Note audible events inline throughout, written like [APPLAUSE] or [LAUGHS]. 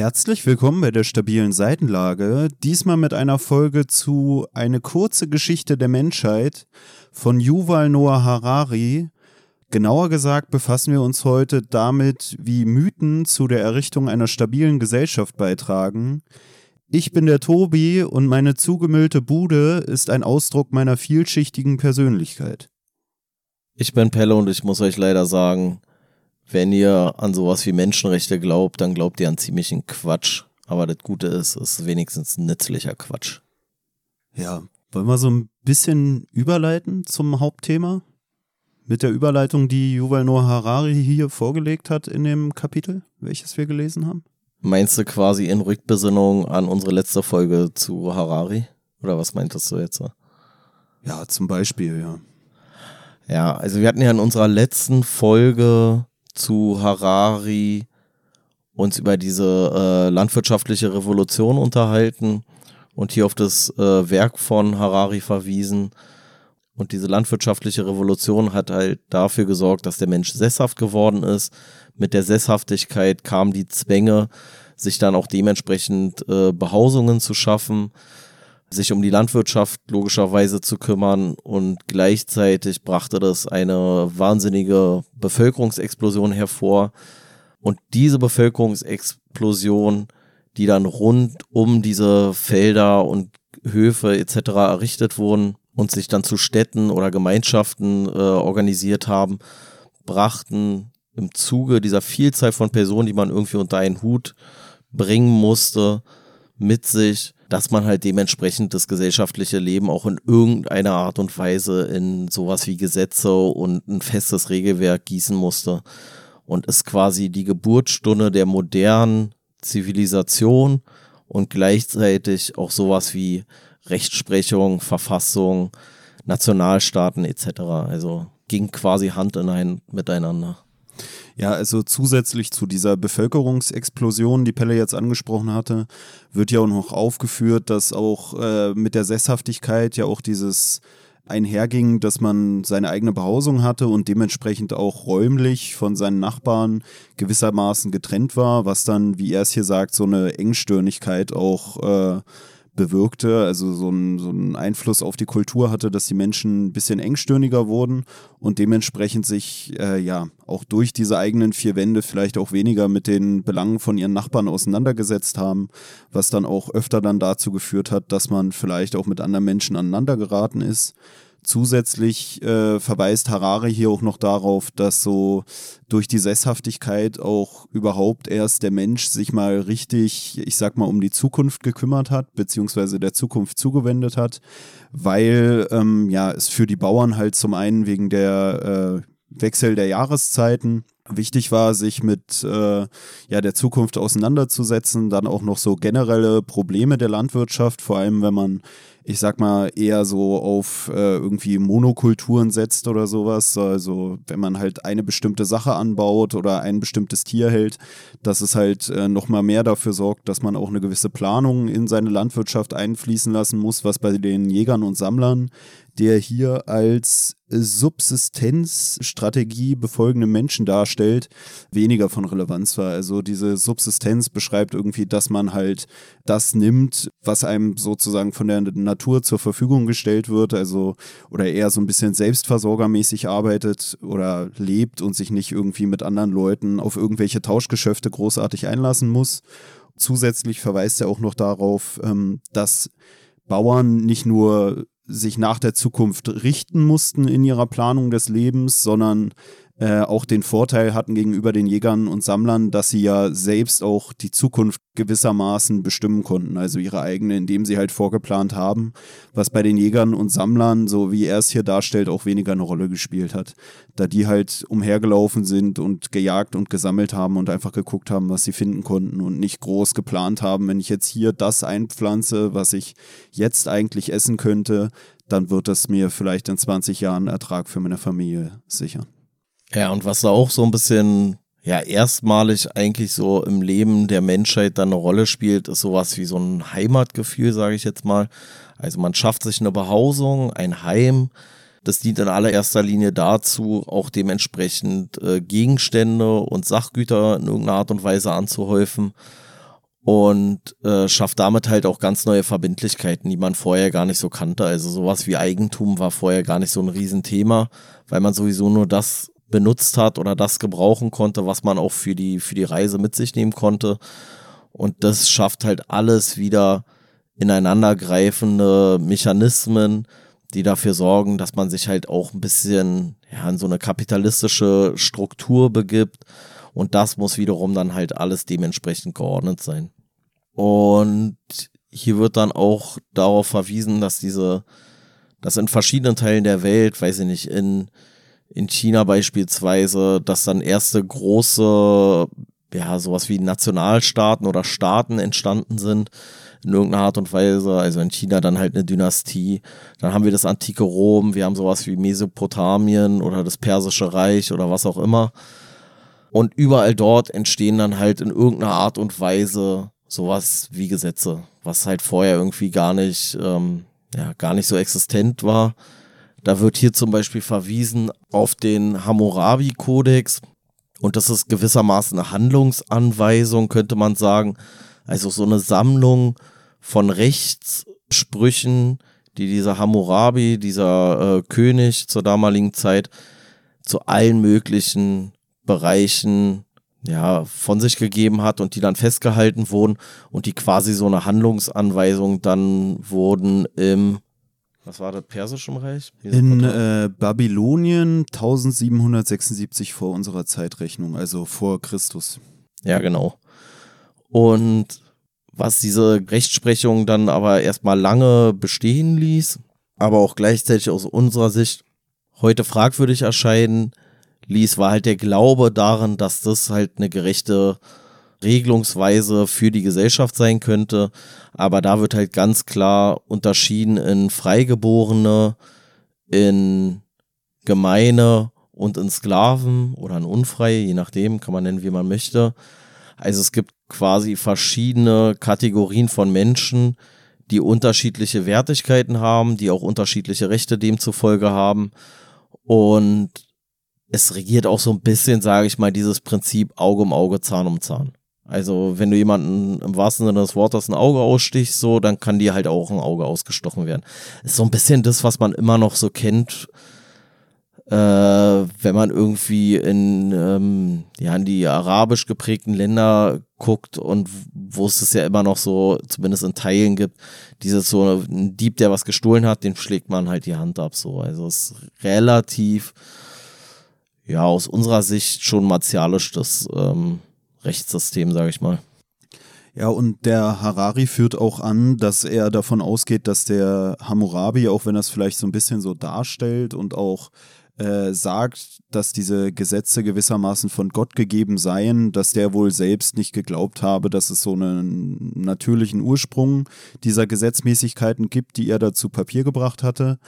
Herzlich willkommen bei der stabilen Seitenlage. Diesmal mit einer Folge zu Eine kurze Geschichte der Menschheit von Yuval Noah Harari. Genauer gesagt befassen wir uns heute damit, wie Mythen zu der Errichtung einer stabilen Gesellschaft beitragen. Ich bin der Tobi und meine zugemüllte Bude ist ein Ausdruck meiner vielschichtigen Persönlichkeit. Ich bin Pelle und ich muss euch leider sagen, wenn ihr an sowas wie Menschenrechte glaubt, dann glaubt ihr an ziemlichen Quatsch. Aber das Gute ist, es ist wenigstens nützlicher Quatsch. Ja, wollen wir so ein bisschen überleiten zum Hauptthema? Mit der Überleitung, die Yuval Noah Harari hier vorgelegt hat in dem Kapitel, welches wir gelesen haben? Meinst du quasi in Rückbesinnung an unsere letzte Folge zu Harari? Oder was meintest du jetzt? Ja, zum Beispiel, ja. Ja, also wir hatten ja in unserer letzten Folge zu Harari uns über diese äh, landwirtschaftliche Revolution unterhalten und hier auf das äh, Werk von Harari verwiesen. Und diese landwirtschaftliche Revolution hat halt dafür gesorgt, dass der Mensch sesshaft geworden ist. Mit der Sesshaftigkeit kamen die Zwänge, sich dann auch dementsprechend äh, Behausungen zu schaffen, sich um die Landwirtschaft logischerweise zu kümmern und gleichzeitig brachte das eine wahnsinnige Bevölkerungsexplosion hervor. Und diese Bevölkerungsexplosion, die dann rund um diese Felder und Höfe etc. errichtet wurden und sich dann zu Städten oder Gemeinschaften äh, organisiert haben, brachten im Zuge dieser Vielzahl von Personen, die man irgendwie unter einen Hut bringen musste, mit sich, dass man halt dementsprechend das gesellschaftliche Leben auch in irgendeiner Art und Weise in sowas wie Gesetze und ein festes Regelwerk gießen musste. Und ist quasi die Geburtsstunde der modernen Zivilisation und gleichzeitig auch sowas wie Rechtsprechung, Verfassung, Nationalstaaten etc. Also ging quasi Hand in Hand miteinander. Ja, also zusätzlich zu dieser Bevölkerungsexplosion, die Pelle jetzt angesprochen hatte, wird ja auch noch aufgeführt, dass auch äh, mit der Sesshaftigkeit ja auch dieses einherging, dass man seine eigene Behausung hatte und dementsprechend auch räumlich von seinen Nachbarn gewissermaßen getrennt war, was dann, wie er es hier sagt, so eine Engstirnigkeit auch äh, bewirkte, also so einen so Einfluss auf die Kultur hatte, dass die Menschen ein bisschen engstirniger wurden und dementsprechend sich äh, ja auch durch diese eigenen vier Wände vielleicht auch weniger mit den Belangen von ihren Nachbarn auseinandergesetzt haben, was dann auch öfter dann dazu geführt hat, dass man vielleicht auch mit anderen Menschen aneinander geraten ist. Zusätzlich äh, verweist Harari hier auch noch darauf, dass so durch die Sesshaftigkeit auch überhaupt erst der Mensch sich mal richtig, ich sag mal, um die Zukunft gekümmert hat, beziehungsweise der Zukunft zugewendet hat, weil ähm, ja es für die Bauern halt zum einen wegen der äh, Wechsel der Jahreszeiten wichtig war, sich mit äh, ja, der Zukunft auseinanderzusetzen, dann auch noch so generelle Probleme der Landwirtschaft, vor allem wenn man ich sag mal, eher so auf äh, irgendwie Monokulturen setzt oder sowas. Also wenn man halt eine bestimmte Sache anbaut oder ein bestimmtes Tier hält, dass es halt äh, nochmal mehr dafür sorgt, dass man auch eine gewisse Planung in seine Landwirtschaft einfließen lassen muss, was bei den Jägern und Sammlern der hier als Subsistenzstrategie befolgende Menschen darstellt, weniger von Relevanz war. Also diese Subsistenz beschreibt irgendwie, dass man halt das nimmt, was einem sozusagen von der Natur zur Verfügung gestellt wird, also oder eher so ein bisschen selbstversorgermäßig arbeitet oder lebt und sich nicht irgendwie mit anderen Leuten auf irgendwelche Tauschgeschäfte großartig einlassen muss. Zusätzlich verweist er auch noch darauf, ähm, dass Bauern nicht nur sich nach der Zukunft richten mussten in ihrer Planung des Lebens, sondern äh, auch den Vorteil hatten gegenüber den Jägern und Sammlern, dass sie ja selbst auch die Zukunft gewissermaßen bestimmen konnten, also ihre eigene, indem sie halt vorgeplant haben, was bei den Jägern und Sammlern, so wie er es hier darstellt, auch weniger eine Rolle gespielt hat, da die halt umhergelaufen sind und gejagt und gesammelt haben und einfach geguckt haben, was sie finden konnten und nicht groß geplant haben, wenn ich jetzt hier das einpflanze, was ich jetzt eigentlich essen könnte, dann wird das mir vielleicht in 20 Jahren Ertrag für meine Familie sichern. Ja, und was da auch so ein bisschen, ja, erstmalig eigentlich so im Leben der Menschheit dann eine Rolle spielt, ist sowas wie so ein Heimatgefühl, sage ich jetzt mal. Also man schafft sich eine Behausung, ein Heim. Das dient in allererster Linie dazu, auch dementsprechend äh, Gegenstände und Sachgüter in irgendeiner Art und Weise anzuhäufen. und äh, schafft damit halt auch ganz neue Verbindlichkeiten, die man vorher gar nicht so kannte. Also sowas wie Eigentum war vorher gar nicht so ein Riesenthema, weil man sowieso nur das benutzt hat oder das gebrauchen konnte, was man auch für die, für die Reise mit sich nehmen konnte. Und das schafft halt alles wieder ineinandergreifende Mechanismen, die dafür sorgen, dass man sich halt auch ein bisschen ja, in so eine kapitalistische Struktur begibt. Und das muss wiederum dann halt alles dementsprechend geordnet sein. Und hier wird dann auch darauf verwiesen, dass diese, dass in verschiedenen Teilen der Welt, weiß ich nicht, in, in China beispielsweise, dass dann erste große, ja, sowas wie Nationalstaaten oder Staaten entstanden sind, in irgendeiner Art und Weise. Also in China dann halt eine Dynastie. Dann haben wir das antike Rom, wir haben sowas wie Mesopotamien oder das Persische Reich oder was auch immer. Und überall dort entstehen dann halt in irgendeiner Art und Weise sowas wie Gesetze, was halt vorher irgendwie gar nicht, ähm, ja, gar nicht so existent war. Da wird hier zum Beispiel verwiesen auf den Hammurabi-Kodex. Und das ist gewissermaßen eine Handlungsanweisung, könnte man sagen. Also so eine Sammlung von Rechtssprüchen, die dieser Hammurabi, dieser äh, König zur damaligen Zeit zu allen möglichen Bereichen ja, von sich gegeben hat und die dann festgehalten wurden und die quasi so eine Handlungsanweisung dann wurden im, was war das, Persischen Reich? In äh, Babylonien 1776 vor unserer Zeitrechnung, also vor Christus. Ja, genau. Und was diese Rechtsprechung dann aber erstmal lange bestehen ließ, aber auch gleichzeitig aus unserer Sicht heute fragwürdig erscheinen ließ, war halt der Glaube daran, dass das halt eine gerechte Regelungsweise für die Gesellschaft sein könnte. Aber da wird halt ganz klar unterschieden in Freigeborene, in Gemeine und in Sklaven oder in Unfreie, je nachdem, kann man nennen, wie man möchte. Also es gibt quasi verschiedene Kategorien von Menschen, die unterschiedliche Wertigkeiten haben, die auch unterschiedliche Rechte demzufolge haben. Und es regiert auch so ein bisschen, sage ich mal, dieses Prinzip Auge um Auge, Zahn um Zahn. Also wenn du jemanden im wahrsten Sinne des Wortes ein Auge ausstichst, so, dann kann dir halt auch ein Auge ausgestochen werden. Ist so ein bisschen das, was man immer noch so kennt äh, wenn man irgendwie in, ähm, ja, in die arabisch geprägten Länder guckt und wo es es ja immer noch so, zumindest in Teilen gibt, dieses so ein Dieb, der was gestohlen hat, den schlägt man halt die Hand ab. So. Also es ist relativ, ja, aus unserer Sicht schon martialisch das ähm, Rechtssystem, sage ich mal. Ja, und der Harari führt auch an, dass er davon ausgeht, dass der Hammurabi, auch wenn er es vielleicht so ein bisschen so darstellt und auch äh, sagt, dass diese Gesetze gewissermaßen von Gott gegeben seien, dass der wohl selbst nicht geglaubt habe, dass es so einen natürlichen Ursprung dieser Gesetzmäßigkeiten gibt, die er da zu Papier gebracht hatte.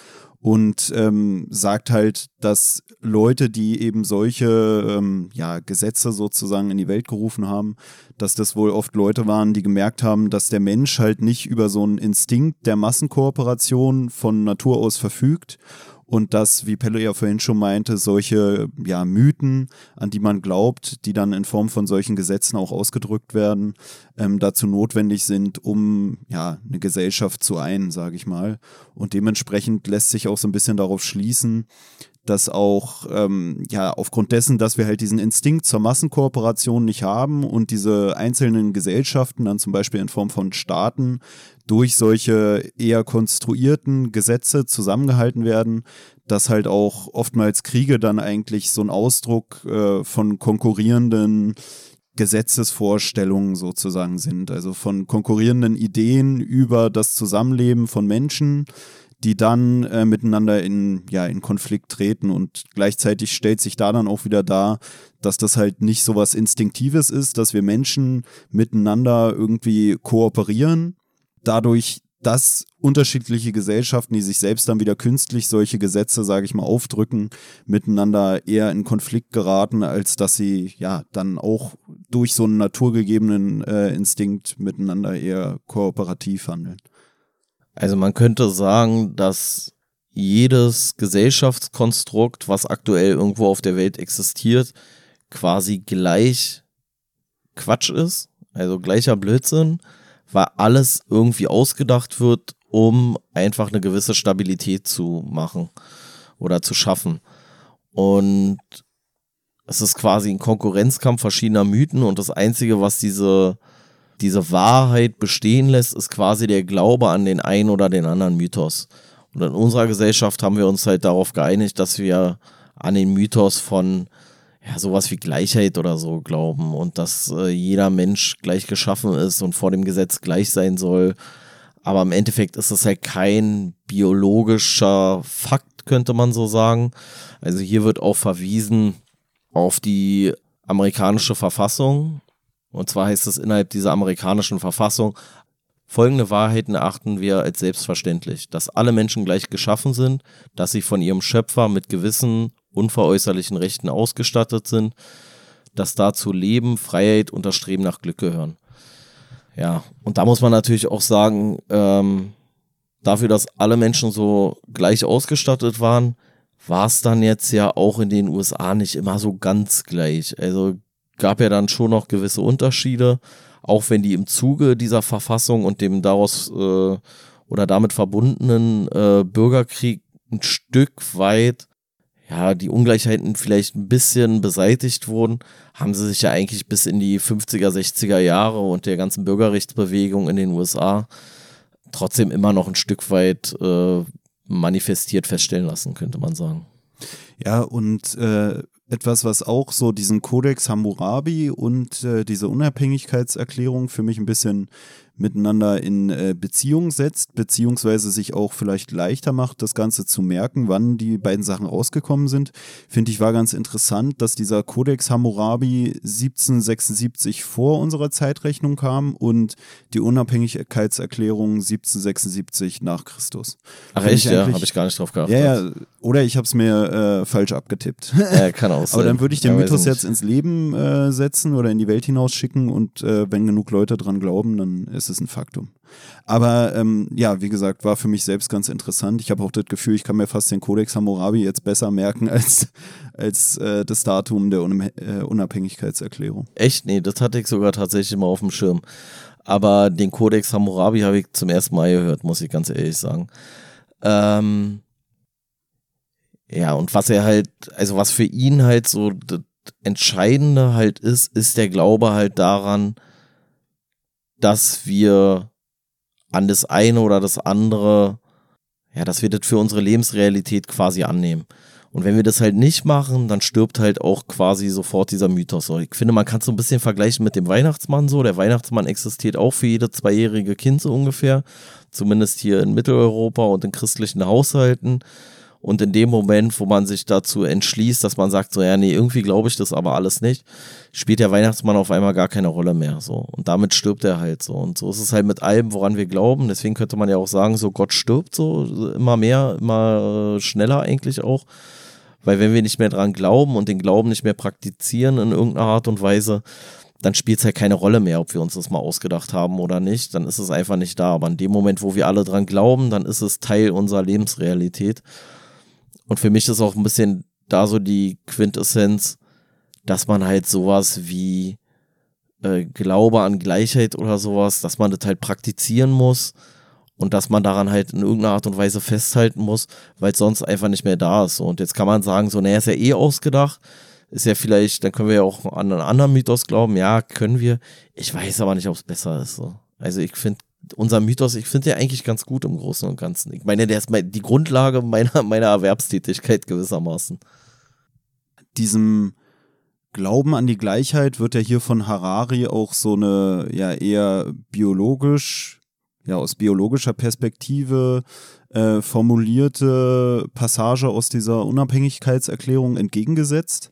Und ähm, sagt halt, dass Leute, die eben solche ähm, ja, Gesetze sozusagen in die Welt gerufen haben, dass das wohl oft Leute waren, die gemerkt haben, dass der Mensch halt nicht über so einen Instinkt der Massenkooperation von Natur aus verfügt und dass, wie Pelle ja vorhin schon meinte, solche ja, Mythen, an die man glaubt, die dann in Form von solchen Gesetzen auch ausgedrückt werden, ähm, dazu notwendig sind, um ja eine Gesellschaft zu ein, sage ich mal. Und dementsprechend lässt sich auch so ein bisschen darauf schließen, dass auch ähm, ja aufgrund dessen, dass wir halt diesen Instinkt zur Massenkooperation nicht haben und diese einzelnen Gesellschaften dann zum Beispiel in Form von Staaten durch solche eher konstruierten Gesetze zusammengehalten werden, dass halt auch oftmals Kriege dann eigentlich so ein Ausdruck äh, von konkurrierenden Gesetzesvorstellungen sozusagen sind, also von konkurrierenden Ideen über das Zusammenleben von Menschen, die dann äh, miteinander in, ja, in Konflikt treten und gleichzeitig stellt sich da dann auch wieder dar, dass das halt nicht so was Instinktives ist, dass wir Menschen miteinander irgendwie kooperieren, dadurch, dass unterschiedliche Gesellschaften, die sich selbst dann wieder künstlich solche Gesetze, sage ich mal, aufdrücken, miteinander eher in Konflikt geraten, als dass sie ja dann auch durch so einen naturgegebenen äh, Instinkt miteinander eher kooperativ handeln. Also man könnte sagen, dass jedes Gesellschaftskonstrukt, was aktuell irgendwo auf der Welt existiert, quasi gleich Quatsch ist. Also gleicher Blödsinn, weil alles irgendwie ausgedacht wird, um einfach eine gewisse Stabilität zu machen oder zu schaffen. Und es ist quasi ein Konkurrenzkampf verschiedener Mythen und das Einzige, was diese, diese Wahrheit bestehen lässt, ist quasi der Glaube an den einen oder den anderen Mythos. Und in unserer Gesellschaft haben wir uns halt darauf geeinigt, dass wir an den Mythos von ja, sowas wie Gleichheit oder so glauben und dass äh, jeder Mensch gleich geschaffen ist und vor dem Gesetz gleich sein soll. Aber im Endeffekt ist das halt kein biologischer Fakt, könnte man so sagen. Also hier wird auch verwiesen auf die amerikanische Verfassung. Und zwar heißt es innerhalb dieser amerikanischen Verfassung, folgende Wahrheiten achten wir als selbstverständlich, dass alle Menschen gleich geschaffen sind, dass sie von ihrem Schöpfer mit gewissen unveräußerlichen Rechten ausgestattet sind, dass dazu Leben, Freiheit und das Streben nach Glück gehören. Ja, und da muss man natürlich auch sagen, ähm, dafür, dass alle Menschen so gleich ausgestattet waren, war es dann jetzt ja auch in den USA nicht immer so ganz gleich. Also gab ja dann schon noch gewisse Unterschiede, auch wenn die im Zuge dieser Verfassung und dem daraus äh, oder damit verbundenen äh, Bürgerkrieg ein Stück weit ja, die Ungleichheiten vielleicht ein bisschen beseitigt wurden, haben sie sich ja eigentlich bis in die 50er, 60er Jahre und der ganzen Bürgerrechtsbewegung in den USA trotzdem immer noch ein Stück weit äh, manifestiert feststellen lassen, könnte man sagen. Ja, und äh, etwas, was auch so diesen Kodex Hammurabi und äh, diese Unabhängigkeitserklärung für mich ein bisschen miteinander in äh, Beziehung setzt, beziehungsweise sich auch vielleicht leichter macht, das Ganze zu merken, wann die beiden Sachen rausgekommen sind, finde ich war ganz interessant, dass dieser Codex Hammurabi 1776 vor unserer Zeitrechnung kam und die Unabhängigkeitserklärung 1776 nach Christus. Ach echt, ja, habe ich gar nicht drauf geachtet. Ja, ja, oder ich habe es mir äh, falsch abgetippt. [LAUGHS] Ja, kann auch sein. [LAUGHS] Aber dann würde ich den Mythos jetzt ins Leben äh, setzen oder in die Welt hinausschicken und wenn genug Leute dran glauben, dann ist es ein Faktum. Aber ähm, ja, wie gesagt, war für mich selbst ganz interessant. Ich habe auch das Gefühl, ich kann mir fast den Kodex Hammurabi jetzt besser merken [LAUGHS] als, als äh, das Datum der Un äh, Unabhängigkeitserklärung. Echt? Nee, das hatte ich sogar tatsächlich mal auf dem Schirm. Aber den Kodex Hammurabi habe ich zum ersten Mal gehört, muss ich ganz ehrlich sagen. Ähm, ja, und was er halt, also was für ihn halt so das Entscheidende halt ist, ist der Glaube halt daran, dass wir an das eine oder das andere, ja, dass wir das für unsere Lebensrealität quasi annehmen. Und wenn wir das halt nicht machen, dann stirbt halt auch quasi sofort dieser Mythos. Ich finde, man kann es so ein bisschen vergleichen mit dem Weihnachtsmann so. Der Weihnachtsmann existiert auch für jede zweijährige Kind so ungefähr. Zumindest hier in Mitteleuropa und in christlichen Haushalten. Und in dem Moment, wo man sich dazu entschließt, dass man sagt, so, ja, nee, irgendwie glaube ich das aber alles nicht, spielt der Weihnachtsmann auf einmal gar keine Rolle mehr. So. Und damit stirbt er halt so. Und so ist es halt mit allem, woran wir glauben. Deswegen könnte man ja auch sagen, so Gott stirbt so immer mehr, immer schneller eigentlich auch. Weil wenn wir nicht mehr dran glauben und den Glauben nicht mehr praktizieren in irgendeiner Art und Weise, dann spielt es halt keine Rolle mehr, ob wir uns das mal ausgedacht haben oder nicht. Dann ist es einfach nicht da. Aber in dem Moment, wo wir alle dran glauben, dann ist es Teil unserer Lebensrealität. Und für mich ist auch ein bisschen da so die Quintessenz, dass man halt sowas wie äh, Glaube an Gleichheit oder sowas, dass man das halt praktizieren muss und dass man daran halt in irgendeiner Art und Weise festhalten muss, weil es sonst einfach nicht mehr da ist. Und jetzt kann man sagen, so, naja, ist ja eh ausgedacht, ist ja vielleicht, dann können wir ja auch an einen anderen Mythos glauben, ja, können wir. Ich weiß aber nicht, ob es besser ist. So. Also ich finde unser Mythos, ich finde ja eigentlich ganz gut im Großen und Ganzen. Ich meine, der ist die Grundlage meiner, [LAUGHS] meiner Erwerbstätigkeit gewissermaßen. Diesem Glauben an die Gleichheit wird ja hier von Harari auch so eine ja eher biologisch, ja aus biologischer Perspektive äh, formulierte Passage aus dieser Unabhängigkeitserklärung entgegengesetzt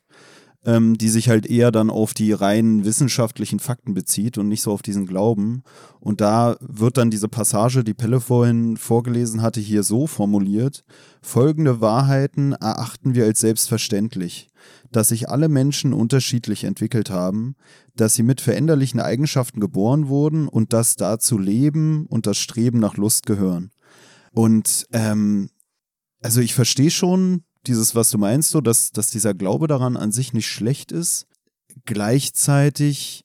ähm, die sich halt eher dann auf die rein wissenschaftlichen Fakten bezieht und nicht so auf diesen Glauben. Und da wird dann diese Passage, die Pelle vorhin vorgelesen hatte, hier so formuliert. Folgende Wahrheiten erachten wir als selbstverständlich. Dass sich alle Menschen unterschiedlich entwickelt haben, dass sie mit veränderlichen Eigenschaften geboren wurden und dass dazu Leben und das Streben nach Lust gehören. Und ähm, also ich verstehe schon, dieses, was du meinst, so, dass, dass dieser Glaube daran an sich nicht schlecht ist. Gleichzeitig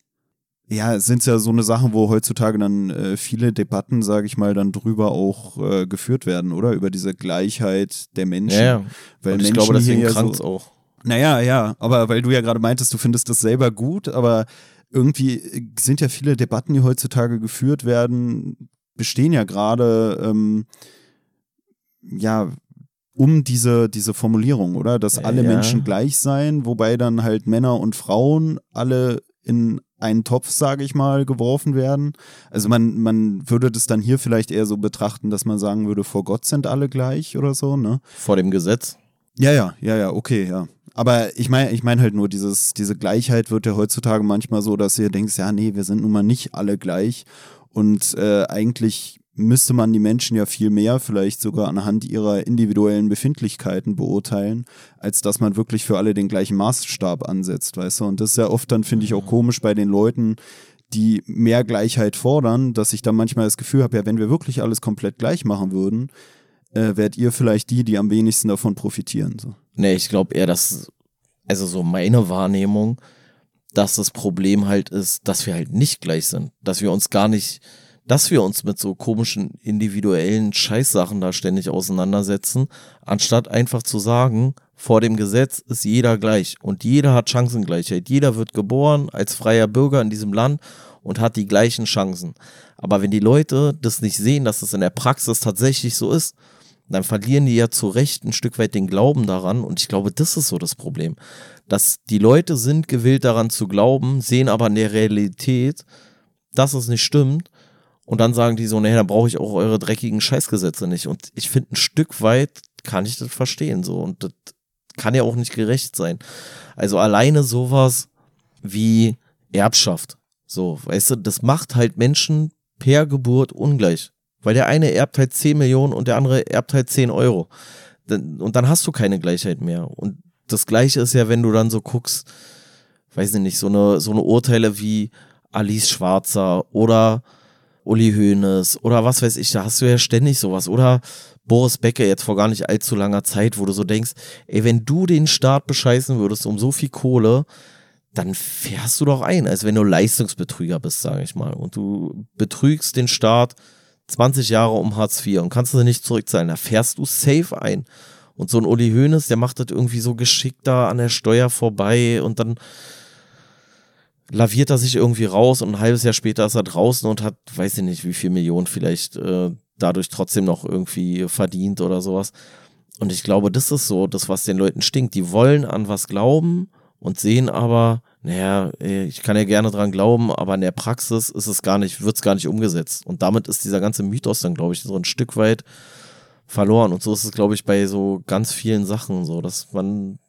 ja, sind es ja so eine Sachen, wo heutzutage dann äh, viele Debatten, sage ich mal, dann drüber auch äh, geführt werden, oder? Über diese Gleichheit der Menschen. Ja, ja. Weil Und ich Menschen glaube, deswegen ja krankt so, auch. Naja, ja, aber weil du ja gerade meintest, du findest das selber gut, aber irgendwie sind ja viele Debatten, die heutzutage geführt werden, bestehen ja gerade ähm, ja um diese, diese Formulierung, oder? Dass alle Ja. Menschen gleich seien, wobei dann halt Männer und Frauen alle in einen Topf, sage ich mal, geworfen werden. Also man, man würde das dann hier vielleicht eher so betrachten, dass man sagen würde, vor Gott sind alle gleich oder so, ne? Vor dem Gesetz. Ja, ja, ja, ja, okay, ja. Aber ich meine, ich meine halt nur, dieses, diese Gleichheit wird ja heutzutage manchmal so, dass ihr denkst, ja, nee, wir sind nun mal nicht alle gleich. Und äh, eigentlich müsste man die Menschen ja viel mehr vielleicht sogar anhand ihrer individuellen Befindlichkeiten beurteilen, als dass man wirklich für alle den gleichen Maßstab ansetzt, weißt du? Und das ist ja oft dann, finde ich, auch komisch bei den Leuten, die mehr Gleichheit fordern, dass ich dann manchmal das Gefühl habe, ja, wenn wir wirklich alles komplett gleich machen würden, äh, wärt ihr vielleicht die, die am wenigsten davon profitieren. So. Nee, ich glaube eher, dass, also so meine Wahrnehmung, dass das Problem halt ist, dass wir halt nicht gleich sind. Dass wir uns gar nicht, dass wir uns mit so komischen individuellen Scheißsachen da ständig auseinandersetzen, anstatt einfach zu sagen, vor dem Gesetz ist jeder gleich und jeder hat Chancengleichheit. Jeder wird geboren als freier Bürger in diesem Land und hat die gleichen Chancen. Aber wenn die Leute das nicht sehen, dass das in der Praxis tatsächlich so ist, dann verlieren die ja zu Recht ein Stück weit den Glauben daran. Und ich glaube, das ist so das Problem. Dass die Leute sind gewillt daran zu glauben, sehen aber in der Realität, dass es nicht stimmt. Und dann sagen die so, naja, dann brauche ich auch eure dreckigen Scheißgesetze nicht. Und ich finde, ein Stück weit kann ich das verstehen. So. Und das kann ja auch nicht gerecht sein. Also alleine sowas wie Erbschaft. So, weißt du, das macht halt Menschen per Geburt ungleich. Weil der eine erbt halt 10 Millionen und der andere erbt halt 10 Euro. Und dann hast du keine Gleichheit mehr. Und das Gleiche ist ja, wenn du dann so guckst, weiß ich nicht, so eine, so eine Urteile wie Alice Schwarzer oder Uli Hoeneß oder was weiß ich, da hast du ja ständig sowas. Oder Boris Becker jetzt vor gar nicht allzu langer Zeit, wo du so denkst, ey, wenn du den Staat bescheißen würdest um so viel Kohle, dann fährst du doch ein, als wenn du Leistungsbetrüger bist, sage ich mal. Und du betrügst den Staat 20 Jahre um Hartz IV und kannst du nicht zurückzahlen. Da fährst du safe ein. Und so ein Uli Hoeneß, der macht das irgendwie so geschickt da an der Steuer vorbei und dann laviert er sich irgendwie raus und ein halbes Jahr später ist er draußen und hat, weiß ich nicht, wie viel Millionen vielleicht äh, dadurch trotzdem noch irgendwie verdient oder sowas. Und ich glaube, das ist so, das, was den Leuten stinkt. Die wollen an was glauben und sehen aber, naja, ey, ich kann ja gerne dran glauben, aber in der Praxis ist es gar nicht, wird es gar nicht umgesetzt. Und damit ist dieser ganze Mythos dann, glaube ich, so ein Stück weit verloren. Und so ist es, glaube ich, bei so ganz vielen Sachen so, dass man,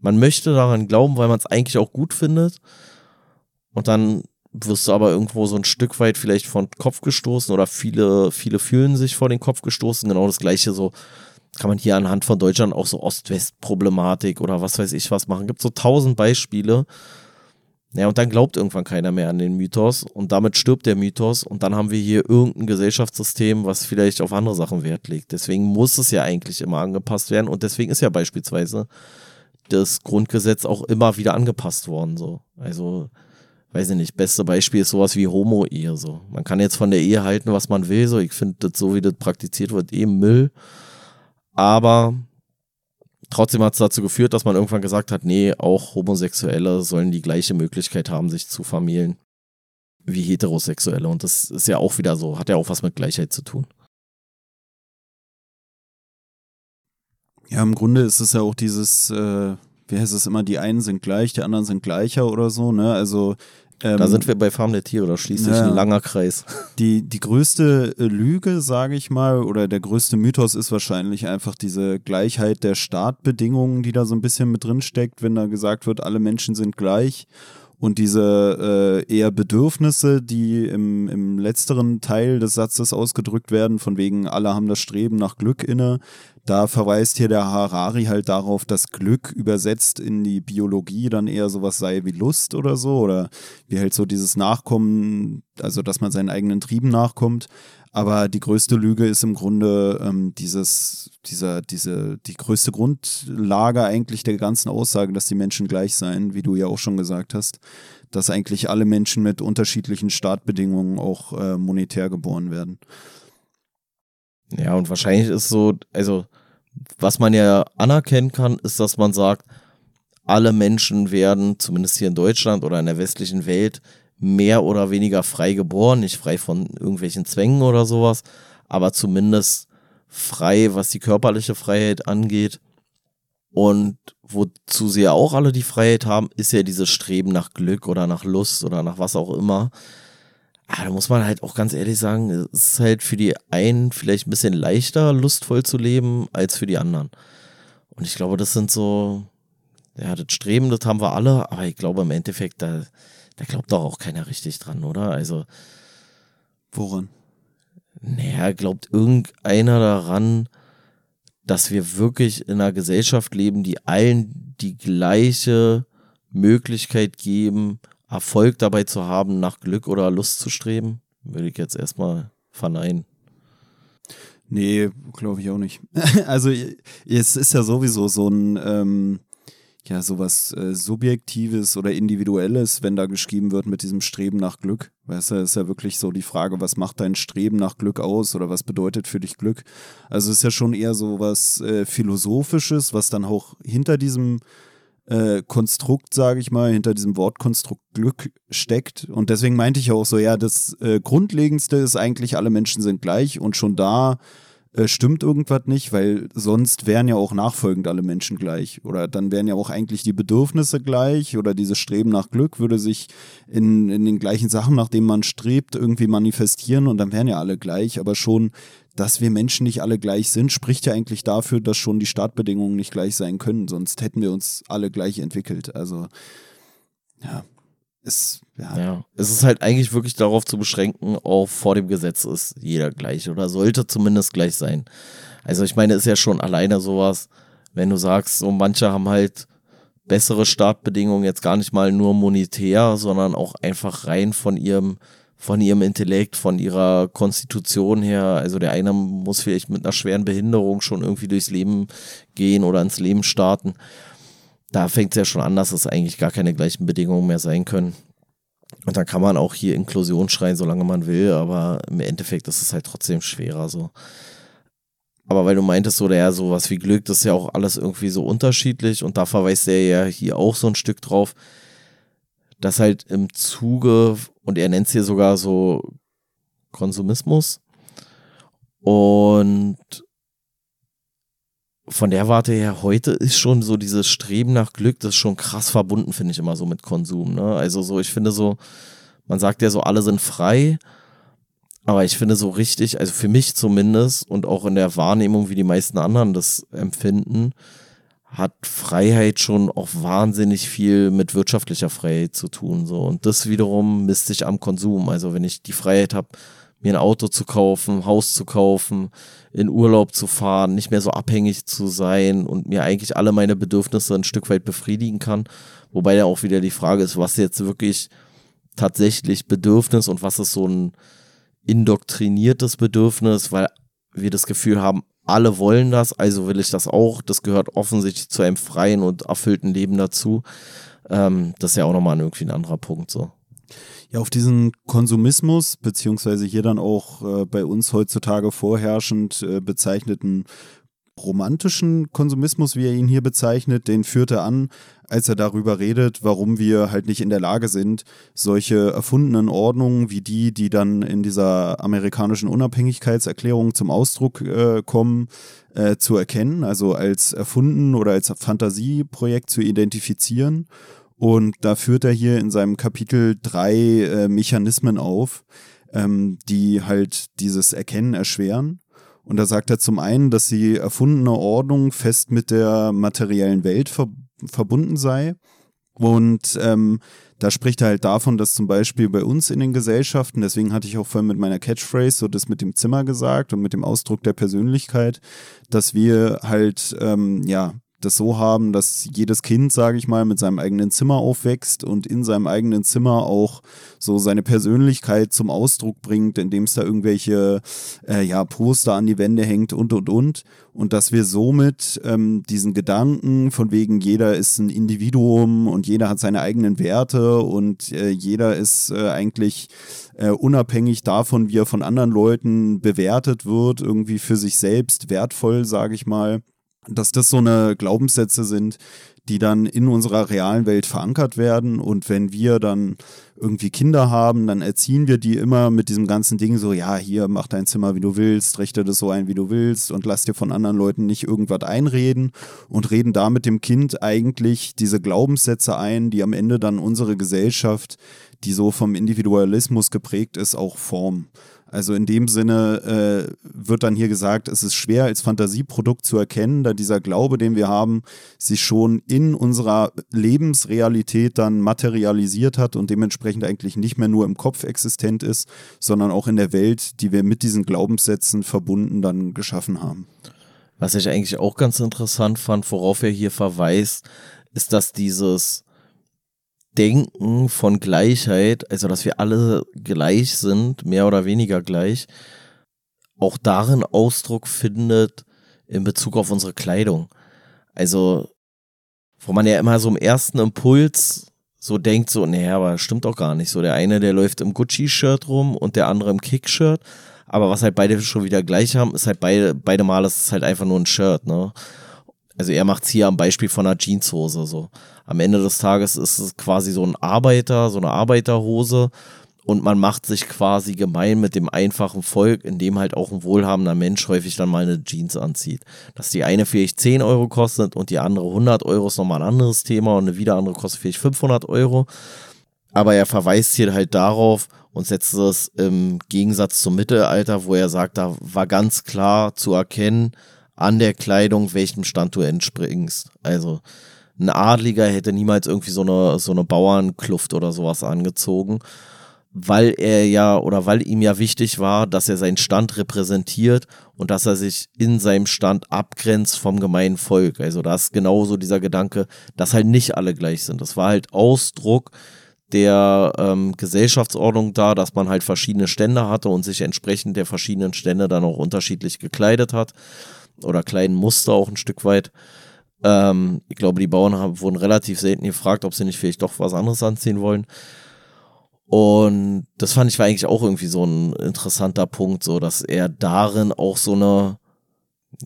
man möchte daran glauben, weil man es eigentlich auch gut findet. Und dann wirst du aber irgendwo so ein Stück weit vielleicht vor den Kopf gestoßen oder viele, viele fühlen sich vor den Kopf gestoßen. Genau das gleiche so kann man hier anhand von Deutschland auch so Ost-West-Problematik oder was weiß ich was machen. Gibt so tausend Beispiele. Ja, und dann glaubt irgendwann keiner mehr an den Mythos und damit stirbt der Mythos und dann haben wir hier irgendein Gesellschaftssystem, was vielleicht auf andere Sachen Wert legt. Deswegen muss es ja eigentlich immer angepasst werden und deswegen ist ja beispielsweise das Grundgesetz auch immer wieder angepasst worden. So. Also, weiß ich nicht, beste Beispiel ist sowas wie Homo-Ehe. So. Man kann jetzt von der Ehe halten, was man will. So. Ich finde das so, wie das praktiziert wird, eh Müll. Aber trotzdem hat es dazu geführt, dass man irgendwann gesagt hat, nee, auch Homosexuelle sollen die gleiche Möglichkeit haben, sich zu vermählen wie Heterosexuelle. Und das ist ja auch wieder so, hat ja auch was mit Gleichheit zu tun. Ja, im Grunde ist es ja auch dieses, äh, wie heißt es immer, die einen sind gleich, die anderen sind gleicher oder so, ne? Also ähm, Da sind wir bei Farm der Tiere, da schließt sich Ja. ein langer Kreis. [LAUGHS] Die, die größte äh, Lüge, sage ich mal, oder der größte Mythos ist wahrscheinlich einfach diese Gleichheit der Startbedingungen, die da so ein bisschen mit drin steckt, wenn da gesagt wird, alle Menschen sind gleich. Und diese äh, eher Bedürfnisse, die im, im letzteren Teil des Satzes ausgedrückt werden, von wegen alle haben das Streben nach Glück inne, da verweist hier der Harari halt darauf, dass Glück übersetzt in die Biologie dann eher sowas sei wie Lust oder so oder wie halt so dieses Nachkommen, also dass man seinen eigenen Trieben nachkommt. Aber die größte Lüge ist im Grunde ähm, dieses, dieser, diese, die größte Grundlage eigentlich der ganzen Aussage, dass die Menschen gleich seien, wie du ja auch schon gesagt hast, dass eigentlich alle Menschen mit unterschiedlichen Startbedingungen auch äh, monetär geboren werden. Ja, und wahrscheinlich ist so, also was man ja anerkennen kann, ist, dass man sagt, alle Menschen werden, zumindest hier in Deutschland oder in der westlichen Welt, mehr oder weniger frei geboren, nicht frei von irgendwelchen Zwängen oder sowas, aber zumindest frei, was die körperliche Freiheit angeht. Und wozu sie ja auch alle die Freiheit haben, ist ja dieses Streben nach Glück oder nach Lust oder nach was auch immer. Aber da muss man halt auch ganz ehrlich sagen, es ist halt für die einen vielleicht ein bisschen leichter, lustvoll zu leben, als für die anderen. Und ich glaube, das sind so, ja, das Streben, das haben wir alle, aber ich glaube im Endeffekt, da, da glaubt doch auch keiner richtig dran, oder? Also. Woran? Naja, glaubt irgendeiner daran, dass wir wirklich in einer Gesellschaft leben, die allen die gleiche Möglichkeit geben, Erfolg dabei zu haben, nach Glück oder Lust zu streben? Würde ich jetzt erstmal verneinen. Nee, glaube ich auch nicht. [LAUGHS] also es ist ja sowieso so ein, ähm, ja, sowas äh, Subjektives oder Individuelles, wenn da geschrieben wird mit diesem Streben nach Glück. Weißt du, ist ja wirklich so die Frage, was macht dein Streben nach Glück aus oder was bedeutet für dich Glück? Also ist ja schon eher so was äh, Philosophisches, was dann auch hinter diesem äh, Konstrukt, sage ich mal, hinter diesem Wortkonstrukt Glück steckt. Und deswegen meinte ich auch so, ja, das äh, Grundlegendste ist eigentlich, alle Menschen sind gleich und schon da äh, stimmt irgendwas nicht, weil sonst wären ja auch nachfolgend alle Menschen gleich. Oder dann wären ja auch eigentlich die Bedürfnisse gleich oder dieses Streben nach Glück würde sich in, in den gleichen Sachen, nach denen man strebt, irgendwie manifestieren und dann wären ja alle gleich. Aber schon dass wir Menschen nicht alle gleich sind, spricht ja eigentlich dafür, dass schon die Startbedingungen nicht gleich sein können. Sonst hätten wir uns alle gleich entwickelt. Also, ja. Es, ja. ja. es ist halt eigentlich wirklich darauf zu beschränken, auch vor dem Gesetz ist jeder gleich oder sollte zumindest gleich sein. Also ich meine, ist ja schon alleine sowas, wenn du sagst, so manche haben halt bessere Startbedingungen, jetzt gar nicht mal nur monetär, sondern auch einfach rein von ihrem von ihrem Intellekt, von ihrer Konstitution her. Also der eine muss vielleicht mit einer schweren Behinderung schon irgendwie durchs Leben gehen oder ins Leben starten. Da fängt es ja schon an, dass es eigentlich gar keine gleichen Bedingungen mehr sein können. Und dann kann man auch hier Inklusion schreien, solange man will, aber im Endeffekt ist es halt trotzdem schwerer so. Aber weil du meintest, so, ja, sowas wie Glück, das ist ja auch alles irgendwie so unterschiedlich und da verweist er ja hier auch so ein Stück drauf dass halt im Zuge, und er nennt es hier sogar so Konsumismus, und von der Warte her, heute ist schon so dieses Streben nach Glück, das ist schon krass verbunden, finde ich immer so mit Konsum. Ne? Also so, ich finde so, man sagt ja so, alle sind frei, aber ich finde so richtig, also für mich zumindest und auch in der Wahrnehmung, wie die meisten anderen das empfinden, hat Freiheit schon auch wahnsinnig viel mit wirtschaftlicher Freiheit zu tun. So. Und das wiederum misst sich am Konsum. Also wenn ich die Freiheit habe, mir ein Auto zu kaufen, ein Haus zu kaufen, in Urlaub zu fahren, nicht mehr so abhängig zu sein und mir eigentlich alle meine Bedürfnisse ein Stück weit befriedigen kann. Wobei ja auch wieder die Frage ist, was jetzt wirklich tatsächlich Bedürfnis und was ist so ein indoktriniertes Bedürfnis, weil wir das Gefühl haben, alle wollen das, also will ich das auch. Das gehört offensichtlich zu einem freien und erfüllten Leben dazu. Ähm, das ist ja auch nochmal irgendwie ein anderer Punkt so. Ja, auf diesen Konsumismus, beziehungsweise hier dann auch äh, bei uns heutzutage vorherrschend äh, bezeichneten romantischen Konsumismus, wie er ihn hier bezeichnet, den führt er an, als er darüber redet, warum wir halt nicht in der Lage sind, solche erfundenen Ordnungen wie die, die dann in dieser amerikanischen Unabhängigkeitserklärung zum Ausdruck äh, kommen, äh, zu erkennen, also als erfunden oder als Fantasieprojekt zu identifizieren. Und da führt er hier in seinem Kapitel drei äh, Mechanismen auf, ähm, die halt dieses Erkennen erschweren. Und da sagt er zum einen, dass die erfundene Ordnung fest mit der materiellen Welt ver verbunden sei. Und ähm, da spricht er halt davon, dass zum Beispiel bei uns in den Gesellschaften, deswegen hatte ich auch vorhin mit meiner Catchphrase so das mit dem Zimmer gesagt und mit dem Ausdruck der Persönlichkeit, dass wir halt, ähm, ja, das so haben, dass jedes Kind, sage ich mal, mit seinem eigenen Zimmer aufwächst und in seinem eigenen Zimmer auch so seine Persönlichkeit zum Ausdruck bringt, indem es da irgendwelche äh, ja, Poster an die Wände hängt und und und. Und dass wir somit ähm, diesen Gedanken von wegen jeder ist ein Individuum und jeder hat seine eigenen Werte und äh, jeder ist äh, eigentlich äh, unabhängig davon, wie er von anderen Leuten bewertet wird, irgendwie für sich selbst wertvoll, sage ich mal dass das so eine Glaubenssätze sind, die dann in unserer realen Welt verankert werden. Und wenn wir dann irgendwie Kinder haben, dann erziehen wir die immer mit diesem ganzen Ding so, ja, hier, mach dein Zimmer, wie du willst, richte das so ein, wie du willst und lass dir von anderen Leuten nicht irgendwas einreden und reden da mit dem Kind eigentlich diese Glaubenssätze ein, die am Ende dann unsere Gesellschaft, die so vom Individualismus geprägt ist, auch formen. Also in dem Sinne äh, wird dann hier gesagt, es ist schwer als Fantasieprodukt zu erkennen, da dieser Glaube, den wir haben, sich schon in unserer Lebensrealität dann materialisiert hat und dementsprechend eigentlich nicht mehr nur im Kopf existent ist, sondern auch in der Welt, die wir mit diesen Glaubenssätzen verbunden dann geschaffen haben. Was ich eigentlich auch ganz interessant fand, worauf er hier verweist, ist, dass dieses Denken von Gleichheit, also dass wir alle gleich sind, mehr oder weniger gleich, auch darin Ausdruck findet in Bezug auf unsere Kleidung. Also, wo man ja immer so im ersten Impuls so denkt, so, nee, aber stimmt doch gar nicht. So, der eine, der läuft im Gucci-Shirt rum und der andere im Kick-Shirt. Aber was halt beide schon wieder gleich haben, ist halt beide, beide Mal ist es halt einfach nur ein Shirt, ne? Also er macht es hier am Beispiel von einer Jeanshose so. Am Ende des Tages ist es quasi so ein Arbeiter, so eine Arbeiterhose und man macht sich quasi gemein mit dem einfachen Volk, in dem halt auch ein wohlhabender Mensch häufig dann mal eine Jeans anzieht. Dass die eine vielleicht 10 Euro kostet und die andere 100 Euro ist nochmal ein anderes Thema und eine wieder andere kostet vielleicht 500 Euro. Aber er verweist hier halt darauf und setzt es im Gegensatz zum Mittelalter, wo er sagt, da war ganz klar zu erkennen, an der Kleidung, welchem Stand du entspringst. Also ein Adliger hätte niemals irgendwie so eine, so eine Bauernkluft oder sowas angezogen, weil er ja oder weil ihm ja wichtig war, dass er seinen Stand repräsentiert und dass er sich in seinem Stand abgrenzt vom gemeinen Volk. Also da ist genauso dieser Gedanke, dass halt nicht alle gleich sind. Das war halt Ausdruck der ähm, Gesellschaftsordnung da, dass man halt verschiedene Stände hatte und sich entsprechend der verschiedenen Stände dann auch unterschiedlich gekleidet hat oder kleinen Muster auch ein Stück weit. Ähm, ich glaube, die Bauern haben, wurden relativ selten gefragt, ob sie nicht vielleicht doch was anderes anziehen wollen. Und das fand ich war eigentlich auch irgendwie so ein interessanter Punkt, so dass er darin auch so eine,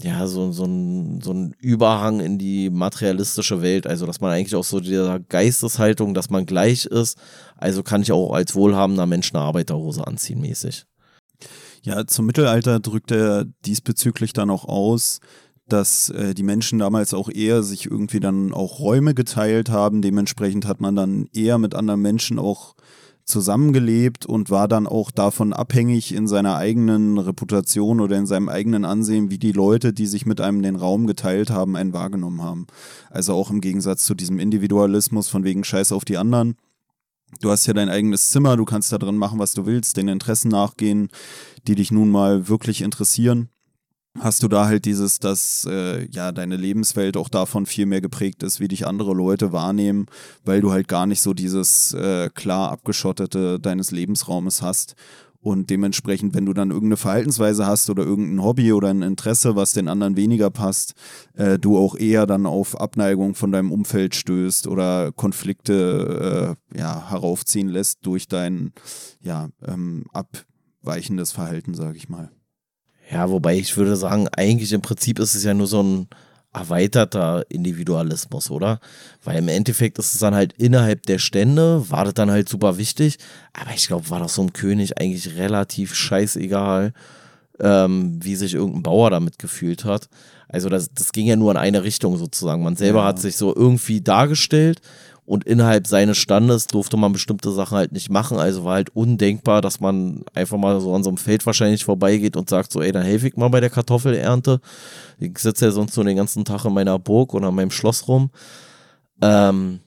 ja, so, so, ein, so ein Überhang in die materialistische Welt, also dass man eigentlich auch so dieser Geisteshaltung, dass man gleich ist, also kann ich auch als wohlhabender Mensch eine Arbeiterhose anziehen, mäßig. Ja, zum Mittelalter drückt er diesbezüglich dann auch aus, dass äh, die Menschen damals auch eher sich irgendwie dann auch Räume geteilt haben. Dementsprechend hat man dann eher mit anderen Menschen auch zusammengelebt und war dann auch davon abhängig in seiner eigenen Reputation oder in seinem eigenen Ansehen, wie die Leute, die sich mit einem den Raum geteilt haben, einen wahrgenommen haben. Also auch im Gegensatz zu diesem Individualismus von wegen Scheiß auf die anderen Du hast ja dein eigenes Zimmer, du kannst da drin machen, was du willst, den Interessen nachgehen, die dich nun mal wirklich interessieren. Hast du da halt dieses, dass äh, ja deine Lebenswelt auch davon viel mehr geprägt ist, wie dich andere Leute wahrnehmen, weil du halt gar nicht so dieses äh, klar abgeschottete deines Lebensraumes hast und dementsprechend, wenn du dann irgendeine Verhaltensweise hast oder irgendein Hobby oder ein Interesse, was den anderen weniger passt, äh, du auch eher dann auf Abneigung von deinem Umfeld stößt oder Konflikte äh, ja, heraufziehen lässt durch dein ja, ähm, abweichendes Verhalten, sage ich mal. Ja, wobei ich würde sagen, eigentlich im Prinzip ist es ja nur so ein erweiterter Individualismus, oder? Weil im Endeffekt ist es dann halt innerhalb der Stände, war das dann halt super wichtig, aber ich glaube, war doch so einem König eigentlich relativ scheißegal, ähm, wie sich irgendein Bauer damit gefühlt hat. Also das, das ging ja nur in eine Richtung sozusagen. Man selber ja. hat sich so irgendwie dargestellt und innerhalb seines Standes durfte man bestimmte Sachen halt nicht machen. Also war halt undenkbar, dass man einfach mal so an so einem Feld wahrscheinlich vorbeigeht und sagt so, ey, dann helfe ich mal bei der Kartoffelernte. Ich sitze ja sonst nur den ganzen Tag in meiner Burg oder in meinem Schloss rum. Ähm,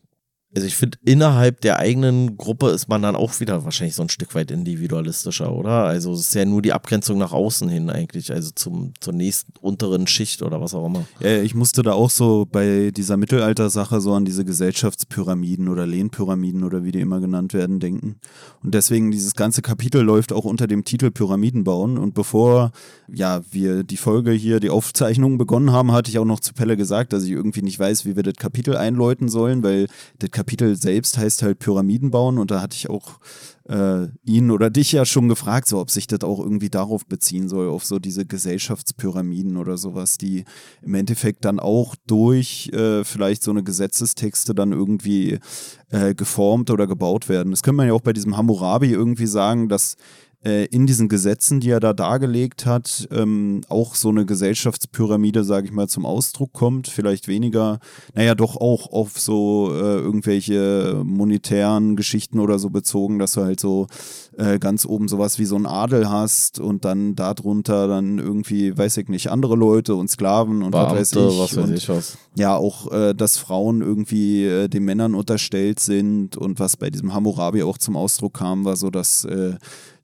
also ich finde, innerhalb der eigenen Gruppe ist man dann auch wieder wahrscheinlich so ein Stück weit individualistischer, oder? Also es ist ja nur die Abgrenzung nach außen hin eigentlich, also zum, zur nächsten unteren Schicht oder was auch immer. Ja, ich musste da auch so bei dieser Mittelalter-Sache so an diese Gesellschaftspyramiden oder Lehnpyramiden oder wie die immer genannt werden denken. Und deswegen dieses ganze Kapitel läuft auch unter dem Titel Pyramiden bauen. Und bevor ja wir die Folge hier, die Aufzeichnungen begonnen haben, hatte ich auch noch zu Pelle gesagt, dass ich irgendwie nicht weiß, wie wir das Kapitel einläuten sollen, weil das Kapitel selbst heißt halt Pyramiden bauen und da hatte ich auch äh, ihn oder dich ja schon gefragt, so ob sich das auch irgendwie darauf beziehen soll, auf so diese Gesellschaftspyramiden oder sowas, die im Endeffekt dann auch durch äh, vielleicht so eine Gesetzestexte dann irgendwie äh, geformt oder gebaut werden. Das könnte man ja auch bei diesem Hammurabi irgendwie sagen, dass äh, in diesen Gesetzen, die er da dargelegt hat, ähm, auch so eine Gesellschaftspyramide, sage ich mal, zum Ausdruck kommt. Vielleicht weniger, naja, doch auch auf so äh, irgendwelche monetären Geschichten oder so bezogen, dass du halt so äh, ganz oben sowas wie so ein Adel hast und dann darunter dann irgendwie, weiß ich nicht, andere Leute und Sklaven und Beamte, was weiß ich. was weiß ich was. ja, auch, äh, dass Frauen irgendwie äh, den Männern unterstellt sind und was bei diesem Hammurabi auch zum Ausdruck kam, war so, dass äh,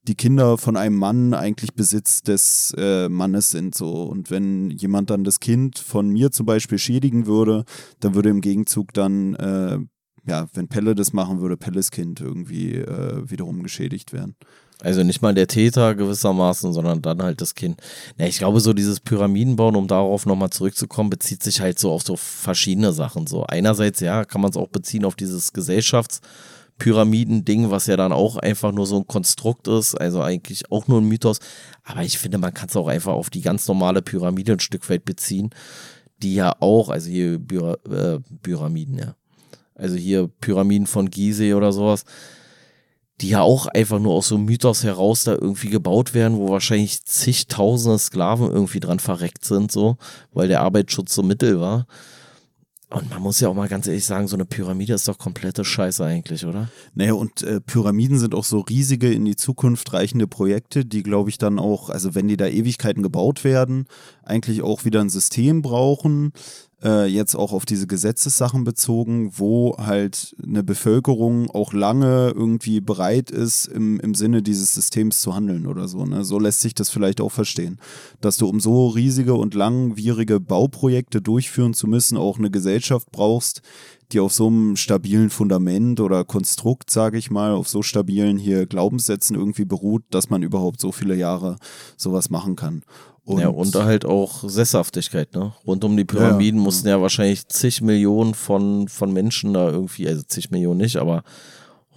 die Kinder von einem Mann eigentlich Besitz des äh, Mannes sind so und wenn jemand dann das Kind von mir zum Beispiel schädigen würde, dann würde im Gegenzug dann äh, ja, wenn Pelle das machen würde, Pelles Kind irgendwie äh, wiederum geschädigt werden. Also nicht mal der Täter gewissermaßen, sondern dann halt das Kind. Na, ich glaube, so dieses Pyramidenbauen, um darauf nochmal zurückzukommen, bezieht sich halt so auf so verschiedene Sachen. So einerseits, ja, kann man es auch beziehen auf dieses Gesellschaftspyramiden-Ding, was ja dann auch einfach nur so ein Konstrukt ist, also eigentlich auch nur ein Mythos. Aber ich finde, man kann es auch einfach auf die ganz normale Pyramide ein Stück weit beziehen, die ja auch, also hier Pyra äh, Pyramiden, ja. Also hier Pyramiden von Gizeh oder sowas, die ja auch einfach nur aus so einem Mythos heraus da irgendwie gebaut werden, wo wahrscheinlich zigtausende Sklaven irgendwie dran verreckt sind, so, weil der Arbeitsschutz so mittel war. Und man muss ja auch mal ganz ehrlich sagen, so eine Pyramide ist doch komplette Scheiße eigentlich, oder? Naja, und äh, Pyramiden sind auch so riesige in die Zukunft reichende Projekte, die, glaube ich, dann auch, also wenn die da Ewigkeiten gebaut werden, eigentlich auch wieder ein System brauchen, äh, jetzt auch auf diese Gesetzessachen bezogen, wo halt eine Bevölkerung auch lange irgendwie bereit ist, im, im Sinne dieses Systems zu handeln oder so. Ne? So lässt sich das vielleicht auch verstehen. Dass du, um so riesige und langwierige Bauprojekte durchführen zu müssen, auch eine Gesellschaft brauchst, die auf so einem stabilen Fundament oder Konstrukt, sage ich mal, auf so stabilen hier Glaubenssätzen irgendwie beruht, dass man überhaupt so viele Jahre sowas machen kann. Und ja, und halt auch Sesshaftigkeit, ne? Rund um die Pyramiden ja, mussten ja wahrscheinlich zig Millionen von, von Menschen da irgendwie, also zig Millionen nicht, aber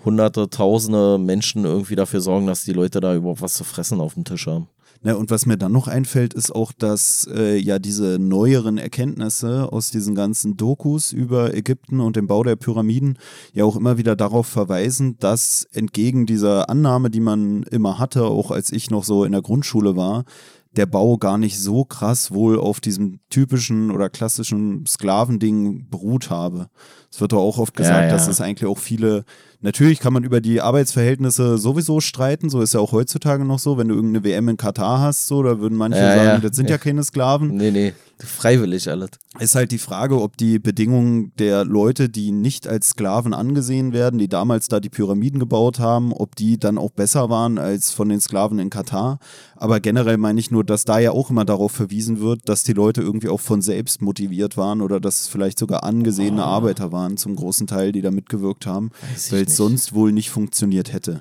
hunderte, tausende Menschen irgendwie dafür sorgen, dass die Leute da überhaupt was zu fressen auf dem Tisch haben. Na, und was mir dann noch einfällt, ist auch, dass äh, ja diese neueren Erkenntnisse aus diesen ganzen Dokus über Ägypten und den Bau der Pyramiden ja auch immer wieder darauf verweisen, dass entgegen dieser Annahme, die man immer hatte, auch als ich noch so in der Grundschule war, der Bau gar nicht so krass wohl auf diesem typischen oder klassischen Sklavending beruht habe. Es wird doch auch oft gesagt, ja, ja. dass es eigentlich auch viele Natürlich kann man über die Arbeitsverhältnisse sowieso streiten, so ist ja auch heutzutage noch so, wenn du irgendeine WM in Katar hast, so, da würden manche ja, sagen, ja. das sind ja. ja keine Sklaven. Nee, nee, freiwillig alles. Ist halt die Frage, ob die Bedingungen der Leute, die nicht als Sklaven angesehen werden, die damals da die Pyramiden gebaut haben, ob die dann auch besser waren als von den Sklaven in Katar. Aber generell meine ich nur, dass da ja auch immer darauf verwiesen wird, dass die Leute irgendwie auch von selbst motiviert waren oder dass es vielleicht sogar angesehene oh. Arbeiter waren zum großen Teil, die da mitgewirkt haben. Weil es sonst wohl nicht funktioniert hätte.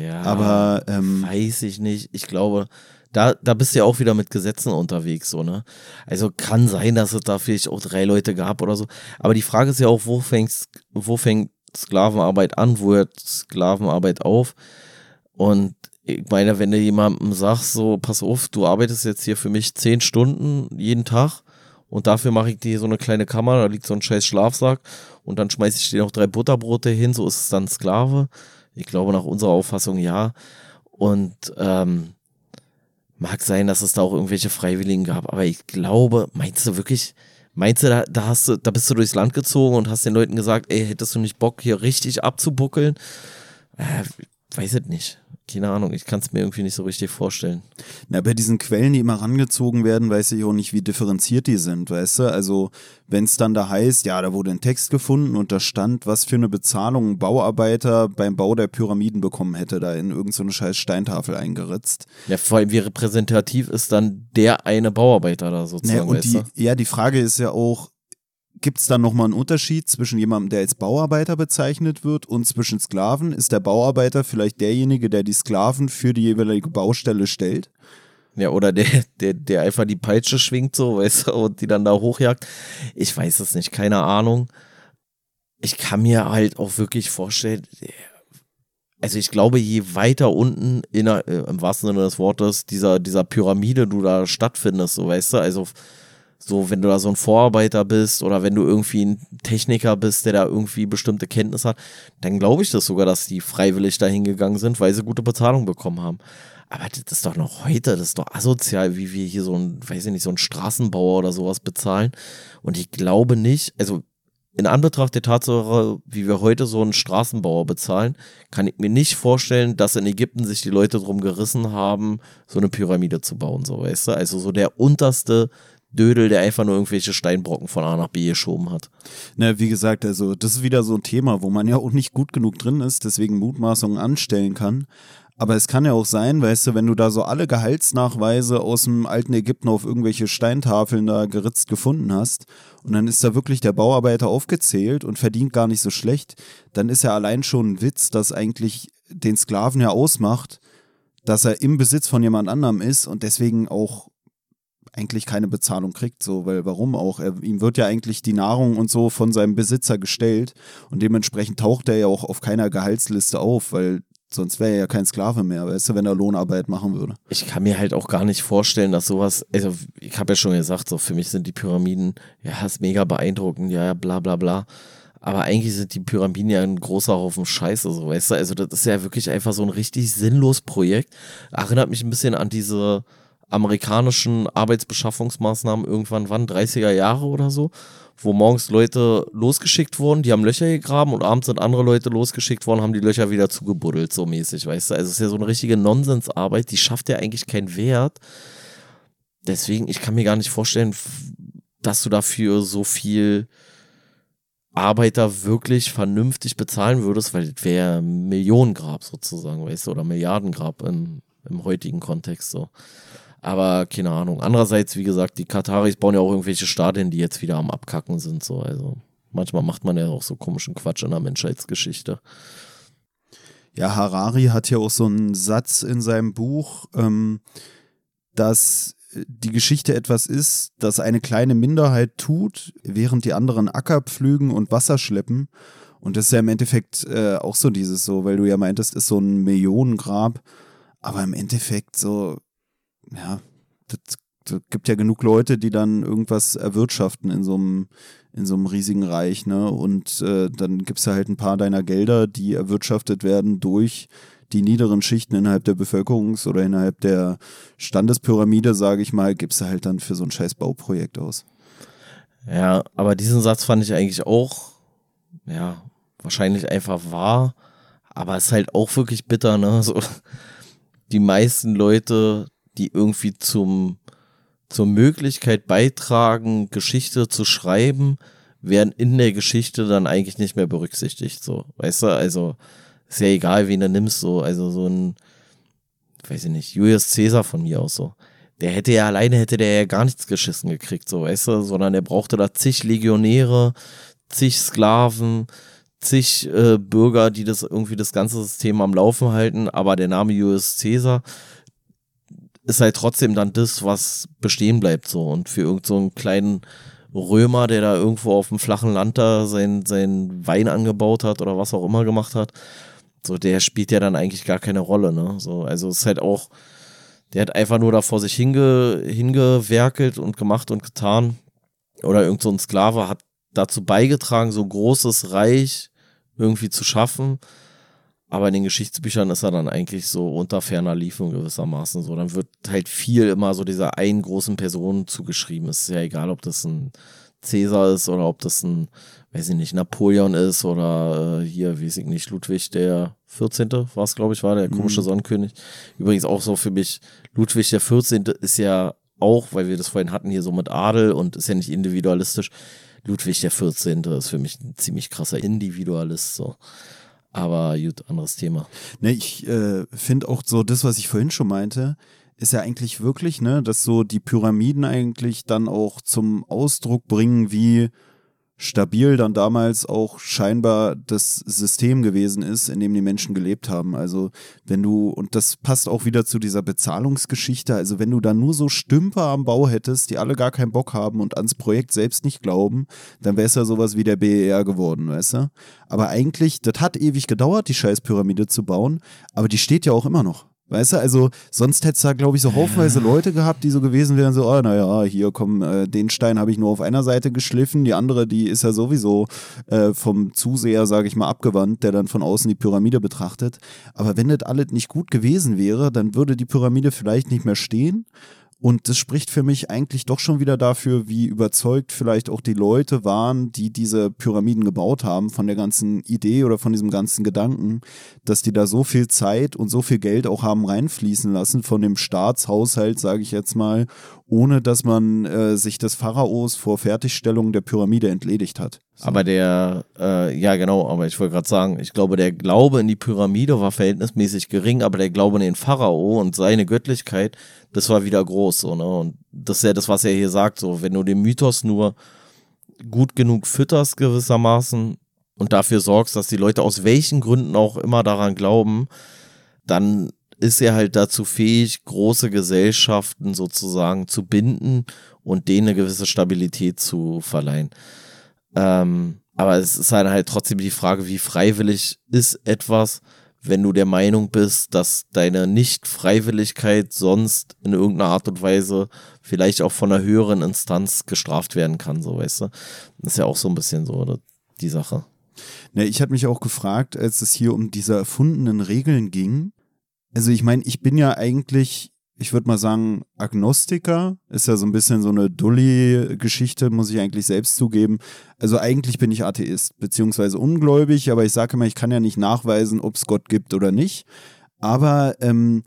Ja, aber ähm, weiß ich nicht. Ich glaube, da, da bist du ja auch wieder mit Gesetzen unterwegs, so, ne? Also kann sein, dass es da vielleicht auch drei Leute gab oder so. Aber die Frage ist ja auch, wo fängt, wo fängt Sklavenarbeit an, wo hört Sklavenarbeit auf? Und ich meine, wenn du jemandem sagst, so, pass auf, du arbeitest jetzt hier für mich zehn Stunden jeden Tag und dafür mache ich dir so eine kleine Kammer, da liegt so ein scheiß Schlafsack und dann schmeiße ich dir noch drei Butterbrote hin, so ist es dann Sklave. Ich glaube nach unserer Auffassung ja. Und ähm, mag sein, dass es da auch irgendwelche Freiwilligen gab, aber ich glaube, meinst du wirklich, meinst du, da, da hast du, da bist du durchs Land gezogen und hast den Leuten gesagt, ey, hättest du nicht Bock, hier richtig abzubuckeln? Äh, weiß es nicht keine Ahnung, ich kann es mir irgendwie nicht so richtig vorstellen. Na, bei diesen Quellen, die immer rangezogen werden, weiß ich auch nicht, wie differenziert die sind, weißt du? Also, wenn es dann da heißt, ja, da wurde ein Text gefunden und da stand, was für eine Bezahlung ein Bauarbeiter beim Bau der Pyramiden bekommen hätte, da in irgendeine so scheiß Steintafel eingeritzt. Ja, vor allem, wie repräsentativ ist dann der eine Bauarbeiter da sozusagen, naja, und die, Ja, die Frage ist ja auch, Gibt es dann nochmal einen Unterschied zwischen jemandem, der als Bauarbeiter bezeichnet wird und zwischen Sklaven? Ist der Bauarbeiter vielleicht derjenige, der die Sklaven für die jeweilige Baustelle stellt? Ja, oder der, der, der einfach die Peitsche schwingt so, weißt du, und die dann da hochjagt. Ich weiß es nicht, keine Ahnung. Ich kann mir halt auch wirklich vorstellen, also ich glaube, je weiter unten in äh, im wahrsten Sinne des Wortes dieser, dieser Pyramide du da stattfindest, so weißt du, also so, wenn du da so ein Vorarbeiter bist oder wenn du irgendwie ein Techniker bist, der da irgendwie bestimmte Kenntnisse hat, dann glaube ich das sogar, dass die freiwillig dahin gegangen sind, weil sie gute Bezahlung bekommen haben. Aber das ist doch noch heute, das ist doch asozial, wie wir hier so ein, weiß ich nicht, so ein Straßenbauer oder sowas bezahlen. Und ich glaube nicht, also in Anbetracht der Tatsache, wie wir heute so einen Straßenbauer bezahlen, kann ich mir nicht vorstellen, dass in Ägypten sich die Leute drum gerissen haben, so eine Pyramide zu bauen, so weißt du. Also so der unterste Dödel, der einfach nur irgendwelche Steinbrocken von A nach B geschoben hat. Na, wie gesagt, also das ist wieder so ein Thema, wo man ja auch nicht gut genug drin ist, deswegen Mutmaßungen anstellen kann. Aber es kann ja auch sein, weißt du, wenn du da so alle Gehaltsnachweise aus dem alten Ägypten auf irgendwelche Steintafeln da geritzt gefunden hast und dann ist da wirklich der Bauarbeiter aufgezählt und verdient gar nicht so schlecht, dann ist ja allein schon ein Witz, dass eigentlich den Sklaven ja ausmacht, dass er im Besitz von jemand anderem ist und deswegen auch eigentlich keine Bezahlung kriegt, so, weil warum auch? Er, ihm wird ja eigentlich die Nahrung und so von seinem Besitzer gestellt und dementsprechend taucht er ja auch auf keiner Gehaltsliste auf, weil sonst wäre er ja kein Sklave mehr, weißt du, wenn er Lohnarbeit machen würde. Ich kann mir halt auch gar nicht vorstellen, dass sowas, also ich habe ja schon gesagt, so für mich sind die Pyramiden, ja, ist mega beeindruckend, ja, bla bla bla. Aber eigentlich sind die Pyramiden ja ein großer Haufen Scheiße, so weißt du. Also, das ist ja wirklich einfach so ein richtig sinnlos Projekt. Erinnert mich ein bisschen an diese, amerikanischen Arbeitsbeschaffungsmaßnahmen irgendwann wann, 30er Jahre oder so, wo morgens Leute losgeschickt wurden, die haben Löcher gegraben und abends sind andere Leute losgeschickt worden, haben die Löcher wieder zugebuddelt, so mäßig, weißt du. Also es ist ja so eine richtige Nonsensarbeit, die schafft ja eigentlich keinen Wert. Deswegen, ich kann mir gar nicht vorstellen, dass du dafür so viel Arbeiter wirklich vernünftig bezahlen würdest, weil das wäre Millionengrab sozusagen, weißt du, oder Milliardengrab im, im heutigen Kontext so. Aber keine Ahnung. Andererseits, wie gesagt, die Kataris bauen ja auch irgendwelche Stadien, die jetzt wieder am Abkacken sind. So. Also manchmal macht man ja auch so komischen Quatsch in der Menschheitsgeschichte. Ja, Harari hat ja auch so einen Satz in seinem Buch, ähm, dass die Geschichte etwas ist, das eine kleine Minderheit tut, während die anderen Acker pflügen und Wasser schleppen. Und das ist ja im Endeffekt äh, auch so dieses so, weil du ja meintest, ist so ein Millionengrab. Aber im Endeffekt so, ja, das gibt ja genug Leute, die dann irgendwas erwirtschaften in so einem, in so einem riesigen Reich, ne? Und äh, dann gibt es ja halt ein paar deiner Gelder, die erwirtschaftet werden durch die niederen Schichten innerhalb der Bevölkerungs- oder innerhalb der Standespyramide, sage ich mal, gibst du halt dann für so ein scheiß Bauprojekt aus. Ja, aber diesen Satz fand ich eigentlich auch, ja, wahrscheinlich einfach wahr, aber es ist halt auch wirklich bitter, ne? So, die meisten Leute die irgendwie zum, zur Möglichkeit beitragen, Geschichte zu schreiben, werden in der Geschichte dann eigentlich nicht mehr berücksichtigt. So, weißt du, also ist ja egal, wen du nimmst, so, also so ein, weiß ich nicht, Julius Caesar von mir aus so. Der hätte ja alleine hätte der ja gar nichts geschissen gekriegt, so, weißt du, sondern der brauchte da zig Legionäre, zig Sklaven, zig äh, Bürger, die das irgendwie das ganze System am Laufen halten, aber der Name Julius Caesar ist halt trotzdem dann das, was bestehen bleibt so. Und für irgendeinen so kleinen Römer, der da irgendwo auf dem flachen Land da sein, sein Wein angebaut hat oder was auch immer gemacht hat, so der spielt ja dann eigentlich gar keine Rolle, ne? So, also es ist halt auch, der hat einfach nur da vor sich hinge, hingewerkelt und gemacht und getan. Oder irgend so Sklave hat dazu beigetragen, so ein großes Reich irgendwie zu schaffen. Aber in den Geschichtsbüchern ist er dann eigentlich so unter ferner Liefen gewissermaßen so. Dann wird halt viel immer so dieser einen großen Person zugeschrieben. Es ist ja egal, ob das ein Cäsar ist oder ob das ein, weiß ich nicht, Napoleon ist oder äh, hier, weiß ich nicht, Ludwig der 14. war es, glaube ich, war der komische mhm. Sonnenkönig. Übrigens auch so für mich, Ludwig der 14. ist ja auch, weil wir das vorhin hatten, hier so mit Adel und ist ja nicht individualistisch. Ludwig der 14. ist für mich ein ziemlich krasser Individualist, so. Aber gut, anderes Thema. Ne, ich äh, finde auch so das, was ich vorhin schon meinte, ist ja eigentlich wirklich, ne, dass so die Pyramiden eigentlich dann auch zum Ausdruck bringen, wie stabil dann damals auch scheinbar das System gewesen ist, in dem die Menschen gelebt haben. Also wenn du, und das passt auch wieder zu dieser Bezahlungsgeschichte, also wenn du da nur so Stümper am Bau hättest, die alle gar keinen Bock haben und ans Projekt selbst nicht glauben, dann wäre es ja sowas wie der BER geworden, weißt du? Aber eigentlich, das hat ewig gedauert, die Scheißpyramide zu bauen, aber die steht ja auch immer noch. Weißt du, also sonst hätte es da, glaube ich, so haufenweise Leute gehabt, die so gewesen wären, so, oh, naja, hier komm, äh, den Stein habe ich nur auf einer Seite geschliffen, die andere, die ist ja sowieso äh, vom Zuseher, sage ich mal, abgewandt, der dann von außen die Pyramide betrachtet. Aber wenn das alles nicht gut gewesen wäre, dann würde die Pyramide vielleicht nicht mehr stehen und das spricht für mich eigentlich doch schon wieder dafür, wie überzeugt vielleicht auch die Leute waren, die diese Pyramiden gebaut haben, von der ganzen Idee oder von diesem ganzen Gedanken, dass die da so viel Zeit und so viel Geld auch haben reinfließen lassen von dem Staatshaushalt, sage ich jetzt mal, ohne dass man äh, sich des Pharaos vor Fertigstellung der Pyramide entledigt hat. Aber der, äh, ja genau, aber ich wollte gerade sagen, ich glaube, der Glaube in die Pyramide war verhältnismäßig gering, aber der Glaube in den Pharao und seine Göttlichkeit, das war wieder groß, so, ne? Und das ist ja das, was er hier sagt, so, wenn du den Mythos nur gut genug fütterst gewissermaßen und dafür sorgst, dass die Leute aus welchen Gründen auch immer daran glauben, dann ist er halt dazu fähig, große Gesellschaften sozusagen zu binden und denen eine gewisse Stabilität zu verleihen. Ähm, aber es ist halt, halt trotzdem die Frage, wie freiwillig ist etwas, wenn du der Meinung bist, dass deine Nicht-Freiwilligkeit sonst in irgendeiner Art und Weise vielleicht auch von einer höheren Instanz gestraft werden kann, so weißt du. Das ist ja auch so ein bisschen so die Sache. Ne, ich hatte mich auch gefragt, als es hier um diese erfundenen Regeln ging, also ich meine, ich bin ja eigentlich, ich würde mal sagen, Agnostiker. Ist ja so ein bisschen so eine Dulli-Geschichte, muss ich eigentlich selbst zugeben. Also eigentlich bin ich Atheist, beziehungsweise ungläubig, aber ich sage immer, ich kann ja nicht nachweisen, ob es Gott gibt oder nicht. Aber ähm,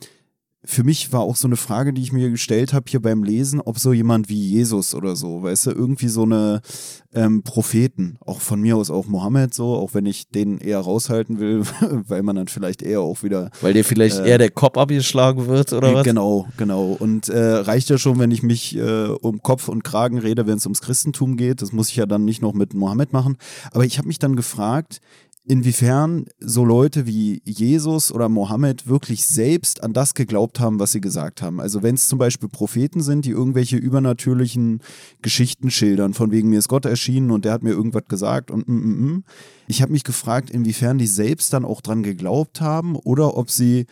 für mich war auch so eine Frage, die ich mir gestellt habe hier beim Lesen, ob so jemand wie Jesus oder so, weißt du, irgendwie so eine ähm, Propheten, auch von mir aus auch Mohammed so, auch wenn ich den eher raushalten will, [LAUGHS] weil man dann vielleicht eher auch wieder. Weil dir vielleicht äh, eher der Kopf abgeschlagen wird oder was? Genau, genau. Und äh, reicht ja schon, wenn ich mich äh, um Kopf und Kragen rede, wenn es ums Christentum geht. Das muss ich ja dann nicht noch mit Mohammed machen. Aber ich habe mich dann gefragt, inwiefern so Leute wie Jesus oder Mohammed wirklich selbst an das geglaubt haben, was sie gesagt haben. Also wenn es zum Beispiel Propheten sind, die irgendwelche übernatürlichen Geschichten schildern, von wegen mir ist Gott erschienen und der hat mir irgendwas gesagt und mm, mm, mm. ich habe mich gefragt, inwiefern die selbst dann auch dran geglaubt haben oder ob sie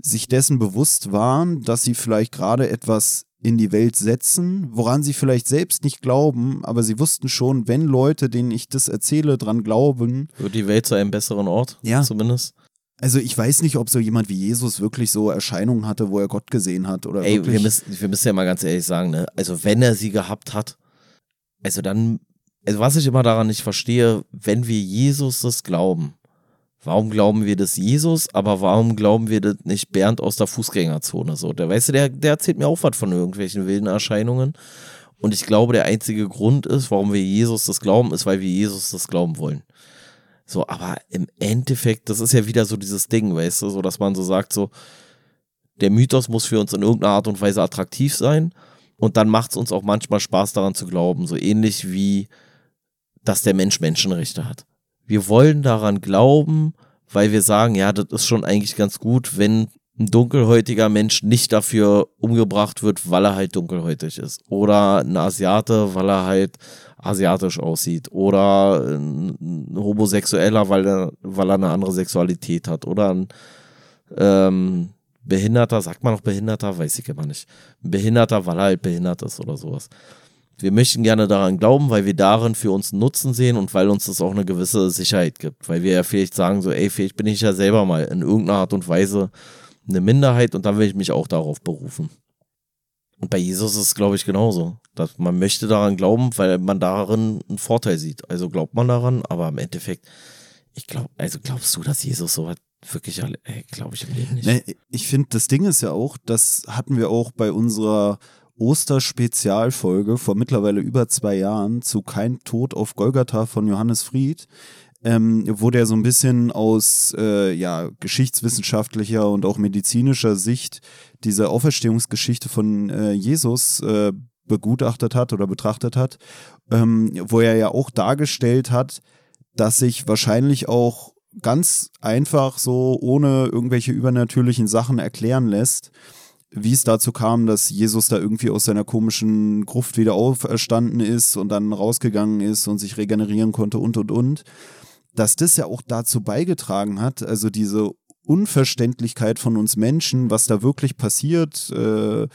sich dessen bewusst waren, dass sie vielleicht gerade etwas in die Welt setzen, woran sie vielleicht selbst nicht glauben, aber sie wussten schon, wenn Leute, denen ich das erzähle, dran glauben. Wird die Welt zu einem besseren Ort? Ja. Zumindest. Also ich weiß nicht, ob so jemand wie Jesus wirklich so Erscheinungen hatte, wo er Gott gesehen hat oder Ey, wir müssen, wir müssen ja mal ganz ehrlich sagen, ne? Also wenn er sie gehabt hat, also dann, also was ich immer daran nicht verstehe, wenn wir Jesus das glauben, Warum glauben wir das Jesus, aber warum glauben wir das nicht Bernd aus der Fußgängerzone? So, der weißt du, der, der erzählt mir auch was von irgendwelchen wilden Erscheinungen. Und ich glaube, der einzige Grund ist, warum wir Jesus das glauben, ist, weil wir Jesus das glauben wollen. So, aber im Endeffekt, das ist ja wieder so dieses Ding, weißt du, so dass man so sagt, so, der Mythos muss für uns in irgendeiner Art und Weise attraktiv sein. Und dann macht es uns auch manchmal Spaß daran zu glauben, so ähnlich wie, dass der Mensch Menschenrechte hat wir wollen daran glauben, weil wir sagen, ja, das ist schon eigentlich ganz gut, wenn ein dunkelhäutiger Mensch nicht dafür umgebracht wird, weil er halt dunkelhäutig ist. Oder ein Asiate, weil er halt asiatisch aussieht. Oder ein Homosexueller, weil er, weil er eine andere Sexualität hat. Oder ein ähm, Behinderter, sagt man noch Behinderter? Weiß ich immer nicht. Ein Behinderter, weil er halt behindert ist oder sowas wir möchten gerne daran glauben, weil wir darin für uns einen Nutzen sehen und weil uns das auch eine gewisse Sicherheit gibt. Weil wir ja vielleicht sagen, so, ey, vielleicht bin ich ja selber mal in irgendeiner Art und Weise eine Minderheit und dann will ich mich auch darauf berufen. Und bei Jesus ist es, glaube ich, genauso. Dass man möchte daran glauben, weil man darin einen Vorteil sieht. Also glaubt man daran, aber im Endeffekt, ich glaube, also glaubst du, dass Jesus so hat? Wirklich, glaube ich im Leben nicht. Nee, ich finde, das Ding ist ja auch, das hatten wir auch bei unserer Osterspezialfolge vor mittlerweile über zwei Jahren zu Kein Tod auf Golgatha von Johannes Fried ähm, wo der so ein bisschen aus äh, ja, geschichtswissenschaftlicher und auch medizinischer Sicht diese Auferstehungsgeschichte von äh, Jesus äh, begutachtet hat oder betrachtet hat, ähm, wo er ja auch dargestellt hat, dass sich wahrscheinlich auch ganz einfach so ohne irgendwelche übernatürlichen Sachen erklären lässt, wie es dazu kam, dass Jesus da irgendwie aus seiner komischen Gruft wieder auferstanden ist und dann rausgegangen ist und sich regenerieren konnte und und und. Dass das ja auch dazu beigetragen hat, also diese Unverständlichkeit von uns Menschen, was da wirklich passiert, äh,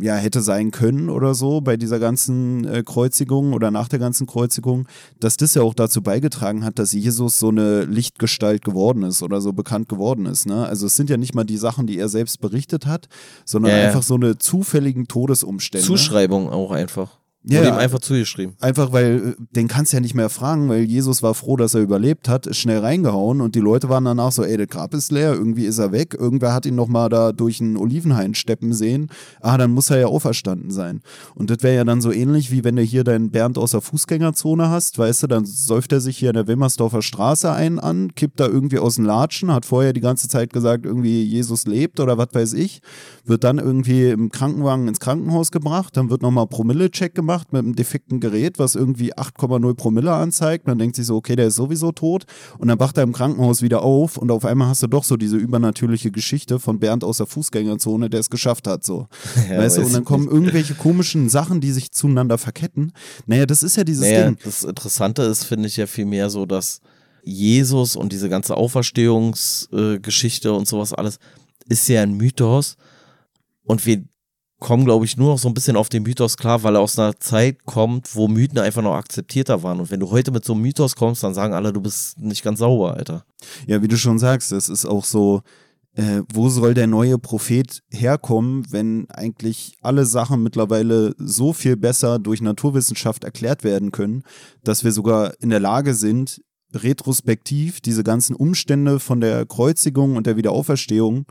ja, hätte sein können oder so bei dieser ganzen äh, Kreuzigung oder nach der ganzen Kreuzigung, dass das ja auch dazu beigetragen hat, dass Jesus so eine Lichtgestalt geworden ist oder so bekannt geworden ist. Ne? Also es sind ja nicht mal die Sachen, die er selbst berichtet hat, sondern ja, einfach so eine zufälligen Todesumstände. Zuschreibung auch einfach. Ja, Wurde ihm einfach zugeschrieben. Einfach, weil äh, den kannst du ja nicht mehr fragen, weil Jesus war froh, dass er überlebt hat, ist schnell reingehauen und die Leute waren danach so, ey, der Grab ist leer, irgendwie ist er weg, irgendwer hat ihn nochmal da durch einen Olivenhain steppen sehen, ah, dann muss er ja auferstanden sein. Und das wäre ja dann so ähnlich, wie wenn du hier deinen Bernd aus der Fußgängerzone hast, weißt du, dann säuft er sich hier in der Wilmersdorfer Straße ein an, kippt da irgendwie aus dem Latschen, hat vorher die ganze Zeit gesagt, irgendwie Jesus lebt oder was weiß ich, wird dann irgendwie im Krankenwagen ins Krankenhaus gebracht, dann wird nochmal Promille-Check gemacht, gemacht mit einem defekten Gerät, was irgendwie 8,0 Promille anzeigt. Man denkt sich so, okay, der ist sowieso tot. Und dann wacht er im Krankenhaus wieder auf und auf einmal hast du doch so diese übernatürliche Geschichte von Bernd aus der Fußgängerzone, der es geschafft hat. So. [LAUGHS] Ja, weißt du, und dann kommen nicht. irgendwelche komischen Sachen, die sich zueinander verketten. Naja, das ist ja dieses naja, Ding. Das Interessante ist, finde ich ja vielmehr so, dass Jesus und diese ganze Auferstehungsgeschichte äh, und sowas alles ist ja ein Mythos. Und wir kommen, glaube ich, nur noch so ein bisschen auf den Mythos klar, weil er aus einer Zeit kommt, wo Mythen einfach noch akzeptierter waren. Und wenn du heute mit so einem Mythos kommst, dann sagen alle, du bist nicht ganz sauber, Alter. Ja, wie du schon sagst, es ist auch so, äh, wo soll der neue Prophet herkommen, wenn eigentlich alle Sachen mittlerweile so viel besser durch Naturwissenschaft erklärt werden können, dass wir sogar in der Lage sind, retrospektiv diese ganzen Umstände von der Kreuzigung und der Wiederauferstehung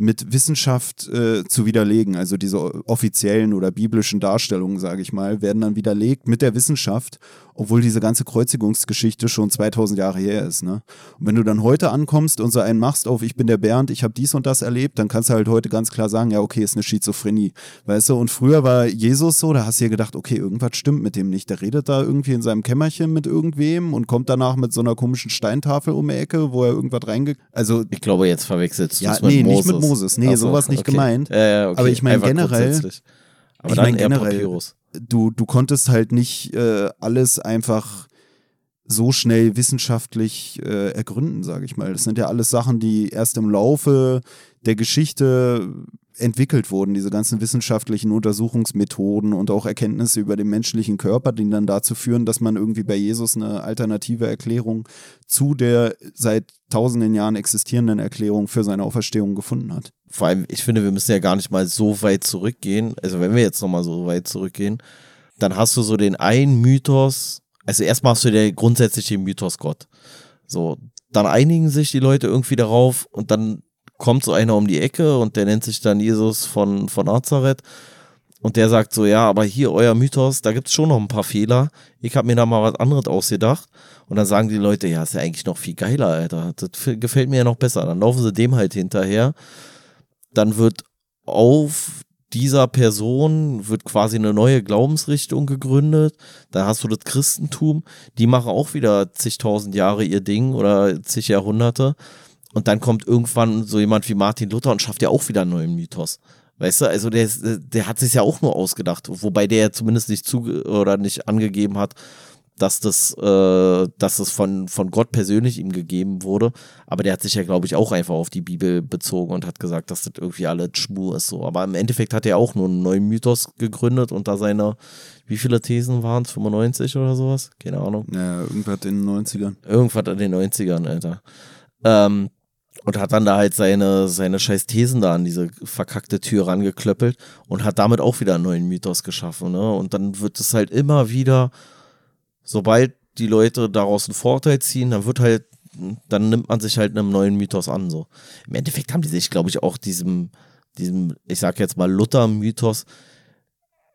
mit Wissenschaft äh, zu widerlegen. Also diese offiziellen oder biblischen Darstellungen, sage ich mal, werden dann widerlegt mit der Wissenschaft, obwohl diese ganze Kreuzigungsgeschichte schon 2000 Jahre her ist. Ne? Und wenn du dann heute ankommst und so einen machst auf, ich bin der Bernd, ich habe dies und das erlebt, dann kannst du halt heute ganz klar sagen, ja, okay, ist eine Schizophrenie. Weißt du, und früher war Jesus so, da hast du dir gedacht, okay, irgendwas stimmt mit dem nicht. Der redet da irgendwie in seinem Kämmerchen mit irgendwem und kommt danach mit so einer komischen Steintafel um die Ecke, wo er irgendwas reinge... Also, ich glaube, jetzt verwechselst du ja, es mit nee, Moses. nicht mit Moses. Nee, so, sowas nicht okay. gemeint. Ja, okay. Aber ich meine generell. Aber ich meine generell, du, du konntest halt nicht äh, alles einfach so schnell wissenschaftlich äh, ergründen, sage ich mal. Das sind ja alles Sachen, die erst im Laufe der Geschichte entwickelt wurden, diese ganzen wissenschaftlichen Untersuchungsmethoden und auch Erkenntnisse über den menschlichen Körper, die dann dazu führen, dass man irgendwie bei Jesus eine alternative Erklärung zu der seit tausenden Jahren existierenden Erklärung für seine Auferstehung gefunden hat. Vor allem, ich finde, wir müssen ja gar nicht mal so weit zurückgehen. Also wenn wir jetzt nochmal so weit zurückgehen, dann hast du so den einen Mythos, also erstmal hast du der grundsätzliche Mythos Gott. So, dann einigen sich die Leute irgendwie darauf und dann kommt so einer um die Ecke und der nennt sich dann Jesus von, von Nazareth. Und der sagt so, ja, aber hier euer Mythos, da gibt es schon noch ein paar Fehler. Ich habe mir da mal was anderes ausgedacht. Und dann sagen die Leute, ja, ist ja eigentlich noch viel geiler, Alter. Das gefällt mir ja noch besser. Dann laufen sie dem halt hinterher. Dann wird auf dieser Person wird quasi eine neue Glaubensrichtung gegründet. Da hast du das Christentum. Die machen auch wieder zigtausend Jahre ihr Ding oder zig Jahrhunderte. Und dann kommt irgendwann so jemand wie Martin Luther und schafft ja auch wieder einen neuen Mythos. Weißt du, also der, der hat sich ja auch nur ausgedacht, wobei der ja zumindest nicht zu oder nicht angegeben hat, dass das, äh, dass das von, von Gott persönlich ihm gegeben wurde. Aber der hat sich ja, glaube ich, auch einfach auf die Bibel bezogen und hat gesagt, dass das irgendwie alles Schmur ist so. Aber im Endeffekt hat er auch nur einen neuen Mythos gegründet und da seine, wie viele Thesen waren es? 95 oder sowas? Keine Ahnung. Ja, irgendwas in den 90ern. Irgendwas in den 90ern, Alter. Ähm, und hat dann da halt seine, seine scheiß Thesen da an diese verkackte Tür rangeklöppelt und hat damit auch wieder einen neuen Mythos geschaffen. Ne? Und dann wird es halt immer wieder, sobald die Leute daraus einen Vorteil ziehen, dann wird halt, dann nimmt man sich halt einem neuen Mythos an. So. Im Endeffekt haben die sich, glaube ich, auch diesem, diesem, ich sag jetzt mal, Luther-Mythos,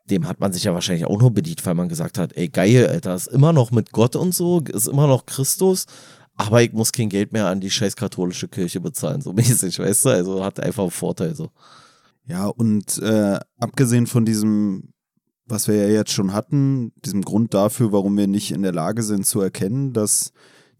dem hat man sich ja wahrscheinlich auch nur bedient, weil man gesagt hat, ey geil, Alter, ist immer noch mit Gott und so, ist immer noch Christus aber ich muss kein Geld mehr an die scheiß katholische Kirche bezahlen, so [LAUGHS] mäßig, weißt du? Also hat einfach einen Vorteil so. Ja, und äh, abgesehen von diesem, was wir ja jetzt schon hatten, diesem Grund dafür, warum wir nicht in der Lage sind zu erkennen, dass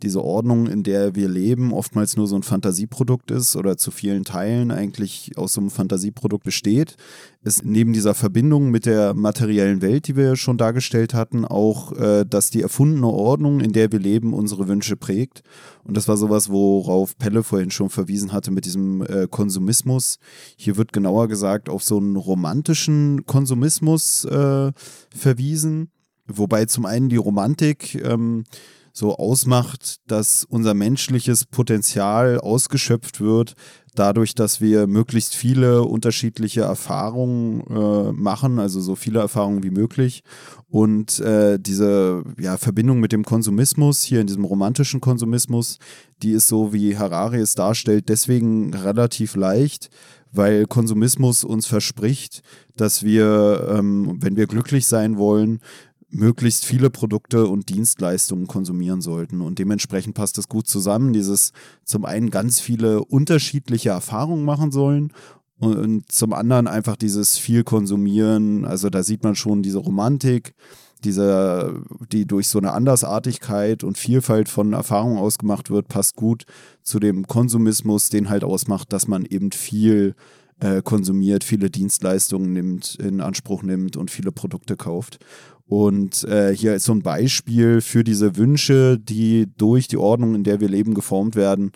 diese Ordnung, in der wir leben, oftmals nur so ein Fantasieprodukt ist oder zu vielen Teilen eigentlich aus so einem Fantasieprodukt besteht, ist neben dieser Verbindung mit der materiellen Welt, die wir schon dargestellt hatten, auch, äh, dass die erfundene Ordnung, in der wir leben, unsere Wünsche prägt. Und das war sowas, worauf Pelle vorhin schon verwiesen hatte mit diesem äh, Konsumismus. Hier wird genauer gesagt auf so einen romantischen Konsumismus äh, verwiesen. Wobei zum einen die Romantik ähm, so ausmacht, dass unser menschliches Potenzial ausgeschöpft wird, dadurch, dass wir möglichst viele unterschiedliche Erfahrungen äh, machen, also so viele Erfahrungen wie möglich. Und äh, diese ja, Verbindung mit dem Konsumismus, hier in diesem romantischen Konsumismus, die ist so, wie Harari es darstellt, deswegen relativ leicht, weil Konsumismus uns verspricht, dass wir, ähm, wenn wir glücklich sein wollen, möglichst viele Produkte und Dienstleistungen konsumieren sollten. Und dementsprechend passt es gut zusammen, dieses zum einen ganz viele unterschiedliche Erfahrungen machen sollen und zum anderen einfach dieses viel konsumieren. Also da sieht man schon diese Romantik, diese, die durch so eine Andersartigkeit und Vielfalt von Erfahrungen ausgemacht wird, passt gut zu dem Konsumismus, den halt ausmacht, dass man eben viel äh, konsumiert, viele Dienstleistungen nimmt, in Anspruch nimmt und viele Produkte kauft. Und äh, hier ist so ein Beispiel für diese Wünsche, die durch die Ordnung, in der wir leben, geformt werden.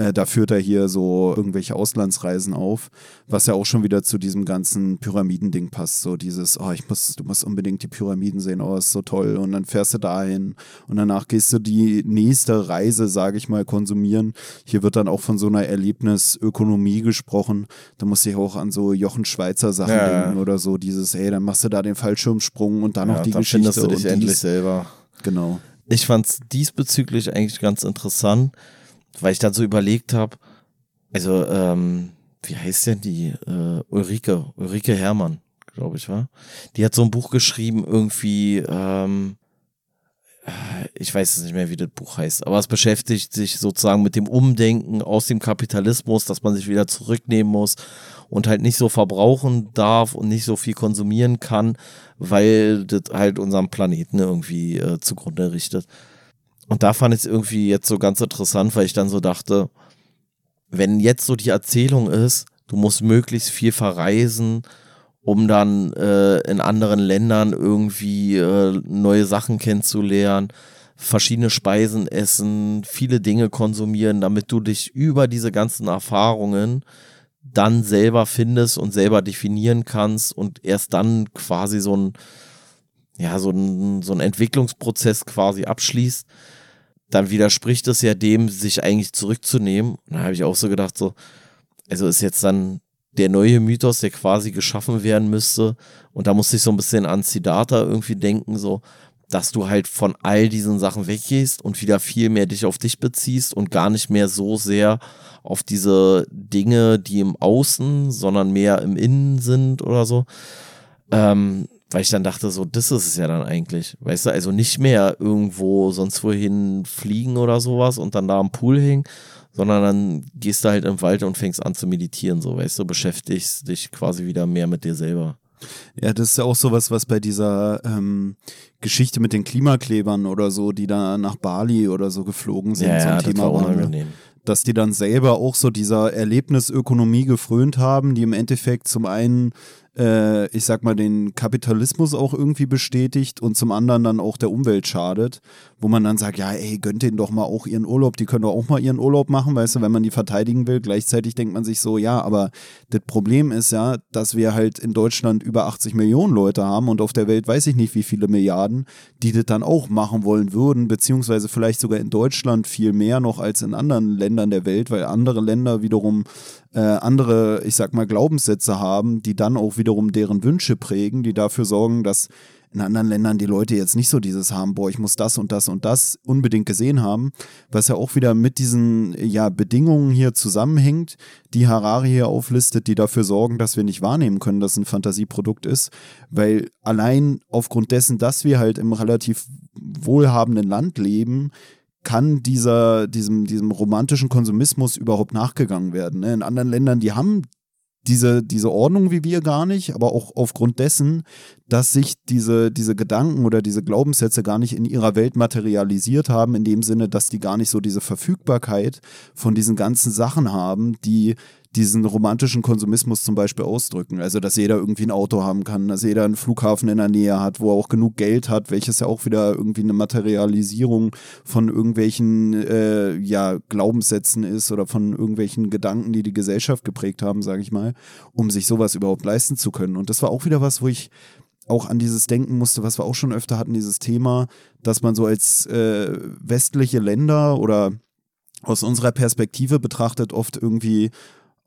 Äh, da führt er hier so irgendwelche Auslandsreisen auf, was ja auch schon wieder zu diesem ganzen Pyramidending passt. So dieses, oh, ich muss, du musst unbedingt die Pyramiden sehen, oh, ist so toll. Und dann fährst du dahin und danach gehst du die nächste Reise, sage ich mal, konsumieren. Hier wird dann auch von so einer Erlebnisökonomie gesprochen. Da muss ich auch an so Jochen Schweizer Sachen ja. denken oder so. Dieses, ey, dann machst du da den Fallschirmsprung und dann ja, noch die dann Geschichte. Findest du dich endlich dies. selber. Genau. Ich fand es diesbezüglich eigentlich ganz interessant weil ich dann so überlegt habe, also, ähm, wie heißt denn die? Äh, Ulrike, Ulrike Hermann, glaube ich, war. Die hat so ein Buch geschrieben, irgendwie, ähm, ich weiß es nicht mehr, wie das Buch heißt, aber es beschäftigt sich sozusagen mit dem Umdenken aus dem Kapitalismus, dass man sich wieder zurücknehmen muss und halt nicht so verbrauchen darf und nicht so viel konsumieren kann, weil das halt unserem Planeten irgendwie äh, zugrunde richtet. Und da fand ich es irgendwie jetzt so ganz interessant, weil ich dann so dachte, wenn jetzt so die Erzählung ist, du musst möglichst viel verreisen, um dann äh, in anderen Ländern irgendwie äh, neue Sachen kennenzulernen, verschiedene Speisen essen, viele Dinge konsumieren, damit du dich über diese ganzen Erfahrungen dann selber findest und selber definieren kannst und erst dann quasi so ein, ja, so ein, so ein Entwicklungsprozess quasi abschließt dann widerspricht es ja dem, sich eigentlich zurückzunehmen. Und da habe ich auch so gedacht, so, also ist jetzt dann der neue Mythos, der quasi geschaffen werden müsste. Und da musste ich so ein bisschen an Siddhartha irgendwie denken, so, dass du halt von all diesen Sachen weggehst und wieder viel mehr dich auf dich beziehst und gar nicht mehr so sehr auf diese Dinge, die im Außen, sondern mehr im Innen sind oder so. Ähm, weil ich dann dachte, so, das ist es ja dann eigentlich. Weißt du, also nicht mehr irgendwo sonst wohin fliegen oder sowas und dann da am Pool hängen, sondern dann gehst du halt im Wald und fängst an zu meditieren, so, weißt du, beschäftigst dich quasi wieder mehr mit dir selber. Ja, das ist ja auch sowas, was bei dieser ähm, Geschichte mit den Klimaklebern oder so, die da nach Bali oder so geflogen sind, ja, ein ja, Thema war. Unangenehm dass die dann selber auch so dieser Erlebnisökonomie gefrönt haben, die im Endeffekt zum einen äh, ich sag mal, den Kapitalismus auch irgendwie bestätigt und zum anderen dann auch der Umwelt schadet, wo man dann sagt, ja, ey, gönnt denen doch mal auch ihren Urlaub, die können doch auch mal ihren Urlaub machen, weißt du, wenn man die verteidigen will. Gleichzeitig denkt man sich so, ja, aber das Problem ist ja, dass wir halt in Deutschland über 80 Millionen Leute haben und auf der Welt weiß ich nicht, wie viele Milliarden, die das dann auch machen wollen würden, beziehungsweise vielleicht sogar in Deutschland viel mehr noch als in anderen Ländern der Welt, weil andere Länder wiederum äh, andere, ich sag mal, Glaubenssätze haben, die dann auch wiederum deren Wünsche prägen, die dafür sorgen, dass in anderen Ländern die Leute jetzt nicht so dieses haben, boah, ich muss das und das und das unbedingt gesehen haben, was ja auch wieder mit diesen ja, Bedingungen hier zusammenhängt, die Harari hier auflistet, die dafür sorgen, dass wir nicht wahrnehmen können, dass ein Fantasieprodukt ist, weil allein aufgrund dessen, dass wir halt im relativ wohlhabenden Land leben, kann dieser, diesem, diesem romantischen Konsumismus überhaupt nachgegangen werden. Ne? In anderen Ländern, die haben diese, diese Ordnung wie wir gar nicht, aber auch aufgrund dessen, dass sich diese, diese Gedanken oder diese Glaubenssätze gar nicht in ihrer Welt materialisiert haben, in dem Sinne, dass die gar nicht so diese Verfügbarkeit von diesen ganzen Sachen haben, die diesen romantischen Konsumismus zum Beispiel ausdrücken. Also, dass jeder irgendwie ein Auto haben kann, dass jeder einen Flughafen in der Nähe hat, wo er auch genug Geld hat, welches ja auch wieder irgendwie eine Materialisierung von irgendwelchen äh, ja, Glaubenssätzen ist oder von irgendwelchen Gedanken, die die Gesellschaft geprägt haben, sage ich mal, um sich sowas überhaupt leisten zu können. Und das war auch wieder was, wo ich auch an dieses denken musste, was wir auch schon öfter hatten, dieses Thema, dass man so als äh, westliche Länder oder aus unserer Perspektive betrachtet oft irgendwie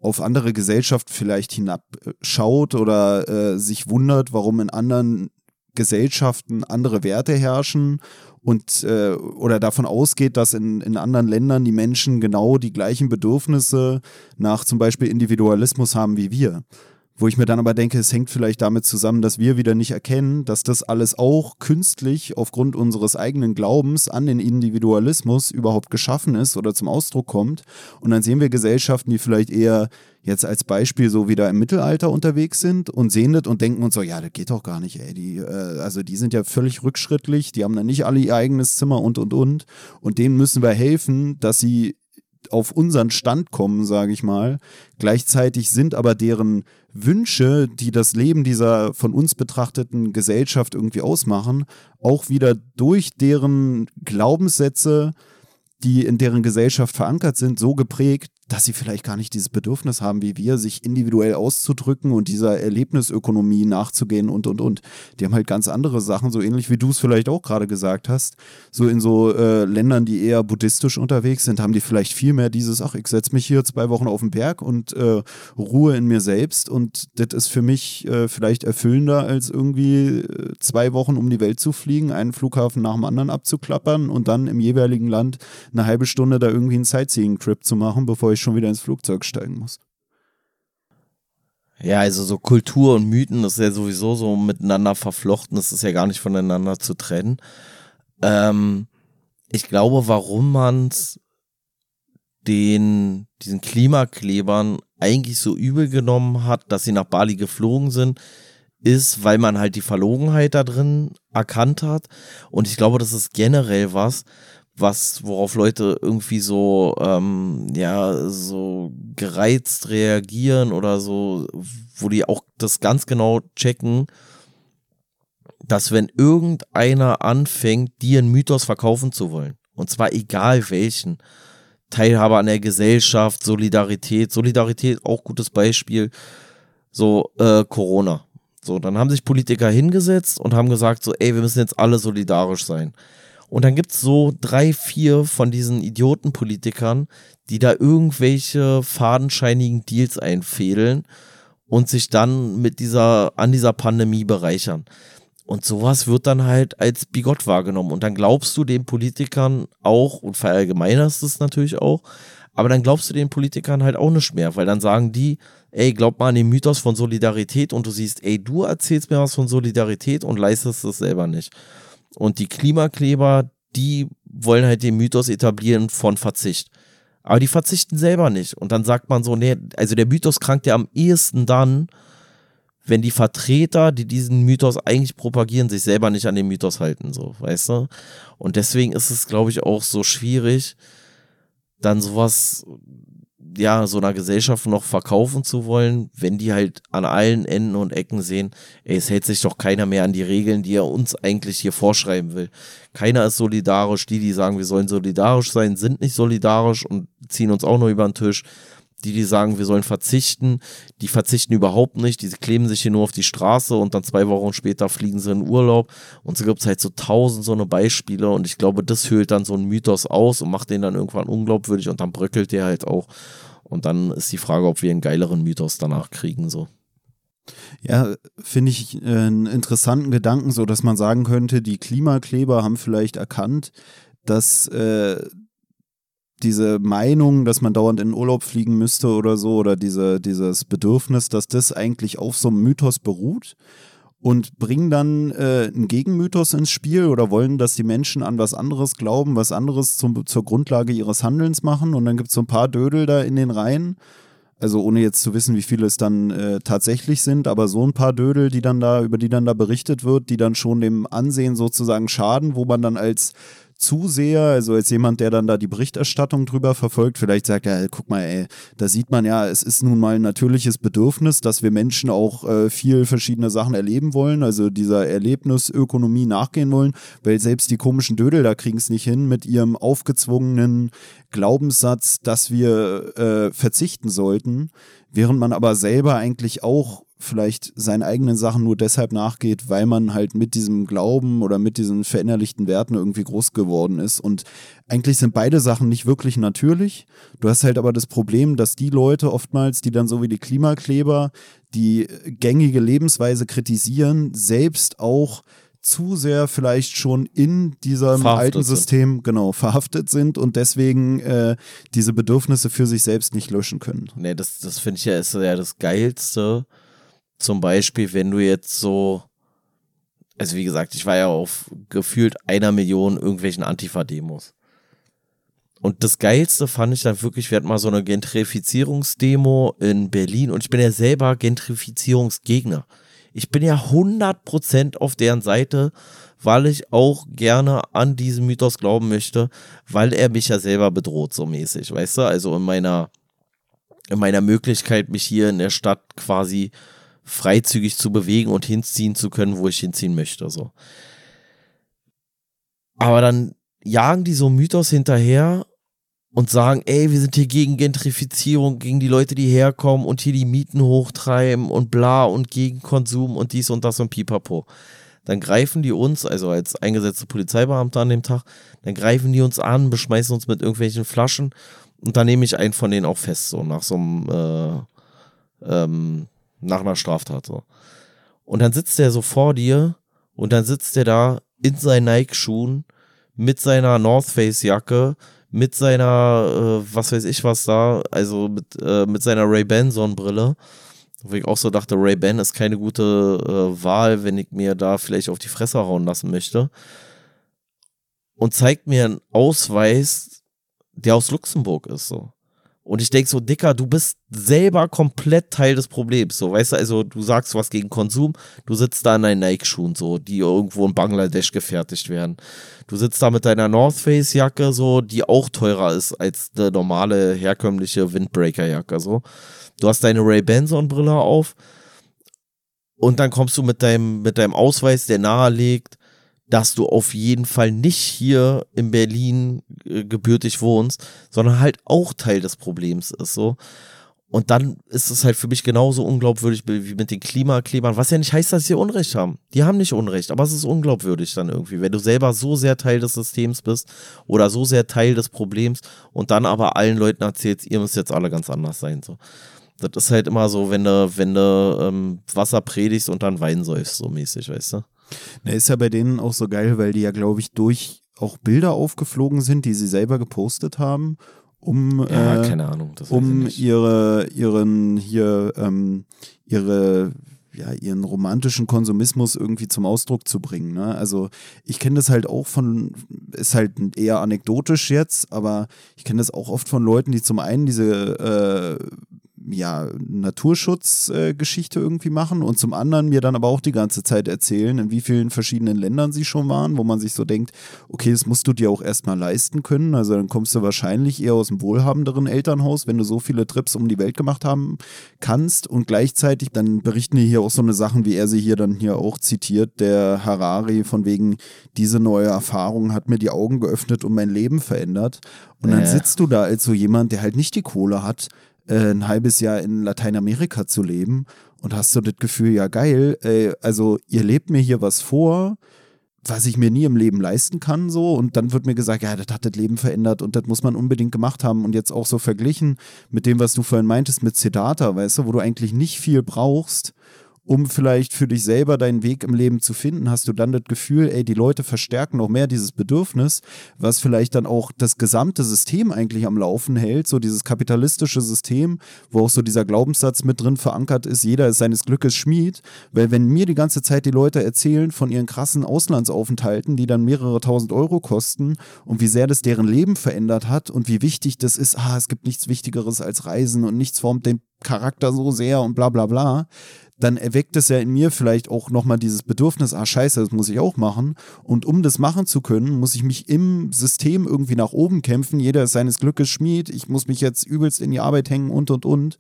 auf andere Gesellschaft vielleicht hinabschaut oder äh, sich wundert, warum in anderen Gesellschaften andere Werte herrschen und äh, oder davon ausgeht, dass in, in anderen Ländern die Menschen genau die gleichen Bedürfnisse nach zum Beispiel Individualismus haben wie wir. Wo ich mir dann aber denke, es hängt vielleicht damit zusammen, dass wir wieder nicht erkennen, dass das alles auch künstlich aufgrund unseres eigenen Glaubens an den Individualismus überhaupt geschaffen ist oder zum Ausdruck kommt. Und dann sehen wir Gesellschaften, die vielleicht eher jetzt als Beispiel so wieder im Mittelalter unterwegs sind und sehen das und denken uns so, ja, das geht doch gar nicht, ey. Die, äh, also die sind ja völlig rückschrittlich, die haben dann nicht alle ihr eigenes Zimmer und und und. Und denen müssen wir helfen, dass sie auf unseren Stand kommen, sage ich mal. Gleichzeitig sind aber deren Wünsche, die das Leben dieser von uns betrachteten Gesellschaft irgendwie ausmachen, auch wieder durch deren Glaubenssätze, die in deren Gesellschaft verankert sind, so geprägt, dass sie vielleicht gar nicht dieses Bedürfnis haben, wie wir, sich individuell auszudrücken und dieser Erlebnisökonomie nachzugehen und, und, und. Die haben halt ganz andere Sachen, so ähnlich wie du es vielleicht auch gerade gesagt hast. So in so äh, Ländern, die eher buddhistisch unterwegs sind, haben die vielleicht viel mehr dieses, ach, ich setze mich hier zwei Wochen auf den Berg und äh, Ruhe in mir selbst und das ist für mich äh, vielleicht erfüllender, als irgendwie äh, zwei Wochen um die Welt zu fliegen, einen Flughafen nach dem anderen abzuklappern und dann im jeweiligen Land eine halbe Stunde da irgendwie einen Sightseeing-Trip zu machen, bevor ich schon wieder ins Flugzeug steigen muss. Ja, also so Kultur und Mythen, ist ja sowieso so miteinander verflochten, das ist ja gar nicht voneinander zu trennen. Ähm, ich glaube, warum man es den, diesen Klimaklebern eigentlich so übel genommen hat, dass sie nach Bali geflogen sind, ist, weil man halt die Verlogenheit da drin erkannt hat. Und ich glaube, das ist generell was, was, worauf Leute irgendwie so, ähm, ja, so gereizt reagieren oder so, wo die auch das ganz genau checken, dass wenn irgendeiner anfängt, dir einen Mythos verkaufen zu wollen, und zwar egal welchen, Teilhabe an der Gesellschaft, Solidarität, Solidarität auch gutes Beispiel, so äh, Corona. So, dann haben sich Politiker hingesetzt und haben gesagt, so, ey, wir müssen jetzt alle solidarisch sein. Und dann gibt es so drei, vier von diesen Idiotenpolitikern, die da irgendwelche fadenscheinigen Deals einfädeln und sich dann mit dieser, an dieser Pandemie bereichern. Und sowas wird dann halt als bigott wahrgenommen. Und dann glaubst du den Politikern auch und verallgemeinerst es natürlich auch, aber dann glaubst du den Politikern halt auch nicht mehr, weil dann sagen die, ey, glaub mal an den Mythos von Solidarität und du siehst, ey, du erzählst mir was von Solidarität und leistest es selber nicht. Und die Klimakleber, die wollen halt den Mythos etablieren von Verzicht. Aber die verzichten selber nicht. Und dann sagt man so, nee, also der Mythos krankt ja am ehesten dann, wenn die Vertreter, die diesen Mythos eigentlich propagieren, sich selber nicht an den Mythos halten, so, weißt du? Und deswegen ist es, glaube ich, auch so schwierig, dann sowas ja, so einer Gesellschaft noch verkaufen zu wollen, wenn die halt an allen Enden und Ecken sehen, ey, es hält sich doch keiner mehr an die Regeln, die er uns eigentlich hier vorschreiben will. Keiner ist solidarisch. Die, die sagen, wir sollen solidarisch sein, sind nicht solidarisch und ziehen uns auch nur über den Tisch. Die, die sagen, wir sollen verzichten, die verzichten überhaupt nicht, die kleben sich hier nur auf die Straße und dann zwei Wochen später fliegen sie in Urlaub. Und so gibt es halt so tausend so eine Beispiele und ich glaube, das hüllt dann so einen Mythos aus und macht den dann irgendwann unglaubwürdig und dann bröckelt der halt auch. Und dann ist die Frage, ob wir einen geileren Mythos danach kriegen, so. Ja, finde ich äh, einen interessanten Gedanken, so dass man sagen könnte, die Klimakleber haben vielleicht erkannt, dass äh, diese Meinung, dass man dauernd in Urlaub fliegen müsste oder so, oder diese, dieses Bedürfnis, dass das eigentlich auf so einem Mythos beruht und bringen dann äh, einen Gegenmythos ins Spiel oder wollen, dass die Menschen an was anderes glauben, was anderes zum, zur Grundlage ihres Handelns machen und dann gibt es so ein paar Dödel da in den Reihen. Also ohne jetzt zu wissen, wie viele es dann äh, tatsächlich sind, aber so ein paar Dödel, die dann da, über die dann da berichtet wird, die dann schon dem Ansehen sozusagen schaden, wo man dann als Zuseher, also als jemand, der dann da die Berichterstattung drüber verfolgt, vielleicht sagt er, guck mal, ey, da sieht man ja, es ist nun mal ein natürliches Bedürfnis, dass wir Menschen auch äh, viel verschiedene Sachen erleben wollen, also dieser Erlebnisökonomie nachgehen wollen, weil selbst die komischen Dödel da kriegen es nicht hin mit ihrem aufgezwungenen Glaubenssatz, dass wir äh, verzichten sollten, während man aber selber eigentlich auch vielleicht seinen eigenen Sachen nur deshalb nachgeht, weil man halt mit diesem Glauben oder mit diesen verinnerlichten Werten irgendwie groß geworden ist. Und eigentlich sind beide Sachen nicht wirklich natürlich. Du hast halt aber das Problem, dass die Leute oftmals, die dann so wie die Klimakleber die gängige Lebensweise kritisieren, selbst auch zu sehr vielleicht schon in diesem verhaftet alten System sind. genau verhaftet sind und deswegen äh, diese Bedürfnisse für sich selbst nicht löschen können. Nee, das, das finde ich ja ist ja das Geilste, zum Beispiel, wenn du jetzt so, also wie gesagt, ich war ja auf gefühlt einer Million irgendwelchen Antifa-Demos. Und das Geilste fand ich dann wirklich, wir hatten mal so eine Gentrifizierungsdemo in Berlin und ich bin ja selber Gentrifizierungsgegner. Ich bin ja 100% auf deren Seite, weil ich auch gerne an diesen Mythos glauben möchte, weil er mich ja selber bedroht, so mäßig, weißt du? Also in meiner, in meiner Möglichkeit, mich hier in der Stadt quasi freizügig zu bewegen und hinziehen zu können, wo ich hinziehen möchte. So. Aber dann jagen die so Mythos hinterher und sagen, ey, wir sind hier gegen Gentrifizierung, gegen die Leute, die herkommen und hier die Mieten hochtreiben und bla und gegen Konsum und dies und das und pipapo. Dann greifen die uns, also als eingesetzte Polizeibeamte an dem Tag, dann greifen die uns an, beschmeißen uns mit irgendwelchen Flaschen und dann nehme ich einen von denen auch fest, so nach so einem äh, ähm, nach einer Straftat so. Und dann sitzt er so vor dir und dann sitzt er da in seinen Nike-Schuhen mit seiner North Face-Jacke, mit seiner, äh, was weiß ich was da, also mit, äh, mit seiner Ray-Ban-Sonnenbrille. Wo ich auch so dachte, Ray-Ban ist keine gute äh, Wahl, wenn ich mir da vielleicht auf die Fresse hauen lassen möchte. Und zeigt mir einen Ausweis, der aus Luxemburg ist, so. Und ich denke so, Dicker, du bist selber komplett Teil des Problems. So, weißt du, also du sagst was gegen Konsum, du sitzt da in deinen Nike-Schuhen, so, die irgendwo in Bangladesch gefertigt werden. Du sitzt da mit deiner North Face-Jacke, so, die auch teurer ist als eine normale, herkömmliche Windbreaker-Jacke, so. Du hast deine Ray-Ban-Brille auf und dann kommst du mit deinem, mit deinem Ausweis, der nahelegt, dass du auf jeden Fall nicht hier in Berlin äh, gebürtig wohnst, sondern halt auch Teil des Problems ist so. Und dann ist es halt für mich genauso unglaubwürdig wie mit den Klimaklebern, was ja nicht heißt, dass sie Unrecht haben. Die haben nicht Unrecht, aber es ist unglaubwürdig dann irgendwie, wenn du selber so sehr Teil des Systems bist oder so sehr Teil des Problems und dann aber allen Leuten erzählst, ihr müsst jetzt alle ganz anders sein. So. Das ist halt immer so, wenn du, wenn du ähm, Wasser predigst und dann Wein säufst, so mäßig, weißt du? Na, ist ja bei denen auch so geil, weil die ja, glaube ich, durch auch Bilder aufgeflogen sind, die sie selber gepostet haben, um, ja, äh, keine Ahnung, um ihre, ihren hier, ähm, ihre ja, ihren romantischen Konsumismus irgendwie zum Ausdruck zu bringen. Ne? Also ich kenne das halt auch von, ist halt eher anekdotisch jetzt, aber ich kenne das auch oft von Leuten, die zum einen diese äh, ja, Naturschutzgeschichte äh, irgendwie machen und zum anderen mir dann aber auch die ganze Zeit erzählen, in wie vielen verschiedenen Ländern sie schon waren, wo man sich so denkt, okay, das musst du dir auch erstmal leisten können. Also dann kommst du wahrscheinlich eher aus einem wohlhabenderen Elternhaus, wenn du so viele Trips um die Welt gemacht haben kannst und gleichzeitig dann berichten die hier auch so eine Sachen, wie er sie hier dann hier auch zitiert, der Harari, von wegen, diese neue Erfahrung hat mir die Augen geöffnet und mein Leben verändert. Und dann sitzt du da als so jemand, der halt nicht die Kohle hat, äh, ein halbes Jahr in Lateinamerika zu leben und hast so das Gefühl, ja geil, ey, also ihr lebt mir hier was vor, was ich mir nie im Leben leisten kann, so. Und dann wird mir gesagt, ja, das hat das Leben verändert und das muss man unbedingt gemacht haben. Und jetzt auch so verglichen mit dem, was du vorhin meintest mit Siddhartha, weißt du, wo du eigentlich nicht viel brauchst, um vielleicht für dich selber deinen Weg im Leben zu finden, hast du dann das Gefühl, ey, die Leute verstärken noch mehr dieses Bedürfnis, was vielleicht dann auch das gesamte System eigentlich am Laufen hält, so dieses kapitalistische System, wo auch so dieser Glaubenssatz mit drin verankert ist, jeder ist seines Glückes Schmied, weil wenn mir die ganze Zeit die Leute erzählen von ihren krassen Auslandsaufenthalten, die dann mehrere tausend Euro kosten und wie sehr das deren Leben verändert hat und wie wichtig das ist, ah, es gibt nichts Wichtigeres als Reisen und nichts formt den Charakter so sehr und bla bla bla, dann erweckt es ja in mir vielleicht auch nochmal dieses Bedürfnis, ah scheiße, das muss ich auch machen. Und um das machen zu können, muss ich mich im System irgendwie nach oben kämpfen. Jeder ist seines Glückes Schmied. Ich muss mich jetzt übelst in die Arbeit hängen und, und, und.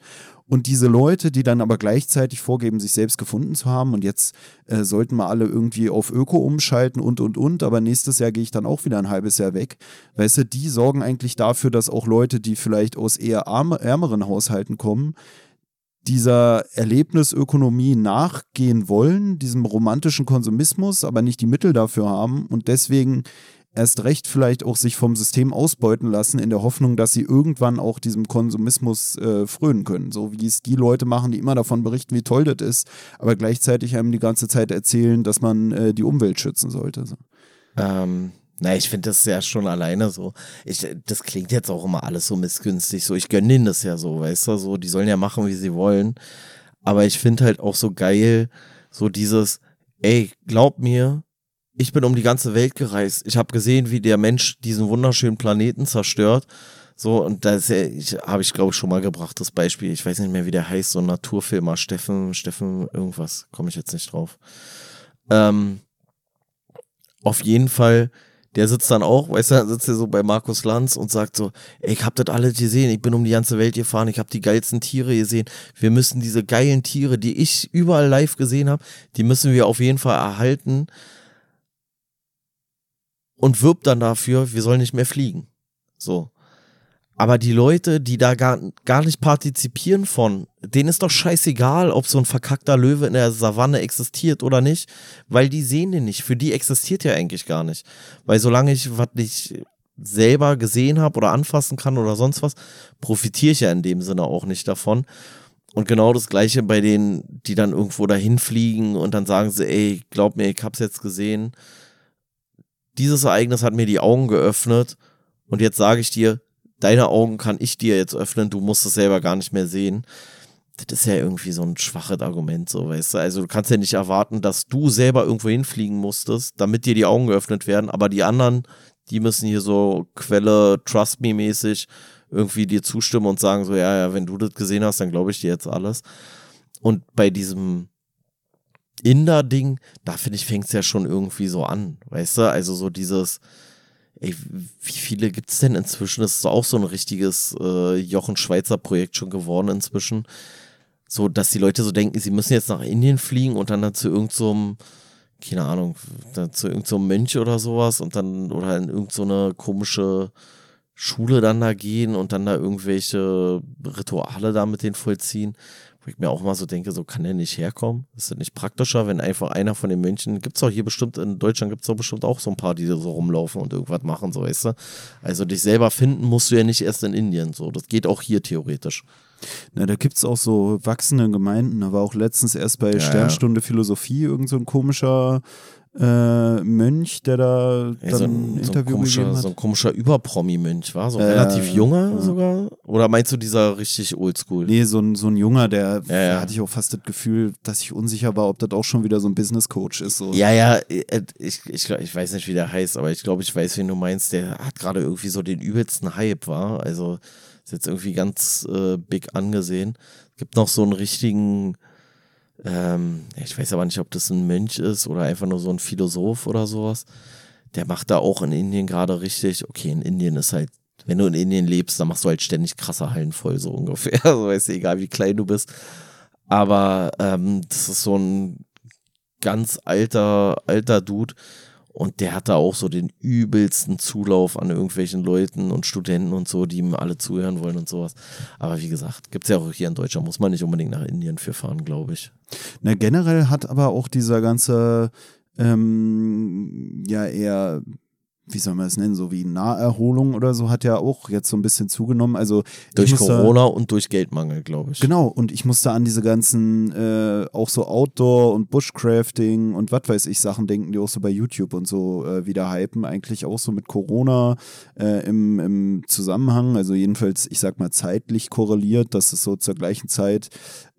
Und diese Leute, die dann aber gleichzeitig vorgeben, sich selbst gefunden zu haben und jetzt äh, sollten wir alle irgendwie auf Öko umschalten und, und, und, aber nächstes Jahr gehe ich dann auch wieder ein halbes Jahr weg. Weißt du, die sorgen eigentlich dafür, dass auch Leute, die vielleicht aus eher arme, ärmeren Haushalten kommen, dieser Erlebnisökonomie nachgehen wollen, diesem romantischen Konsumismus, aber nicht die Mittel dafür haben und deswegen erst recht vielleicht auch sich vom System ausbeuten lassen, in der Hoffnung, dass sie irgendwann auch diesem Konsumismus äh, frönen können. So wie es die Leute machen, die immer davon berichten, wie toll das ist, aber gleichzeitig einem die ganze Zeit erzählen, dass man äh, die Umwelt schützen sollte. So. Ähm, na, ich finde das ja schon alleine so. Ich, das klingt jetzt auch immer alles so missgünstig. So, ich gönne denen das ja so, weißt du, so, die sollen ja machen, wie sie wollen. Aber ich finde halt auch so geil, so dieses, ey, glaub mir, ich bin um die ganze Welt gereist. Ich habe gesehen, wie der Mensch diesen wunderschönen Planeten zerstört. So, und da ja, ich, habe ich, glaube ich, schon mal gebracht, das Beispiel. Ich weiß nicht mehr, wie der heißt, so ein Naturfilmer, Steffen, Steffen, irgendwas, komme ich jetzt nicht drauf. Ähm, auf jeden Fall, der sitzt dann auch, weißt du, dann sitzt er so bei Markus Lanz und sagt so, ey, ich hab das alles gesehen, ich bin um die ganze Welt gefahren, ich habe die geilsten Tiere gesehen. Wir müssen diese geilen Tiere, die ich überall live gesehen habe, die müssen wir auf jeden Fall erhalten und wirbt dann dafür, wir sollen nicht mehr fliegen. So. Aber die Leute, die da gar, gar nicht partizipieren von, denen ist doch scheißegal, ob so ein verkackter Löwe in der Savanne existiert oder nicht, weil die sehen den nicht. Für die existiert ja eigentlich gar nicht. Weil solange ich was nicht selber gesehen habe oder anfassen kann oder sonst was, profitiere ich ja in dem Sinne auch nicht davon. Und genau das gleiche bei denen, die dann irgendwo dahin fliegen und dann sagen sie, ey, glaub mir, ich hab's jetzt gesehen dieses Ereignis hat mir die Augen geöffnet und jetzt sage ich dir, deine Augen kann ich dir jetzt öffnen, du musst es selber gar nicht mehr sehen. Das ist ja irgendwie so ein schwaches Argument, so weißt du. Also du kannst ja nicht erwarten, dass du selber irgendwo hinfliegen musstest, damit dir die Augen geöffnet werden, aber die anderen, die müssen hier so Quelle, Trust Me mäßig irgendwie dir zustimmen und sagen so, ja, ja, wenn du das gesehen hast, dann glaube ich dir jetzt alles. Und bei diesem Inder-Ding, da finde ich, fängt es ja schon irgendwie so an, weißt du? Also so dieses, ey, wie viele gibt es denn inzwischen? Das ist auch so ein richtiges äh, Jochen-Schweizer-Projekt schon geworden inzwischen. So, dass die Leute so denken, sie müssen jetzt nach Indien fliegen und dann da zu irgendeinem, so keine Ahnung, zu irgendeinem Mönch oder sowas und dann, oder in irgendeine so komische Schule dann da gehen und dann da irgendwelche Rituale da mit denen vollziehen. Wo ich mir auch mal so denke, so kann der nicht herkommen? Ist das nicht praktischer, wenn einfach einer von den Mönchen, gibt es auch hier bestimmt, in Deutschland gibt es doch bestimmt auch so ein paar, die so rumlaufen und irgendwas machen, so weißt du? Also dich selber finden musst du ja nicht erst in Indien, so. Das geht auch hier theoretisch. Na, da gibt es auch so wachsende Gemeinden. War auch letztens erst bei ja, Sternstunde Philosophie irgend so ein komischer äh, Mönch, der da ja, dann so ein, Interview so ein komischer, gegeben hat. So ein komischer Überpromi-Mönch, war so äh, relativ junger ja. sogar? Oder meinst du dieser richtig oldschool? Nee, so ein, so ein junger, der ja, hatte ich auch fast das Gefühl, dass ich unsicher war, ob das auch schon wieder so ein Business-Coach ist. So. Ja, ja, äh, ich, ich, ich weiß nicht, wie der heißt, aber ich glaube, ich weiß, wen du meinst. Der hat gerade irgendwie so den übelsten Hype, war. Also Ist jetzt irgendwie ganz äh, big angesehen. Gibt noch so einen richtigen, ähm, ich weiß aber nicht, ob das ein Mönch ist oder einfach nur so ein Philosoph oder sowas. Der macht da auch in Indien gerade richtig. Okay, in Indien ist halt, wenn du in Indien lebst, dann machst du halt ständig krasse Hallen voll, so ungefähr. [LAUGHS] Also weißt du, egal wie klein du bist. Aber ähm, das ist so ein ganz alter, alter Dude. Und der hatte auch so den übelsten Zulauf an irgendwelchen Leuten und Studenten und so, die ihm alle zuhören wollen und sowas. Aber wie gesagt, gibt es ja auch hier in Deutschland, muss man nicht unbedingt nach Indien für fahren, glaube ich. Na, generell hat aber auch dieser ganze, ähm, ja, eher wie soll man es nennen, so wie Naherholung oder so, hat ja auch jetzt so ein bisschen zugenommen. Also durch Corona und durch Geldmangel, glaube ich. Genau, und ich musste an diese ganzen äh, auch so Outdoor- und Bushcrafting und was weiß ich Sachen denken, die auch so bei YouTube und so äh, wieder hypen. Eigentlich auch so mit Corona äh, im, im Zusammenhang, also jedenfalls, ich sag mal, zeitlich korreliert, dass es so zur gleichen Zeit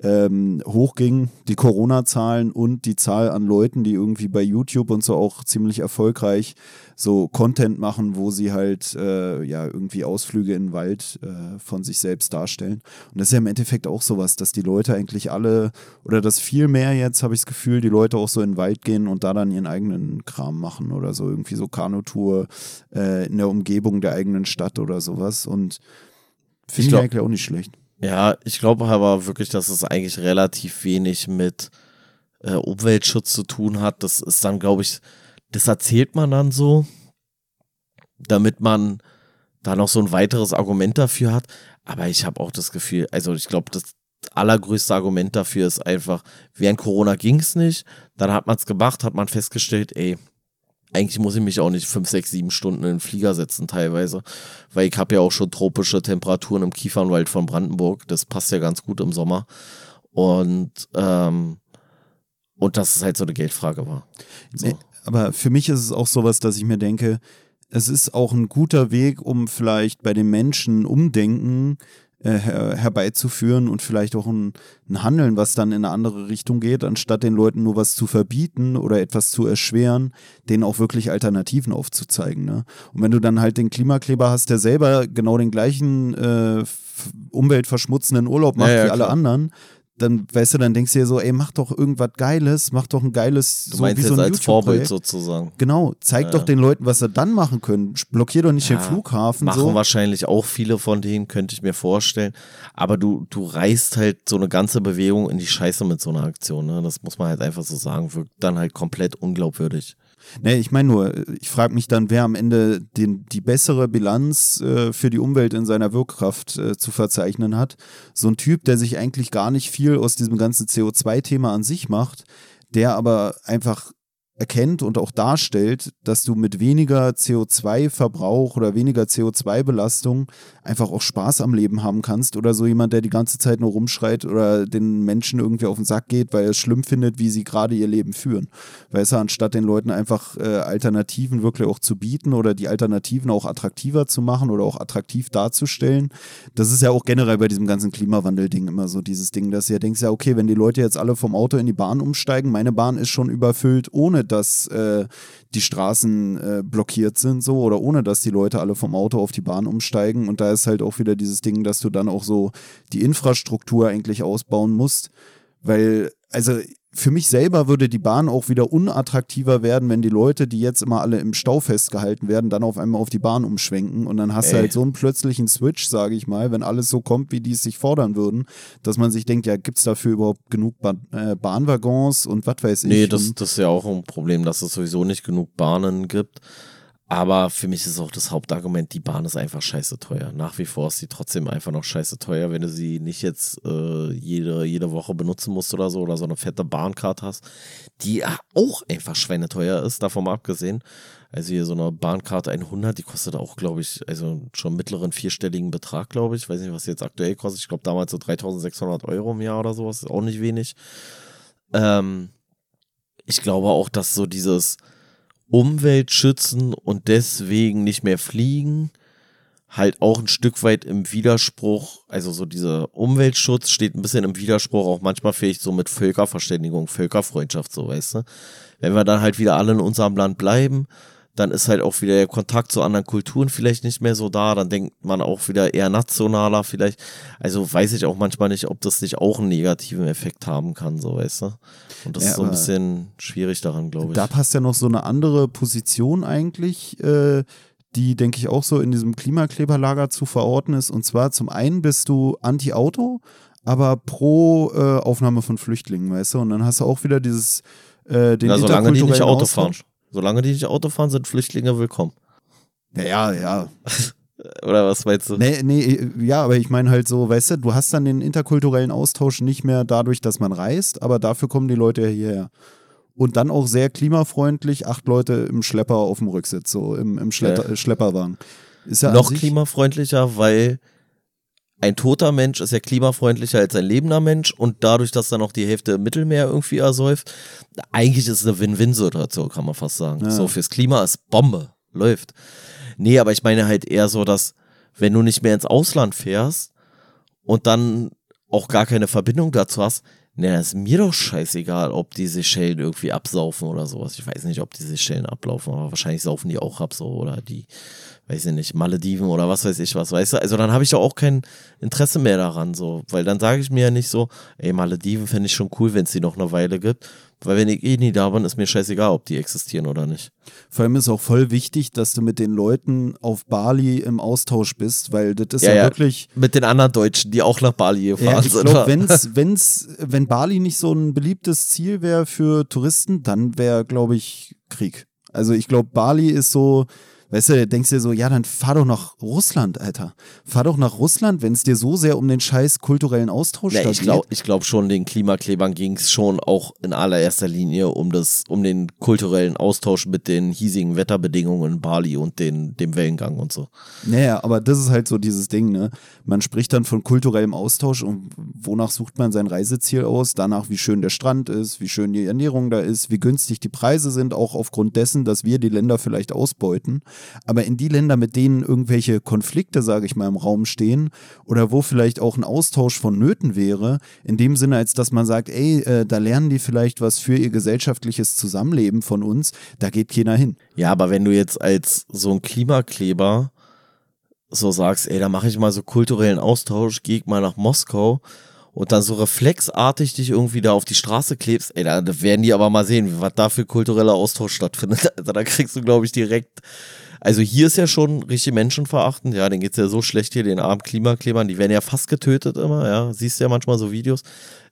ähm, hochging, die Corona-Zahlen und die Zahl an Leuten, die irgendwie bei YouTube und so auch ziemlich erfolgreich so Content machen, wo sie halt äh, ja irgendwie Ausflüge in den Wald äh, von sich selbst darstellen. Und das ist ja im Endeffekt auch sowas, dass die Leute eigentlich alle oder dass viel mehr jetzt, habe ich das Gefühl, die Leute auch so in den Wald gehen und da dann ihren eigenen Kram machen oder so irgendwie so Kanutour äh, in der Umgebung der eigenen Stadt oder sowas. Und finde ich eigentlich auch nicht schlecht. Ja, ich glaube aber wirklich, dass es eigentlich relativ wenig mit äh, Umweltschutz zu tun hat. Das ist dann, glaube ich, das erzählt man dann so, damit man da noch so ein weiteres Argument dafür hat. Aber ich habe auch das Gefühl, also ich glaube, das allergrößte Argument dafür ist einfach, während Corona ging es nicht, dann hat man es gemacht, hat man festgestellt, ey, eigentlich muss ich mich auch nicht fünf, sechs, sieben Stunden in den Flieger setzen teilweise, weil ich habe ja auch schon tropische Temperaturen im Kiefernwald von Brandenburg. Das passt ja ganz gut im Sommer. Und ähm, und dass es halt so eine Geldfrage war. So. Nee, aber für mich ist es auch sowas, dass ich mir denke, es ist auch ein guter Weg, um vielleicht bei den Menschen Umdenken äh, her herbeizuführen und vielleicht auch ein, ein, Handeln, was dann in eine andere Richtung geht, anstatt den Leuten nur was zu verbieten oder etwas zu erschweren, denen auch wirklich Alternativen aufzuzeigen. Ne? Und wenn du dann halt den Klimakleber hast, der selber genau den gleichen äh, umweltverschmutzenden Urlaub macht ja, ja, wie alle klar. anderen, dann, weißt du, dann denkst du dir so, ey, mach doch irgendwas Geiles, mach doch ein geiles, du so meinst wie so ein als Vorbild sozusagen. Genau, zeig ja. doch den Leuten, was sie dann machen können. Blockier doch nicht ja, den Flughafen. Machen so. wahrscheinlich auch viele von denen, könnte ich mir vorstellen. Aber du, du reißt halt so eine ganze Bewegung in die Scheiße mit so einer Aktion. Ne? Das muss man halt einfach so sagen. Wirkt dann halt komplett unglaubwürdig. Nee, ich meine nur, ich frage mich dann, wer am Ende den, die bessere Bilanz äh, für die Umwelt in seiner Wirkkraft äh, zu verzeichnen hat. So ein Typ, der sich eigentlich gar nicht viel aus diesem ganzen CO2-Thema an sich macht, der aber einfach erkennt und auch darstellt, dass du mit weniger CO2-Verbrauch oder weniger CO2-Belastung einfach auch Spaß am Leben haben kannst oder so jemand, der die ganze Zeit nur rumschreit oder den Menschen irgendwie auf den Sack geht, weil er es schlimm findet, wie sie gerade ihr Leben führen. Weißt du, anstatt den Leuten einfach äh, Alternativen wirklich auch zu bieten oder die Alternativen auch attraktiver zu machen oder auch attraktiv darzustellen. Das ist ja auch generell bei diesem ganzen Klimawandel-Ding immer so dieses Ding, dass ihr denkt, ja, okay, wenn die Leute jetzt alle vom Auto in die Bahn umsteigen, meine Bahn ist schon überfüllt, ohne dass äh, die Straßen äh, blockiert sind, so oder ohne dass die Leute alle vom Auto auf die Bahn umsteigen. Und da ist halt auch wieder dieses Ding, dass du dann auch so die Infrastruktur eigentlich ausbauen musst. Weil, also für mich selber würde die Bahn auch wieder unattraktiver werden, wenn die Leute, die jetzt immer alle im Stau festgehalten werden, dann auf einmal auf die Bahn umschwenken und dann hast Ey. du halt so einen plötzlichen Switch, sage ich mal, wenn alles so kommt, wie die es sich fordern würden, dass man sich denkt, ja, gibt es dafür überhaupt genug ba äh, Bahnwaggons und was weiß ich. Nee, das, das ist ja auch ein Problem, dass es sowieso nicht genug Bahnen gibt. Aber für mich ist auch das Hauptargument, die Bahn ist einfach scheiße teuer. Nach wie vor ist sie trotzdem einfach noch scheiße teuer, wenn du sie nicht jetzt äh, jede, jede Woche benutzen musst oder so oder so eine fette Bahncard hast, die auch einfach schweineteuer ist, davon mal abgesehen. Also hier so eine Bahncard 100, die kostet auch, glaube ich, also schon mittleren vierstelligen Betrag, glaube ich. Weiß nicht, was jetzt aktuell kostet. Ich glaube damals so 3600 Euro im Jahr oder sowas, ist auch nicht wenig. Ähm, ich glaube auch, dass so dieses Umwelt schützen und deswegen nicht mehr fliegen, halt auch ein Stück weit im Widerspruch, also so dieser Umweltschutz steht ein bisschen im Widerspruch, auch manchmal vielleicht so mit Völkerverständigung, Völkerfreundschaft, so weißt du. Wenn wir dann halt wieder alle in unserem Land bleiben, dann ist halt auch wieder der Kontakt zu anderen Kulturen vielleicht nicht mehr so da, dann denkt man auch wieder eher nationaler vielleicht. Also weiß ich auch manchmal nicht, ob das nicht auch einen negativen Effekt haben kann, so weißt du. Und das Ja, ist so ein bisschen schwierig daran, glaube ich. Da passt ja noch so eine andere Position eigentlich, äh, die, denke ich, auch so in diesem Klimakleberlager zu verorten ist. Und zwar zum einen bist du anti-Auto, aber pro äh, Aufnahme von Flüchtlingen, weißt du? Und dann hast du auch wieder dieses, äh, den Na, solange die nicht Auto fahren. Solange die nicht Auto fahren, sind Flüchtlinge willkommen. Ja, ja. [LAUGHS] Oder was meinst du? Nee, nee, ja, aber ich meine halt so, weißt du, du hast dann den interkulturellen Austausch nicht mehr dadurch, dass man reist, aber dafür kommen die Leute ja hierher. Und dann auch sehr klimafreundlich, acht Leute im Schlepper auf dem Rücksitz, so im, im Schletter, äh, Schlepperwagen. Ist ja Noch klimafreundlicher, weil ein toter Mensch ist ja klimafreundlicher als ein lebender Mensch und dadurch, dass dann noch die Hälfte im Mittelmeer irgendwie ersäuft, eigentlich ist es eine Win-Win-Situation, kann man fast sagen. Ja. So, fürs Klima ist Bombe, läuft. Nee, aber ich meine halt eher so, dass wenn du nicht mehr ins Ausland fährst und dann auch gar keine Verbindung dazu hast, dann ist mir doch scheißegal, ob die Seychellen irgendwie absaufen oder sowas. Ich weiß nicht, ob die Seychellen ablaufen, aber wahrscheinlich saufen die auch ab so oder die, weiß ich nicht, Malediven oder was weiß ich was, weißt du? Also dann habe ich ja auch kein Interesse mehr daran, so, weil dann sage ich mir ja nicht so, ey, Malediven fände ich schon cool, wenn es die noch eine Weile gibt, weil wenn ich eh nie da bin, ist mir scheißegal, ob die existieren oder nicht. Vor allem ist auch voll wichtig, dass du mit den Leuten auf Bali im Austausch bist, weil das ist Ja, ja, ja. wirklich. Mit den anderen Deutschen, die auch nach Bali gefahren Ja, ich sind. glaube, wenn's, wenn's, wenn Bali nicht so ein beliebtes Ziel wäre für Touristen, dann wäre, glaube ich, Krieg. Also ich glaube, Bali ist so, weißt du, denkst dir so, ja, dann fahr doch nach Russland, Alter. Fahr doch nach Russland, wenn es dir so sehr um den scheiß kulturellen Austausch Ja, da ich geht. glaube ich glaub schon, den Klimaklebern ging es schon auch in allererster Linie um das, um den kulturellen Austausch mit den hiesigen Wetterbedingungen in Bali und den, dem Wellengang und so. Naja, aber das ist halt so dieses Ding, ne? Man spricht dann von kulturellem Austausch und wonach sucht man sein Reiseziel aus? Danach, wie schön der Strand ist, wie schön die Ernährung da ist, wie günstig die Preise sind, auch aufgrund dessen, dass wir die Länder vielleicht ausbeuten. Aber in die Länder, mit denen irgendwelche Konflikte, sage ich mal, im Raum stehen oder wo vielleicht auch ein Austausch von Nöten wäre, in dem Sinne, als dass man sagt, ey, äh, da lernen die vielleicht was für ihr gesellschaftliches Zusammenleben von uns, da geht keiner hin. Ja, aber wenn du jetzt als so ein Klimakleber so sagst, ey, da mache ich mal so kulturellen Austausch, geh ich mal nach Moskau und dann so reflexartig dich irgendwie da auf die Straße klebst, ey, da da werden die aber mal sehen, was da für kultureller Austausch stattfindet. [LAUGHS] Also da kriegst du, glaube ich, direkt. Also hier ist ja schon richtig menschenverachtend, ja, denen geht's ja so schlecht hier, den armen Klimaklebern, die werden ja fast getötet immer, ja, siehst ja manchmal so Videos.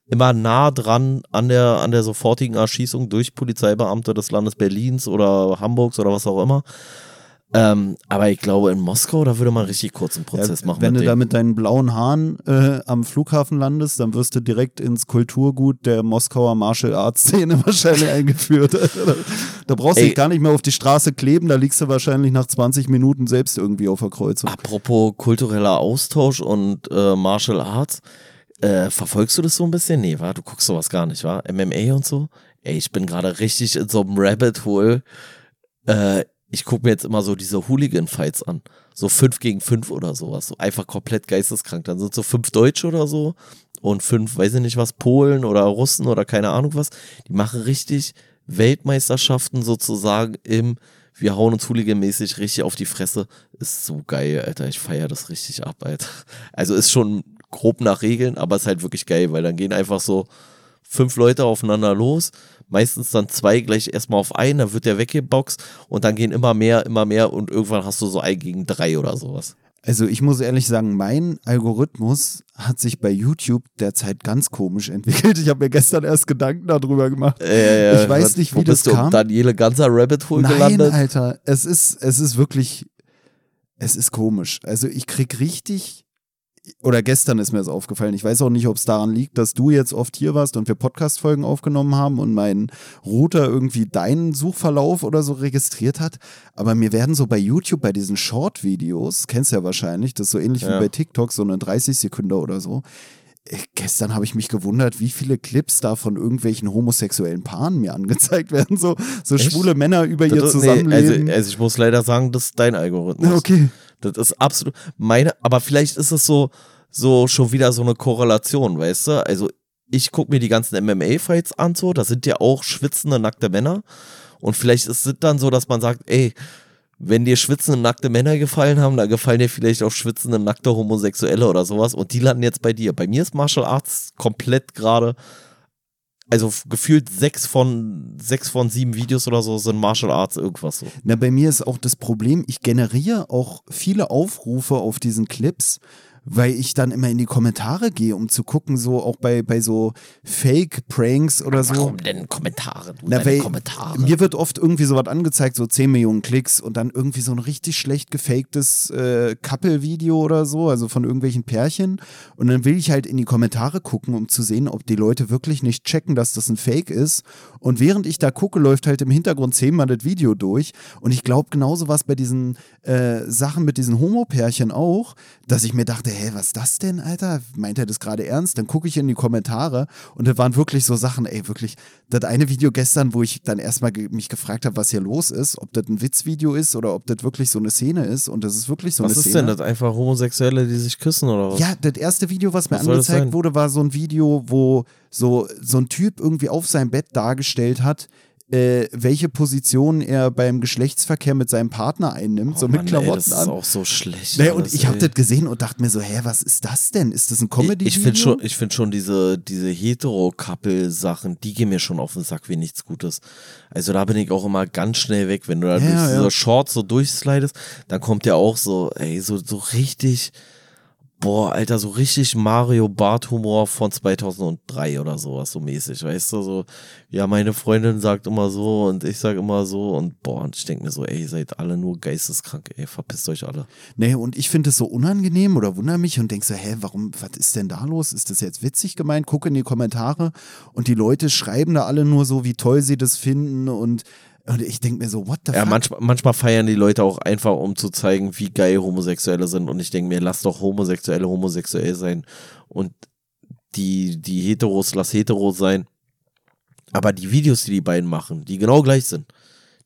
Immer nah dran an der, an der sofortigen Erschießung durch Polizeibeamte des Landes Berlins oder Hamburgs oder was auch immer. Ähm, aber ich glaube, in Moskau, da würde man richtig kurzen Prozess Ja, machen. wenn du da mit deinen blauen Haaren äh, am Flughafen landest, dann wirst du direkt ins Kulturgut der Moskauer Martial Arts Szene [LAUGHS] wahrscheinlich eingeführt. [LAUGHS] da brauchst du dich gar nicht mehr auf die Straße kleben, da liegst du wahrscheinlich nach 20 Minuten selbst irgendwie auf der Kreuzung. Apropos kultureller Austausch und äh, Martial Arts, äh, verfolgst du das so ein bisschen? Nee, wa? Du guckst sowas gar nicht, wa? MMA und so? Ey, ich bin gerade richtig in so einem Rabbit Hole. Äh, ich gucke mir jetzt immer so diese Hooligan-Fights an. So fünf gegen fünf oder sowas. So einfach komplett geisteskrank. Dann sind so fünf Deutsche oder so und fünf, weiß ich nicht was, Polen oder Russen oder keine Ahnung was. Die machen richtig Weltmeisterschaften sozusagen im, wir hauen uns Hooligan-mäßig richtig auf die Fresse. Ist so geil, Alter. Ich feiere das richtig ab, Alter. Also ist schon grob nach Regeln, aber ist halt wirklich geil, weil dann gehen einfach so fünf Leute aufeinander los. Meistens dann zwei gleich erstmal auf einen, dann wird der weggeboxt und dann gehen immer mehr, immer mehr und irgendwann hast du so ein gegen drei oder sowas. Also ich muss ehrlich sagen, mein Algorithmus hat sich bei YouTube derzeit ganz komisch entwickelt. Ich habe mir gestern erst Gedanken darüber gemacht. Äh, Ich weiß nicht, wo wie bist das du kam. um Daniele ganzer Rabbit Hole Nein, gelandet? Alter, es ist, es ist wirklich, es ist komisch. Also ich krieg richtig, oder gestern ist mir das aufgefallen. Ich weiß auch nicht, ob es daran liegt, dass du jetzt oft hier warst und wir Podcast-Folgen aufgenommen haben und mein Router irgendwie deinen Suchverlauf oder so registriert hat. Aber mir werden so bei YouTube, bei diesen Short-Videos, kennst du ja wahrscheinlich, das ist so ähnlich Ja. wie bei TikTok, so eine 30 Sekunden oder so. Äh, Gestern habe ich mich gewundert, wie viele Clips da von irgendwelchen homosexuellen Paaren mir angezeigt [LAUGHS] werden. So, so Echt? schwule Männer über ihr Das nee, Zusammenleben. also, also ich muss leider sagen, das ist dein Algorithmus. okay. Das ist absolut meine, aber vielleicht ist es so, so schon wieder so eine Korrelation, weißt du? Also ich gucke mir die ganzen MMA-Fights an, so, da sind ja auch schwitzende, nackte Männer. Und vielleicht ist es dann so, dass man sagt, ey, wenn dir schwitzende, nackte Männer gefallen haben, dann gefallen dir vielleicht auch schwitzende, nackte Homosexuelle oder sowas. Und die landen jetzt bei dir. Bei mir ist Martial Arts komplett gerade, also gefühlt sechs von, sechs von sieben Videos oder so sind Martial Arts irgendwas so. Na, bei mir ist auch das Problem, ich generiere auch viele Aufrufe auf diesen Clips weil ich dann immer in die Kommentare gehe, um zu gucken, so auch bei, bei so Fake-Pranks oder so. Warum denn Kommentare? Du Na, weil Kommentare. Mir wird oft irgendwie so was angezeigt, so 10 Millionen Klicks und dann irgendwie so ein richtig schlecht gefaktes äh, Couple-Video oder so, also von irgendwelchen Pärchen. Und dann will ich halt in die Kommentare gucken, um zu sehen, ob die Leute wirklich nicht checken, dass das ein Fake ist. Und während ich da gucke, läuft halt im Hintergrund zehnmal das Video durch. Und ich glaube, genauso was bei diesen äh, Sachen mit diesen Homo-Pärchen auch, dass ich mir dachte, hä, was ist das denn, Alter? Meint er das gerade ernst? Dann gucke ich in die Kommentare und da waren wirklich so Sachen, ey, wirklich, das eine Video gestern, wo ich dann erstmal ge mich gefragt habe, was hier los ist, ob das ein Witzvideo ist oder ob das wirklich so eine Szene ist und das ist wirklich so was eine ist Szene. denn das? Einfach Homosexuelle, die sich küssen oder was? Ja, das erste Video, was mir Was angezeigt wurde, war so ein Video, wo so, so ein Typ irgendwie auf seinem Bett dargestellt hat, äh, welche Position er beim Geschlechtsverkehr mit seinem Partner einnimmt, Oh so Mann, mit ey, Klamotten das ist an. auch so schlecht. Naja, und alles, ich habe das gesehen und dachte mir so, hä, was ist das denn? Ist das ein comedy Ich finde schon, ich find schon diese, diese Hetero-Couple-Sachen, die gehen mir schon auf den Sack wie nichts Gutes. Also da bin ich auch immer ganz schnell weg. Wenn du da Ja, durch ja. diese Shorts so durchslidest, dann kommt ja auch so, ey, so, so richtig, boah, Alter, so richtig Mario Bart-Humor von 2003 oder sowas, so mäßig, weißt du, so, ja, meine Freundin sagt immer so und ich sag immer so und boah, und ich denke mir so, ey, ihr seid alle nur geisteskrank, ey, verpisst euch alle. Nee, und ich finde es so unangenehm oder wundere mich und denke so, hä, warum, was ist denn da los? Ist das jetzt witzig gemeint? Gucke in die Kommentare und die Leute schreiben da alle nur so, wie toll sie das finden und, und ich denke mir so, what the Ja, fuck? manchmal, manchmal feiern die Leute auch einfach, um zu zeigen, wie geil Homosexuelle sind. Und ich denke mir, lass doch Homosexuelle homosexuell sein. Und die, die Heteros, lass Heteros sein. Aber die Videos, die die beiden machen, die genau gleich sind,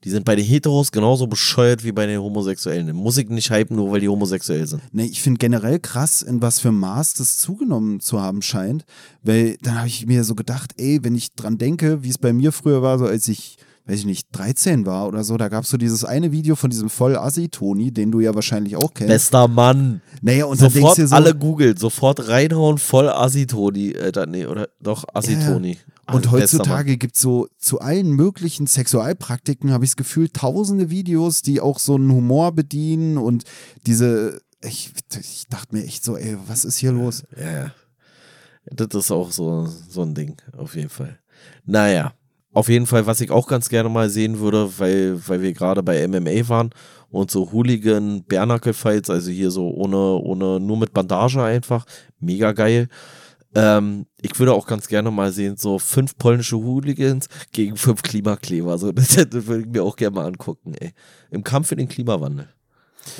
die sind bei den Heteros genauso bescheuert wie bei den Homosexuellen. Muss ich nicht hypen, nur weil die homosexuell sind. Nee, ich finde generell krass, in was für Maß das zugenommen zu haben scheint. Weil dann habe ich mir so gedacht, ey, wenn ich dran denke, wie es bei mir früher war, so als ich, weiß ich nicht, 13 war oder so, da gab es so dieses eine Video von diesem Voll-Assi-Toni, den du ja wahrscheinlich auch kennst. Bester Mann. naja, und dann denkst Sofort du so, alle googeln, sofort reinhauen, voll Assi-Toni. Äh, nee, oder doch Assi-Toni. Und bester Mann. heutzutage gibt es so zu allen möglichen Sexualpraktiken, habe ich das Gefühl, tausende Videos, die auch so einen Humor bedienen und diese, ich, ich dachte mir echt so, ey, was ist hier los? Ja, ja. Das ist auch so, so ein Ding, auf jeden Fall. Naja, auf jeden Fall, was ich auch ganz gerne mal sehen würde, weil, weil wir gerade bei MMA waren und so Hooligan Bärnackel Fights, also hier so ohne, ohne, nur mit Bandage einfach, mega geil. Ähm, ich würde auch ganz gerne mal sehen, so fünf polnische Hooligans gegen fünf Klimakleber. So, das, [LAUGHS] das würde ich mir auch gerne mal angucken, ey. Im Kampf für den Klimawandel.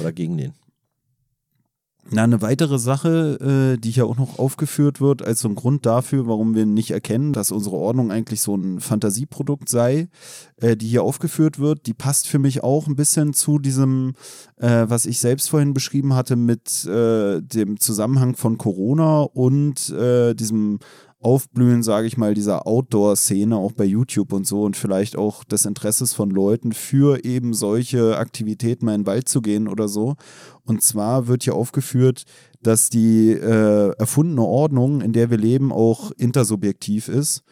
Oder gegen den. Na, eine weitere Sache, äh, die hier auch noch aufgeführt wird, als so ein Grund dafür, warum wir nicht erkennen, dass unsere Ordnung eigentlich so ein Fantasieprodukt sei, äh, die hier aufgeführt wird, die passt für mich auch ein bisschen zu diesem, äh, was ich selbst vorhin beschrieben hatte, mit äh, dem Zusammenhang von Corona und äh, diesem Aufblühen, sage ich mal, dieser Outdoor-Szene, auch bei YouTube und so und vielleicht auch des Interesses von Leuten für eben solche Aktivitäten mal in den Wald zu gehen oder so. Und zwar wird hier aufgeführt, dass die äh, erfundene Ordnung, in der wir leben, auch intersubjektiv ist.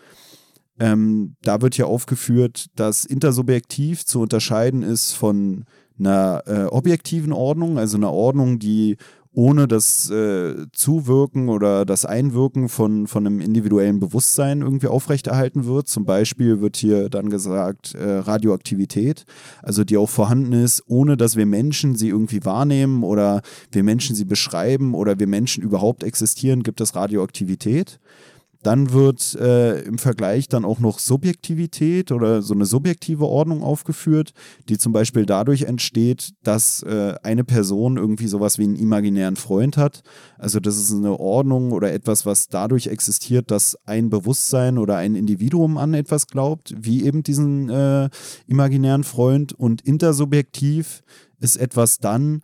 Ähm, da wird hier aufgeführt, dass intersubjektiv zu unterscheiden ist von einer äh, objektiven Ordnung, also einer Ordnung, die ohne das äh, Zuwirken oder das Einwirken von, von einem individuellen Bewusstsein irgendwie aufrechterhalten wird. Zum Beispiel wird hier dann gesagt äh, Radioaktivität, also die auch vorhanden ist, ohne dass wir Menschen sie irgendwie wahrnehmen oder wir Menschen sie beschreiben oder wir Menschen überhaupt existieren, gibt es Radioaktivität. Dann wird äh, im Vergleich dann auch noch Subjektivität oder so eine subjektive Ordnung aufgeführt, die zum Beispiel dadurch entsteht, dass äh, eine Person irgendwie sowas wie einen imaginären Freund hat. Also das ist eine Ordnung oder etwas, was dadurch existiert, dass ein Bewusstsein oder ein Individuum an etwas glaubt, wie eben diesen äh, imaginären Freund. Und intersubjektiv ist etwas dann,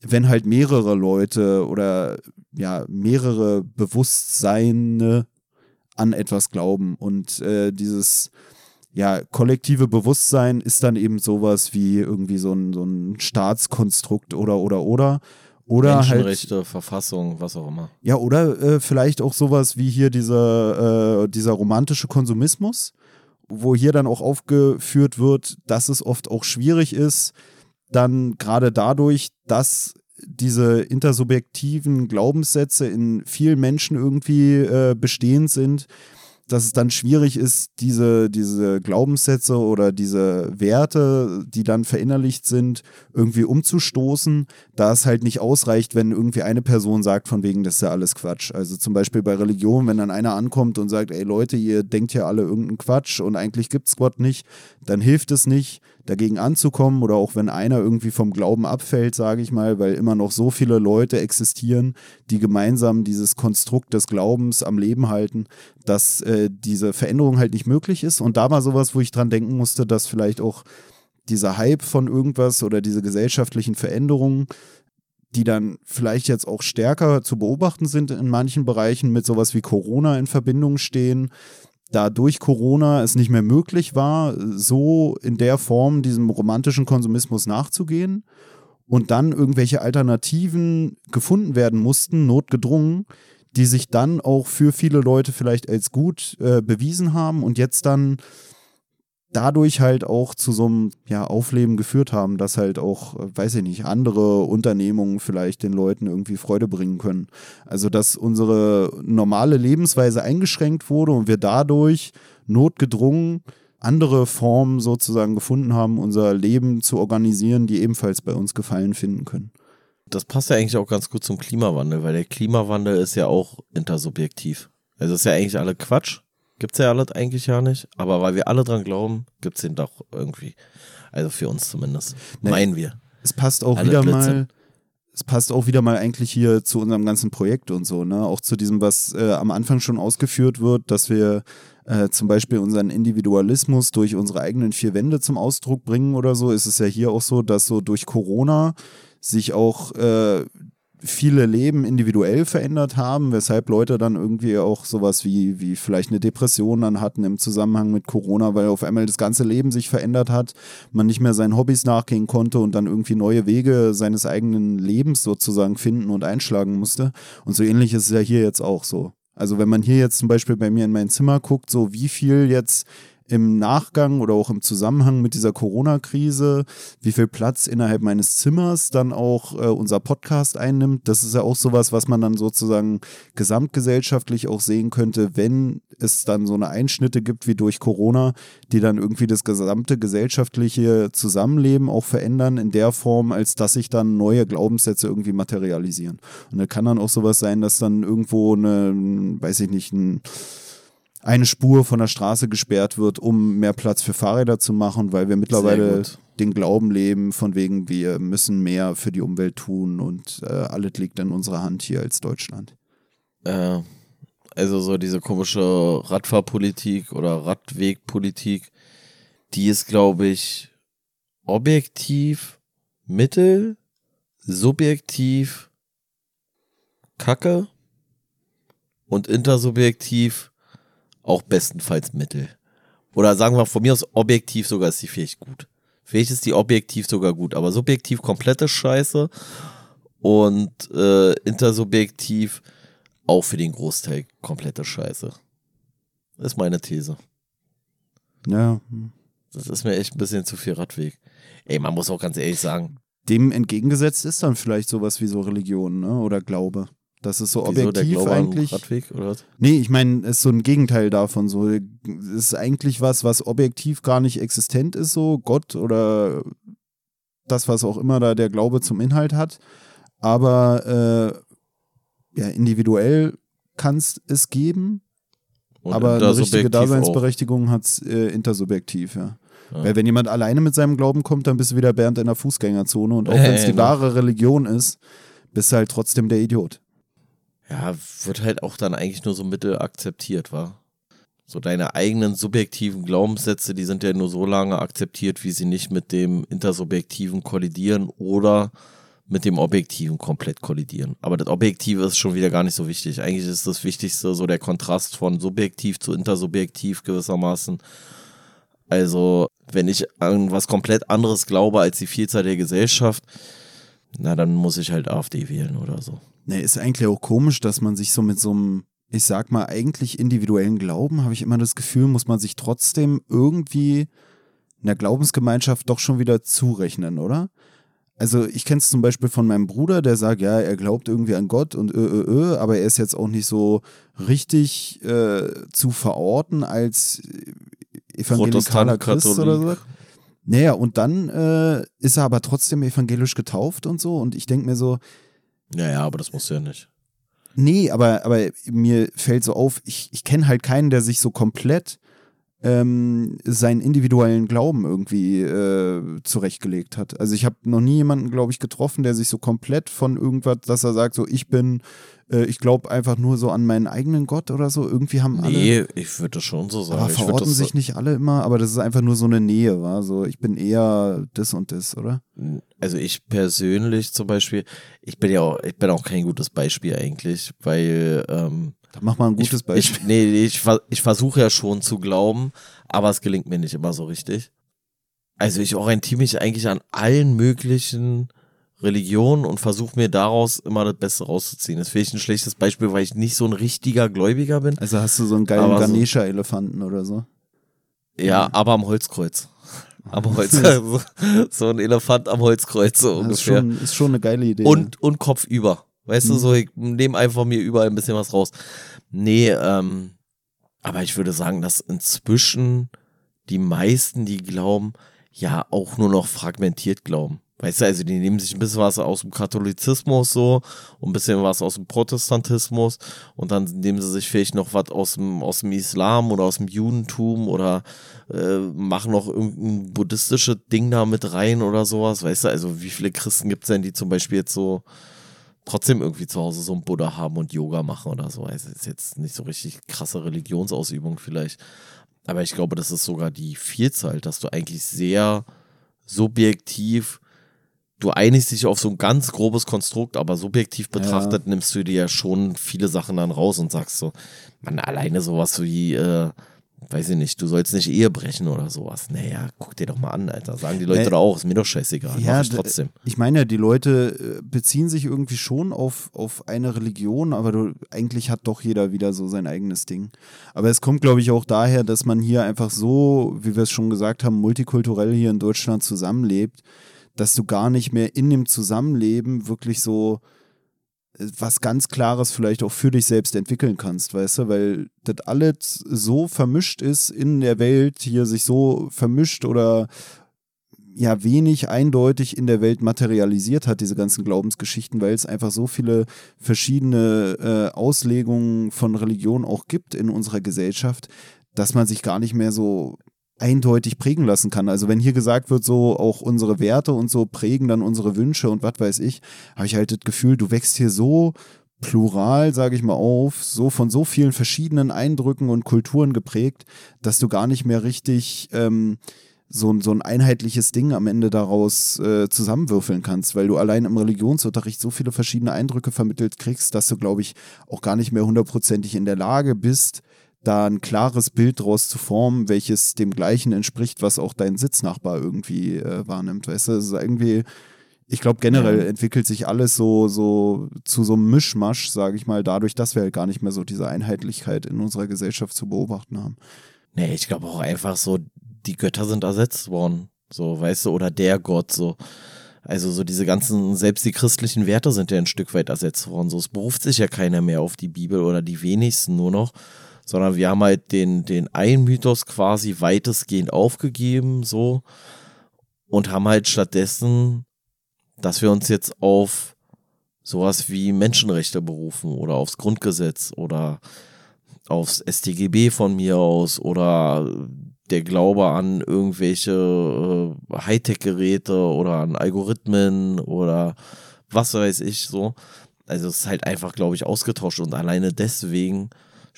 wenn halt mehrere Leute oder ja, mehrere Bewusstseine an etwas glauben. Und äh, dieses ja, kollektive Bewusstsein ist dann eben sowas wie irgendwie so ein, so ein Staatskonstrukt oder oder oder. Oder Menschenrechte, halt, Verfassung, was auch immer. Ja, oder äh, vielleicht auch sowas wie hier dieser, äh, dieser romantische Konsumismus, wo hier dann auch aufgeführt wird, dass es oft auch schwierig ist, dann gerade dadurch, dass diese intersubjektiven Glaubenssätze in vielen Menschen irgendwie äh, bestehend sind, dass es dann schwierig ist, diese, diese Glaubenssätze oder diese Werte, die dann verinnerlicht sind, irgendwie umzustoßen, da es halt nicht ausreicht, wenn irgendwie eine Person sagt, von wegen, das ist ja alles Quatsch. Also zum Beispiel bei Religion, wenn dann einer ankommt und sagt, ey Leute, ihr denkt ja alle irgendeinen Quatsch und eigentlich gibt's Gott nicht, dann hilft es nicht, dagegen anzukommen oder auch wenn einer irgendwie vom Glauben abfällt, sage ich mal, weil immer noch so viele Leute existieren, die gemeinsam dieses Konstrukt des Glaubens am Leben halten, dass äh, diese Veränderung halt nicht möglich ist. Und da war sowas, wo ich dran denken musste, dass vielleicht auch dieser Hype von irgendwas oder diese gesellschaftlichen Veränderungen, die dann vielleicht jetzt auch stärker zu beobachten sind in manchen Bereichen mit sowas wie Corona in Verbindung stehen, da durch Corona es nicht mehr möglich war, so in der Form diesem romantischen Konsumismus nachzugehen und dann irgendwelche Alternativen gefunden werden mussten, notgedrungen, die sich dann auch für viele Leute vielleicht als gut äh, bewiesen haben und jetzt dann dadurch halt auch zu so einem ja, Aufleben geführt haben, dass halt auch, weiß ich nicht, andere Unternehmungen vielleicht den Leuten irgendwie Freude bringen können. Also dass unsere normale Lebensweise eingeschränkt wurde und wir dadurch notgedrungen andere Formen sozusagen gefunden haben, unser Leben zu organisieren, die ebenfalls bei uns Gefallen finden können. Das passt ja eigentlich auch ganz gut zum Klimawandel, weil der Klimawandel ist ja auch intersubjektiv. Also ist ja eigentlich alle Quatsch, Gibt's ja alles eigentlich ja nicht, aber weil wir alle dran glauben, gibt's den doch irgendwie. Also für uns zumindest. Nee, Meinen wir. Es passt auch alle wieder Blödsinn. mal. Es passt auch wieder mal eigentlich hier zu unserem ganzen Projekt und so, ne? Auch zu diesem, was äh, am Anfang schon ausgeführt wird, dass wir äh, zum Beispiel unseren Individualismus durch unsere eigenen vier Wände zum Ausdruck bringen oder so, ist es ja hier auch so, dass so durch Corona sich auch äh, viele Leben individuell verändert haben, weshalb Leute dann irgendwie auch sowas wie, wie vielleicht eine Depression dann hatten im Zusammenhang mit Corona, weil auf einmal das ganze Leben sich verändert hat, man nicht mehr seinen Hobbys nachgehen konnte und dann irgendwie neue Wege seines eigenen Lebens sozusagen finden und einschlagen musste. Und so ähnlich ist es ja hier jetzt auch so. Also wenn man hier jetzt zum Beispiel bei mir in mein Zimmer guckt, so wie viel jetzt im Nachgang oder auch im Zusammenhang mit dieser Corona-Krise, wie viel Platz innerhalb meines Zimmers dann auch äh, unser Podcast einnimmt. Das ist ja auch sowas, was man dann sozusagen gesamtgesellschaftlich auch sehen könnte, wenn es dann so eine Einschnitte gibt wie durch Corona, die dann irgendwie das gesamte gesellschaftliche Zusammenleben auch verändern in der Form, als dass sich dann neue Glaubenssätze irgendwie materialisieren. Und da kann dann auch sowas sein, dass dann irgendwo eine, weiß ich nicht, ein eine Spur von der Straße gesperrt wird, um mehr Platz für Fahrräder zu machen, weil wir mittlerweile den Glauben leben, von wegen wir müssen mehr für die Umwelt tun und äh, alles liegt in unserer Hand hier als Deutschland. Äh, also so diese komische Radfahrpolitik oder Radwegpolitik, die ist, glaube ich, objektiv mittel, subjektiv Kacke und intersubjektiv auch bestenfalls Mittel. Oder sagen wir von mir aus objektiv sogar ist die vielleicht gut. Vielleicht ist die objektiv sogar gut, aber subjektiv komplette Scheiße und äh, intersubjektiv auch für den Großteil komplette Scheiße. Das ist meine These. Ja. Das ist mir echt ein bisschen zu viel Radweg. Ey, man muss auch ganz ehrlich sagen. Dem entgegengesetzt ist dann vielleicht sowas wie so Religion, ne? Oder Glaube. Das ist so Wieso, objektiv eigentlich. Radweg, oder was? Nee, ich meine, es ist so ein Gegenteil davon. So, es ist eigentlich was, was objektiv gar nicht existent ist, so Gott oder das, was auch immer da der Glaube zum Inhalt hat. Aber äh, ja, individuell kann es es geben. Und aber eine richtige Daseinsberechtigung hat es äh, intersubjektiv, ja. ja. Weil wenn jemand alleine mit seinem Glauben kommt, dann bist du wieder Bernd in der Fußgängerzone. Und auch [LAUGHS] wenn es die wahre Religion ist, bist du halt trotzdem der Idiot. Ja, wird halt auch dann eigentlich nur so mittel akzeptiert, war. So deine eigenen subjektiven Glaubenssätze, die sind ja nur so lange akzeptiert, wie sie nicht mit dem intersubjektiven kollidieren oder mit dem Objektiven komplett kollidieren. Aber das Objektive ist schon wieder gar nicht so wichtig. Eigentlich ist das Wichtigste so der Kontrast von subjektiv zu intersubjektiv gewissermaßen. Also, wenn ich an was komplett anderes glaube als die Vielzahl der Gesellschaft, na, dann muss ich halt AfD wählen oder so. Ne, ist eigentlich auch komisch, dass man sich so mit so einem, ich sag mal, eigentlich individuellen Glauben, habe ich immer das Gefühl, muss man sich trotzdem irgendwie einer Glaubensgemeinschaft doch schon wieder zurechnen, oder? Also ich kenne es zum Beispiel von meinem Bruder, der sagt, ja, er glaubt irgendwie an Gott und ö, ö, ö, aber er ist jetzt auch nicht so richtig äh, zu verorten als evangelikaler Christ Katholik. oder so. Naja, und dann äh, ist er aber trotzdem evangelisch getauft und so und ich denke mir so. Ja, ja, aber das muss ja nicht. Nee, aber, aber mir fällt so auf, ich, ich kenne halt keinen, der sich so komplett ähm, seinen individuellen Glauben irgendwie äh, zurechtgelegt hat. Also ich habe noch nie jemanden, glaube ich, getroffen, der sich so komplett von irgendwas, dass er sagt, so ich bin, äh, ich glaube einfach nur so an meinen eigenen Gott oder so. Irgendwie haben alle. Nee, ich würde das schon so sagen. Aber verorten sich nicht alle immer, aber das ist einfach nur so eine Nähe, war so ich bin eher das und das, oder? Also ich persönlich zum Beispiel, ich bin ja auch, ich bin auch kein gutes Beispiel eigentlich, weil ähm, da mach mal ein gutes ich, Beispiel. Ich, nee, ich, ich versuche ja schon zu glauben, aber es gelingt mir nicht immer so richtig. Also ich orientiere mich eigentlich an allen möglichen Religionen und versuche mir daraus immer das Beste rauszuziehen. Das ist vielleicht ein schlechtes Beispiel, weil ich nicht so ein richtiger Gläubiger bin. Also hast du so einen geilen Ganesha-Elefanten oder so? Ja, aber am Holzkreuz. Am Holzkreuz. [LAUGHS] [LAUGHS] so ein Elefant am Holzkreuz so ungefähr. Ist schon, ist schon eine geile Idee. Und, ja. und kopfüber. Weißt mhm. du, so, ich nehme einfach mir überall ein bisschen was raus. Nee, ähm, aber ich würde sagen, dass inzwischen die meisten, die glauben, ja auch nur noch fragmentiert glauben. Weißt du, also die nehmen sich ein bisschen was aus dem Katholizismus so und ein bisschen was aus dem Protestantismus und dann nehmen sie sich vielleicht noch was aus dem, aus dem Islam oder aus dem Judentum oder äh, machen noch irgendein buddhistisches Ding da mit rein oder sowas. Weißt du, also wie viele Christen gibt es denn, die zum Beispiel jetzt so trotzdem irgendwie zu Hause so ein Buddha haben und Yoga machen oder so. Also ist jetzt nicht so richtig krasse Religionsausübung vielleicht. Aber ich glaube, das ist sogar die Vielzahl, dass du eigentlich sehr subjektiv, du einigst dich auf so ein ganz grobes Konstrukt, aber subjektiv betrachtet ja. nimmst du dir ja schon viele Sachen dann raus und sagst so, man, alleine sowas wie, äh, weiß ich nicht, du sollst nicht Ehe brechen oder sowas. Naja, guck dir doch mal an, Alter. Sagen die Leute äh, doch auch, ist mir doch scheißegal. Ja, ich trotzdem. Ich meine die Leute äh, beziehen sich irgendwie schon auf, auf eine Religion, aber du, eigentlich hat doch jeder wieder so sein eigenes Ding. Aber es kommt, glaube ich, auch daher, dass man hier einfach so, wie wir es schon gesagt haben, multikulturell hier in Deutschland zusammenlebt, dass du gar nicht mehr in dem Zusammenleben wirklich so was ganz Klares vielleicht auch für dich selbst entwickeln kannst, weißt du, weil das alles so vermischt ist in der Welt, hier sich so vermischt oder ja wenig eindeutig in der Welt materialisiert hat, diese ganzen Glaubensgeschichten, weil es einfach so viele verschiedene äh, Auslegungen von Religion auch gibt in unserer Gesellschaft, dass man sich gar nicht mehr so eindeutig prägen lassen kann. Also wenn hier gesagt wird, so auch unsere Werte und so prägen dann unsere Wünsche und was weiß ich, habe ich halt das Gefühl, du wächst hier so plural, sage ich mal auf, so von so vielen verschiedenen Eindrücken und Kulturen geprägt, dass du gar nicht mehr richtig ähm, so, so ein einheitliches Ding am Ende daraus äh, zusammenwürfeln kannst, weil du allein im Religionsunterricht so viele verschiedene Eindrücke vermittelt kriegst, dass du, glaube ich, auch gar nicht mehr hundertprozentig in der Lage bist, da ein klares Bild draus zu formen, welches dem gleichen entspricht, was auch dein Sitznachbar irgendwie äh, wahrnimmt. Weißt du, das ist irgendwie, ich glaube, generell ja. entwickelt sich alles so, so zu so einem Mischmasch, sage ich mal, dadurch, dass wir halt gar nicht mehr so diese Einheitlichkeit in unserer Gesellschaft zu beobachten haben. Nee, ich glaube auch einfach so, die Götter sind ersetzt worden. So, weißt du, oder der Gott, so. Also so diese ganzen, selbst die christlichen Werte sind ja ein Stück weit ersetzt worden. So, es beruft sich ja keiner mehr auf die Bibel oder die wenigsten nur noch sondern wir haben halt den, den einen Mythos quasi weitestgehend aufgegeben, so, und haben halt stattdessen, dass wir uns jetzt auf sowas wie Menschenrechte berufen oder aufs Grundgesetz oder aufs StGB von mir aus oder der Glaube an irgendwelche äh, Hightech-Geräte oder an Algorithmen oder was weiß ich so. Also es ist halt einfach, glaube ich, ausgetauscht und alleine deswegen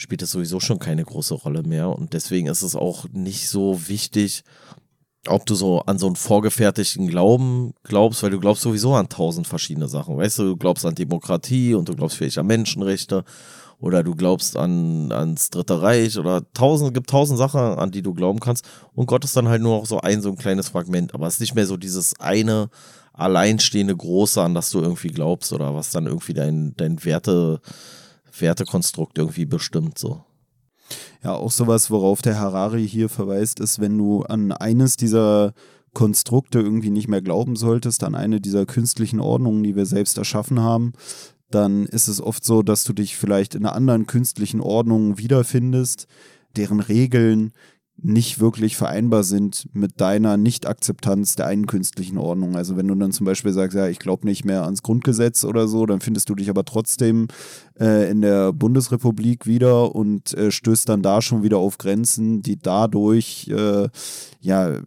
spielt es sowieso schon keine große Rolle mehr. Und deswegen ist es auch nicht so wichtig, ob du so an so einen vorgefertigten Glauben glaubst, weil du glaubst sowieso an tausend verschiedene Sachen. Weißt du, du glaubst an Demokratie und du glaubst vielleicht an Menschenrechte oder du glaubst an ans Dritte Reich oder tausend, gibt tausend Sachen, an die du glauben kannst. Und Gott ist dann halt nur noch so ein, so ein kleines Fragment. Aber es ist nicht mehr so dieses eine alleinstehende Große, an das du irgendwie glaubst oder was dann irgendwie dein, dein Werte, Wertekonstrukt irgendwie bestimmt, so. Ja, auch sowas, worauf der Harari hier verweist, ist, wenn du an eines dieser Konstrukte irgendwie nicht mehr glauben solltest, an eine dieser künstlichen Ordnungen, die wir selbst erschaffen haben, dann ist es oft so, dass du dich vielleicht in einer anderen künstlichen Ordnung wiederfindest, deren Regeln nicht wirklich vereinbar sind mit deiner Nicht-Akzeptanz der einen künstlichen Ordnung. Also wenn du dann zum Beispiel sagst, ja, ich glaube nicht mehr ans Grundgesetz oder so, dann findest du dich aber trotzdem äh, in der Bundesrepublik wieder und äh, stößt dann da schon wieder auf Grenzen, die dadurch äh, ja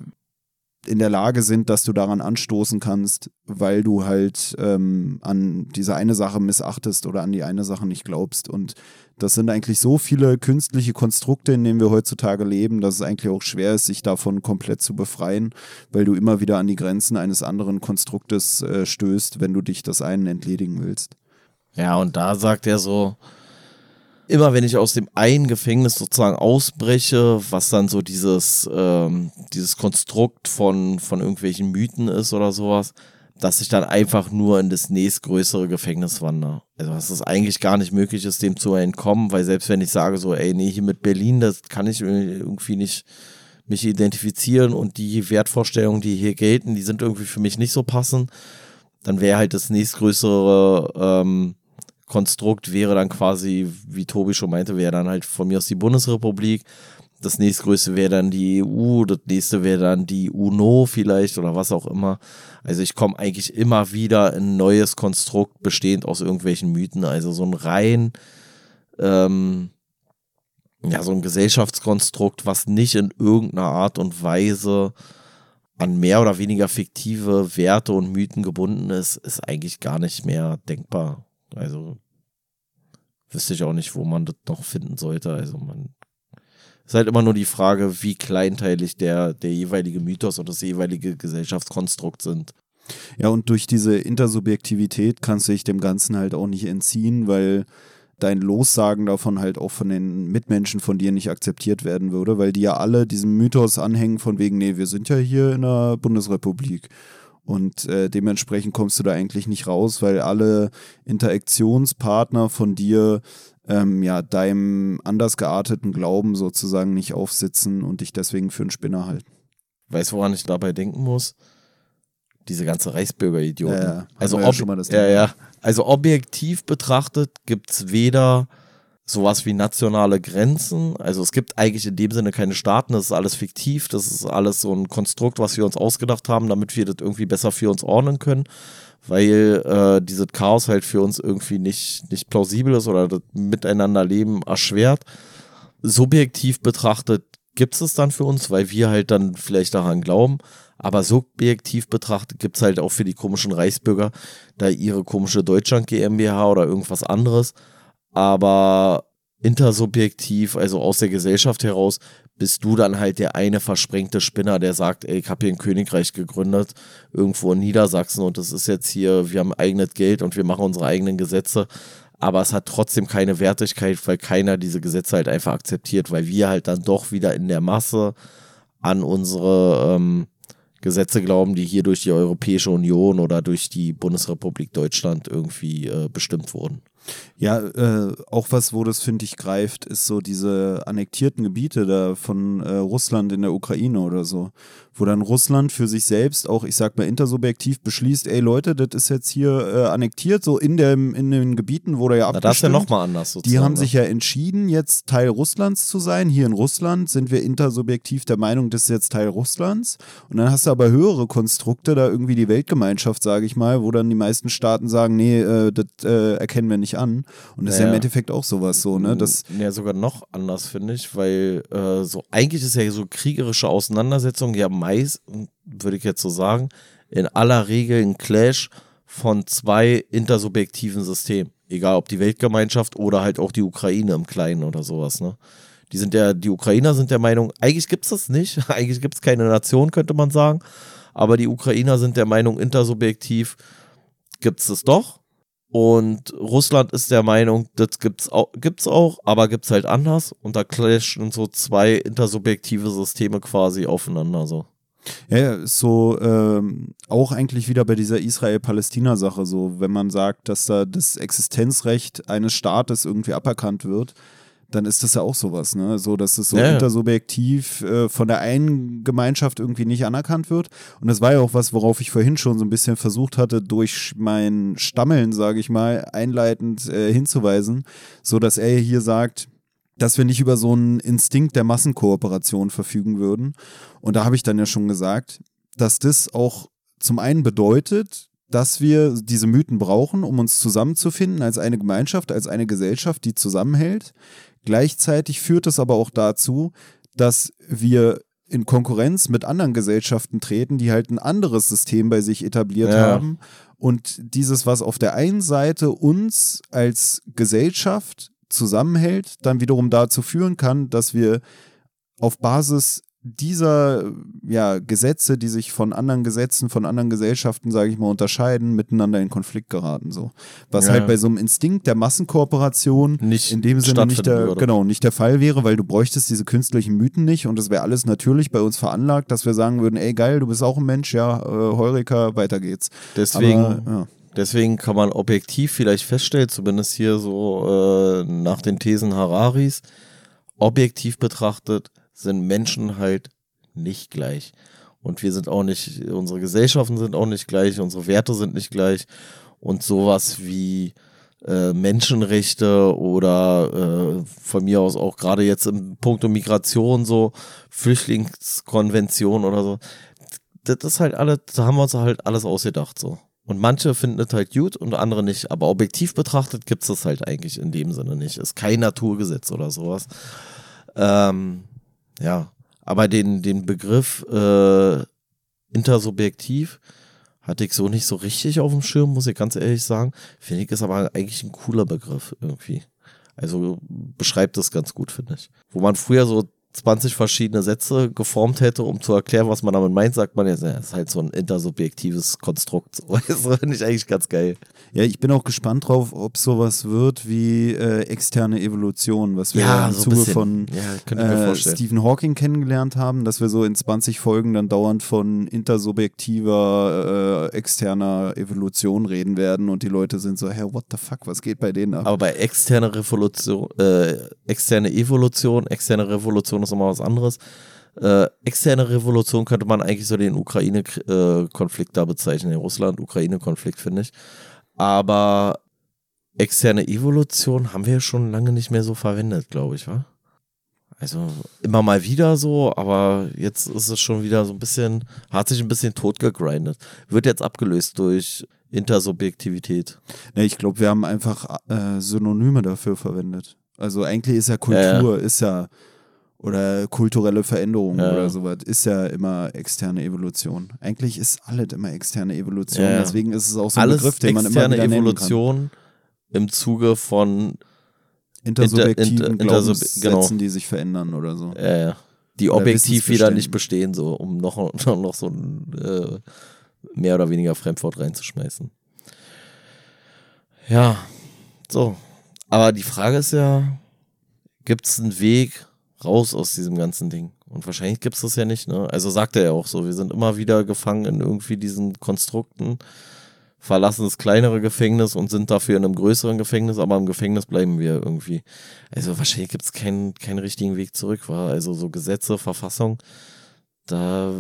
in der Lage sind, dass du daran anstoßen kannst, weil du halt ähm, an diese eine Sache missachtest oder an die eine Sache nicht glaubst. Und das sind eigentlich so viele künstliche Konstrukte, in denen wir heutzutage leben, dass es eigentlich auch schwer ist, sich davon komplett zu befreien, weil du immer wieder an die Grenzen eines anderen Konstruktes äh, stößt, wenn du dich das einen entledigen willst. Ja, und da sagt er so, immer wenn ich aus dem einen Gefängnis sozusagen ausbreche, was dann so dieses, ähm, dieses Konstrukt von, von irgendwelchen Mythen ist oder sowas, dass ich dann einfach nur in das nächstgrößere Gefängnis wandere. Also dass es eigentlich gar nicht möglich ist, dem zu entkommen, weil selbst wenn ich sage so, ey, nee, hier mit Berlin, das kann ich irgendwie nicht mich identifizieren und die Wertvorstellungen, die hier gelten, die sind irgendwie für mich nicht so passend, dann wäre halt das nächstgrößere ähm, Konstrukt wäre dann quasi, wie Tobi schon meinte, wäre dann halt von mir aus die Bundesrepublik. Das nächstgrößte wäre dann die EU, das nächste wäre dann die UNO vielleicht oder was auch immer. Also ich komme eigentlich immer wieder in ein neues Konstrukt bestehend aus irgendwelchen Mythen. Also so ein rein, ähm, ja, so ein Gesellschaftskonstrukt, was nicht in irgendeiner Art und Weise an mehr oder weniger fiktive Werte und Mythen gebunden ist, ist eigentlich gar nicht mehr denkbar. Also wüsste ich auch nicht, wo man das noch finden sollte. Also man ist halt immer nur die Frage, wie kleinteilig der, der jeweilige Mythos oder das jeweilige Gesellschaftskonstrukt sind. Ja, und durch diese Intersubjektivität kannst du dich dem Ganzen halt auch nicht entziehen, weil dein Lossagen davon halt auch von den Mitmenschen von dir nicht akzeptiert werden würde, weil die ja alle diesem Mythos anhängen von wegen, nee, wir sind ja hier in der Bundesrepublik. Und äh, dementsprechend kommst du da eigentlich nicht raus, weil alle Interaktionspartner von dir ähm, ja deinem anders gearteten Glauben sozusagen nicht aufsitzen und dich deswegen für einen Spinner halten. Weißt du, woran ich dabei denken muss? Diese ganze Reichsbürger-Idioten. Ja, ja. Also, ja, ob ja, ja. also objektiv betrachtet gibt es weder sowas wie nationale Grenzen. Also es gibt eigentlich in dem Sinne keine Staaten, das ist alles fiktiv, das ist alles so ein Konstrukt, was wir uns ausgedacht haben, damit wir das irgendwie besser für uns ordnen können, weil äh, dieses Chaos halt für uns irgendwie nicht, nicht plausibel ist oder das Miteinanderleben erschwert. Subjektiv betrachtet gibt es es dann für uns, weil wir halt dann vielleicht daran glauben. Aber subjektiv betrachtet gibt es halt auch für die komischen Reichsbürger da ihre komische Deutschland GmbH oder irgendwas anderes aber intersubjektiv, also aus der Gesellschaft heraus, bist du dann halt der eine versprengte Spinner, der sagt, ey, ich habe hier ein Königreich gegründet, irgendwo in Niedersachsen und das ist jetzt hier, wir haben eigenes Geld und wir machen unsere eigenen Gesetze, aber es hat trotzdem keine Wertigkeit, weil keiner diese Gesetze halt einfach akzeptiert, weil wir halt dann doch wieder in der Masse an unsere ähm, Gesetze glauben, die hier durch die Europäische Union oder durch die Bundesrepublik Deutschland irgendwie äh, bestimmt wurden. Ja, äh, auch was, wo das, finde ich, greift, ist so diese annektierten Gebiete da von äh, Russland in der Ukraine oder so, wo dann Russland für sich selbst auch, ich sag mal, intersubjektiv beschließt, ey Leute, das ist jetzt hier äh, annektiert, so in, dem, in den Gebieten, wo der ja abgestimmt. Das ist ja nochmal anders sozusagen. Die haben sich ja entschieden, jetzt Teil Russlands zu sein. Hier in Russland sind wir intersubjektiv der Meinung, das ist jetzt Teil Russlands. Und dann hast du aber höhere Konstrukte, da irgendwie die Weltgemeinschaft, sage ich mal, wo dann die meisten Staaten sagen, nee, äh, das äh, erkennen wir nicht an. Und das naja. ist ja im Endeffekt auch sowas so, ne? Das ja, sogar noch anders, finde ich, weil äh, so eigentlich ist ja so kriegerische Auseinandersetzung ja meist, würde ich jetzt so sagen, in aller Regel ein Clash von zwei intersubjektiven Systemen. Egal ob die Weltgemeinschaft oder halt auch die Ukraine im Kleinen oder sowas, ne? Die sind ja, die Ukrainer sind der Meinung, eigentlich gibt es das nicht, [LAUGHS] eigentlich gibt es keine Nation, könnte man sagen. Aber die Ukrainer sind der Meinung, intersubjektiv gibt es das doch. Und Russland ist der Meinung, das gibt's auch, gibt's auch, aber gibt's halt anders. Und da clashen so zwei intersubjektive Systeme quasi aufeinander so. Ja, ist so ähm, auch eigentlich wieder bei dieser Israel-Palästina-Sache so, wenn man sagt, dass da das Existenzrecht eines Staates irgendwie aberkannt wird, dann ist das ja auch sowas, ne? So, dass es so ja. intersubjektiv äh, von der einen Gemeinschaft irgendwie nicht anerkannt wird. Und das war ja auch was, worauf ich vorhin schon so ein bisschen versucht hatte, durch mein Stammeln, sage ich mal, einleitend äh, hinzuweisen, so dass er hier sagt, dass wir nicht über so einen Instinkt der Massenkooperation verfügen würden. Und da habe ich dann ja schon gesagt, dass das auch zum einen bedeutet, dass wir diese Mythen brauchen, um uns zusammenzufinden als eine Gemeinschaft, als eine Gesellschaft, die zusammenhält. Gleichzeitig führt es aber auch dazu, dass wir in Konkurrenz mit anderen Gesellschaften treten, die halt ein anderes System bei sich etabliert Ja. haben. Und dieses, was auf der einen Seite uns als Gesellschaft zusammenhält, dann wiederum dazu führen kann, dass wir auf Basis dieser ja, Gesetze, die sich von anderen Gesetzen, von anderen Gesellschaften, sage ich mal, unterscheiden, miteinander in Konflikt geraten. So. Was Ja. halt bei so einem Instinkt der Massenkooperation Nicht in dem Sinne nicht der, würde. genau, nicht der Fall wäre, weil du bräuchtest diese künstlichen Mythen nicht und es wäre alles natürlich bei uns veranlagt, dass wir sagen würden, ey geil, du bist auch ein Mensch, ja, äh, Heureka, weiter geht's. Deswegen, Aber, ja. Deswegen kann man objektiv vielleicht feststellen, zumindest hier so äh, nach den Thesen Hararis, objektiv betrachtet sind Menschen halt nicht gleich. Und wir sind auch nicht, unsere Gesellschaften sind auch nicht gleich, unsere Werte sind nicht gleich. Und sowas wie äh, Menschenrechte oder äh, von mir aus auch gerade jetzt im Punkt Migration so, Flüchtlingskonvention oder so, das ist halt alles, da haben wir uns halt alles ausgedacht so. Und manche finden es halt gut und andere nicht. Aber objektiv betrachtet gibt es das halt eigentlich in dem Sinne nicht. Ist kein Naturgesetz oder sowas. Ähm, ja, aber den, den Begriff äh, intersubjektiv hatte ich so nicht so richtig auf dem Schirm, muss ich ganz ehrlich sagen. Finde ich ist aber eigentlich ein cooler Begriff irgendwie. Also beschreibt das ganz gut, finde ich. Wo man früher so 20 verschiedene Sätze geformt hätte, um zu erklären, was man damit meint, sagt man jetzt, ja, das ist halt so ein intersubjektives Konstrukt. [LAUGHS] Das finde ich eigentlich ganz geil. Ja, ich bin auch gespannt drauf, ob sowas wird wie äh, externe Evolution, was wir Ja, im so Zuge von Ja, äh. Stephen Hawking kennengelernt haben, dass wir so in 20 Folgen dann dauernd von intersubjektiver, äh, externer Evolution reden werden und die Leute sind so, hey, what the fuck, was geht bei denen ab? Aber bei externer Revolution, äh, externe Evolution, externe Revolution ist nochmal was anderes. Äh, externe Revolution könnte man eigentlich so den Ukraine-Konflikt da bezeichnen, den Russland-Ukraine-Konflikt, finde ich. Aber externe Evolution haben wir ja schon lange nicht mehr so verwendet, glaube ich, wa? Also immer mal wieder so, aber jetzt ist es schon wieder so ein bisschen, hat sich ein bisschen totgegrindet. Wird jetzt abgelöst durch Intersubjektivität. Nee, ich glaube, wir haben einfach äh, Synonyme dafür verwendet. Also eigentlich ist ja Kultur, ist ja oder kulturelle Veränderung Ja. oder sowas, ist ja immer externe Evolution. Eigentlich ist alles immer externe Evolution. Ja, ja. Deswegen ist es auch so ein Alles Begriff, den man immer externe wieder nennen Evolution im Zuge von. Intersubjektiven Inter- inter- Glaubenssätzen, genau. die sich verändern oder so. äh, die Oder objektiv wieder nicht bestehen, so um noch, [LAUGHS] noch, noch so ein äh, mehr oder weniger Fremdwort reinzuschmeißen. Ja, so. Aber die Frage ist ja, gibt es einen Weg raus aus diesem ganzen Ding? Und wahrscheinlich gibt es das ja nicht, ne? Also sagt er ja auch so, wir sind immer wieder gefangen in irgendwie diesen Konstrukten, verlassen das kleinere Gefängnis und sind dafür in einem größeren Gefängnis, aber im Gefängnis bleiben wir irgendwie. Also wahrscheinlich gibt es keinen, keinen richtigen Weg zurück, war. Also so Gesetze, Verfassung, da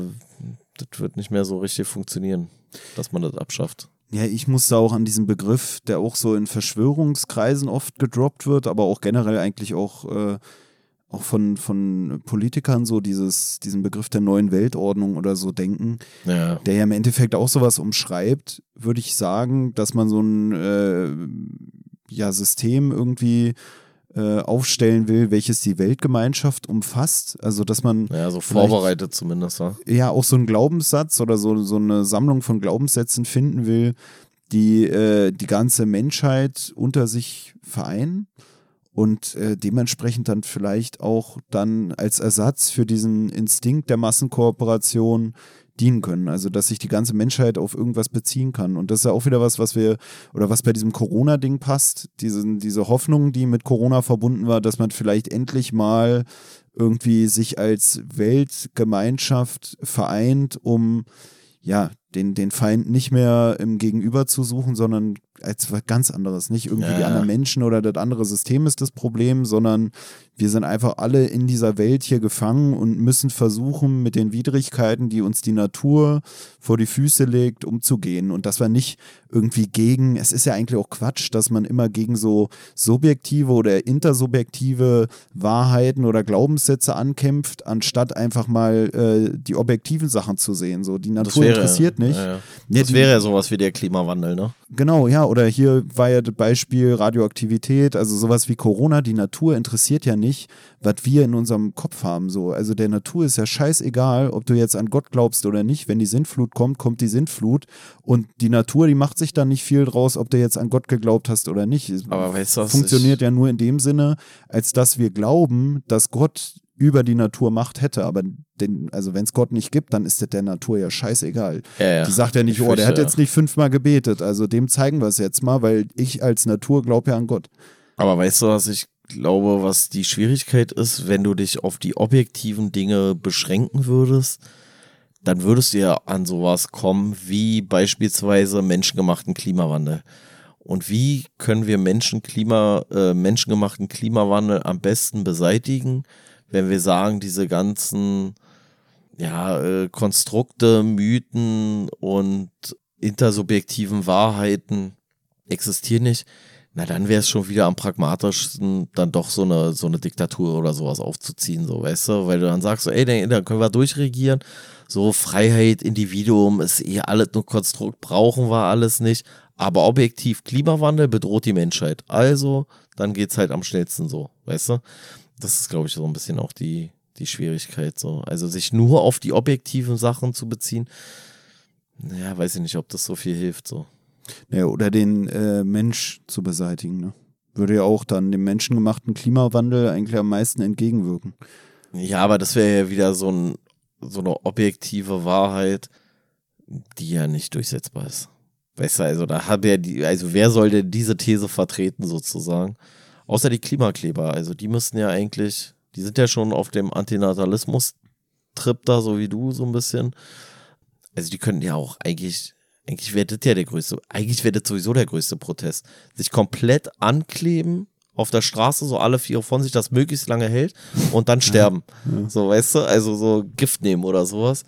das wird nicht mehr so richtig funktionieren, dass man das abschafft. Ja, ich musste auch an diesen Begriff, der auch so in Verschwörungskreisen oft gedroppt wird, aber auch generell eigentlich auch, äh, auch von, von Politikern so dieses, diesen Begriff der neuen Weltordnung oder so denken, Ja. der ja im Endeffekt auch sowas umschreibt, würde ich sagen, dass man so ein äh, ja, System irgendwie äh, aufstellen will, welches die Weltgemeinschaft umfasst. Also, dass man Ja, so vorbereitet zumindest, wa? ja auch so einen Glaubenssatz oder so, so eine Sammlung von Glaubenssätzen finden will, die äh, die ganze Menschheit unter sich vereinen und äh, dementsprechend dann vielleicht auch dann als Ersatz für diesen Instinkt der Massenkooperation dienen können. Also, dass sich die ganze Menschheit auf irgendwas beziehen kann. Und das ist ja auch wieder was, was wir, oder was bei diesem Corona-Ding passt, diese, diese Hoffnung, die mit Corona verbunden war, dass man vielleicht endlich mal irgendwie sich als Weltgemeinschaft vereint, um ja, den, den Feind nicht mehr im Gegenüber zu suchen, sondern als was ganz anderes. Nicht irgendwie ja. die anderen Menschen oder das andere System ist das Problem, sondern wir sind einfach alle in dieser Welt hier gefangen und müssen versuchen, mit den Widrigkeiten, die uns die Natur vor die Füße legt, umzugehen. Und dass wir nicht irgendwie gegen, es ist ja eigentlich auch Quatsch, dass man immer gegen so subjektive oder intersubjektive Wahrheiten oder Glaubenssätze ankämpft, anstatt einfach mal äh, die objektiven Sachen zu sehen. So, die Natur wäre, interessiert nicht. Ja, ja. Das wäre ja sowas wie der Klimawandel, ne? Genau, ja. Oder hier war ja das Beispiel Radioaktivität, also sowas wie Corona. Die Natur interessiert ja nicht, was wir in unserem Kopf haben. So. Also der Natur ist ja scheißegal, ob du jetzt an Gott glaubst oder nicht. Wenn die Sintflut kommt, kommt die Sintflut. Und die Natur, die macht sich da nicht viel draus, ob du jetzt an Gott geglaubt hast oder nicht. Aber weißt du, was funktioniert ja nur in dem Sinne, als dass wir glauben, dass Gott über die Natur Macht hätte, aber den, also wenn es Gott nicht gibt, dann ist das der Natur ja scheißegal. Ja, ja. Die sagt ja nicht, ich oh, der hat jetzt nicht fünfmal gebetet, also dem zeigen wir es jetzt mal, weil ich als Natur glaube ja an Gott. Aber weißt du, was ich glaube, was die Schwierigkeit ist, wenn du dich auf die objektiven Dinge beschränken würdest, dann würdest du ja an sowas kommen wie beispielsweise menschengemachten Klimawandel. Und wie können wir Menschen Klima, äh, menschengemachten Klimawandel am besten beseitigen? Wenn wir sagen, diese ganzen ja, äh, Konstrukte, Mythen und intersubjektiven Wahrheiten existieren nicht, na dann wäre es schon wieder am pragmatischsten, dann doch so eine, so eine Diktatur oder sowas aufzuziehen, so, weißt du? Weil du dann sagst, ey, dann, dann können wir durchregieren. So, Freiheit, Individuum ist eh alles nur Konstrukt, brauchen wir alles nicht. Aber objektiv, Klimawandel bedroht die Menschheit. Also, dann geht es halt am schnellsten so, weißt du? Das ist, glaube ich, so ein bisschen auch die, die Schwierigkeit. So. Also sich nur auf die objektiven Sachen zu beziehen, ja, weiß ich nicht, ob das so viel hilft. So. Ja, oder den äh, Mensch zu beseitigen. Ne? Würde ja auch dann dem menschengemachten Klimawandel eigentlich am meisten entgegenwirken. Ja, aber das wäre ja wieder so, ein, so eine objektive Wahrheit, die ja nicht durchsetzbar ist. Weißt du, also da hat er die, also wer soll denn diese These vertreten sozusagen? Außer die Klimakleber. Also die müssten ja eigentlich, die sind ja schon auf dem Antinatalismus-Trip da, so wie du, so ein bisschen. Also die könnten ja auch eigentlich, eigentlich wäre das ja der größte, eigentlich wäre das sowieso der größte Protest. Sich komplett ankleben auf der Straße, so alle vier von sich, das möglichst lange hält und dann sterben. Ja. So, weißt du, also so Gift nehmen oder sowas.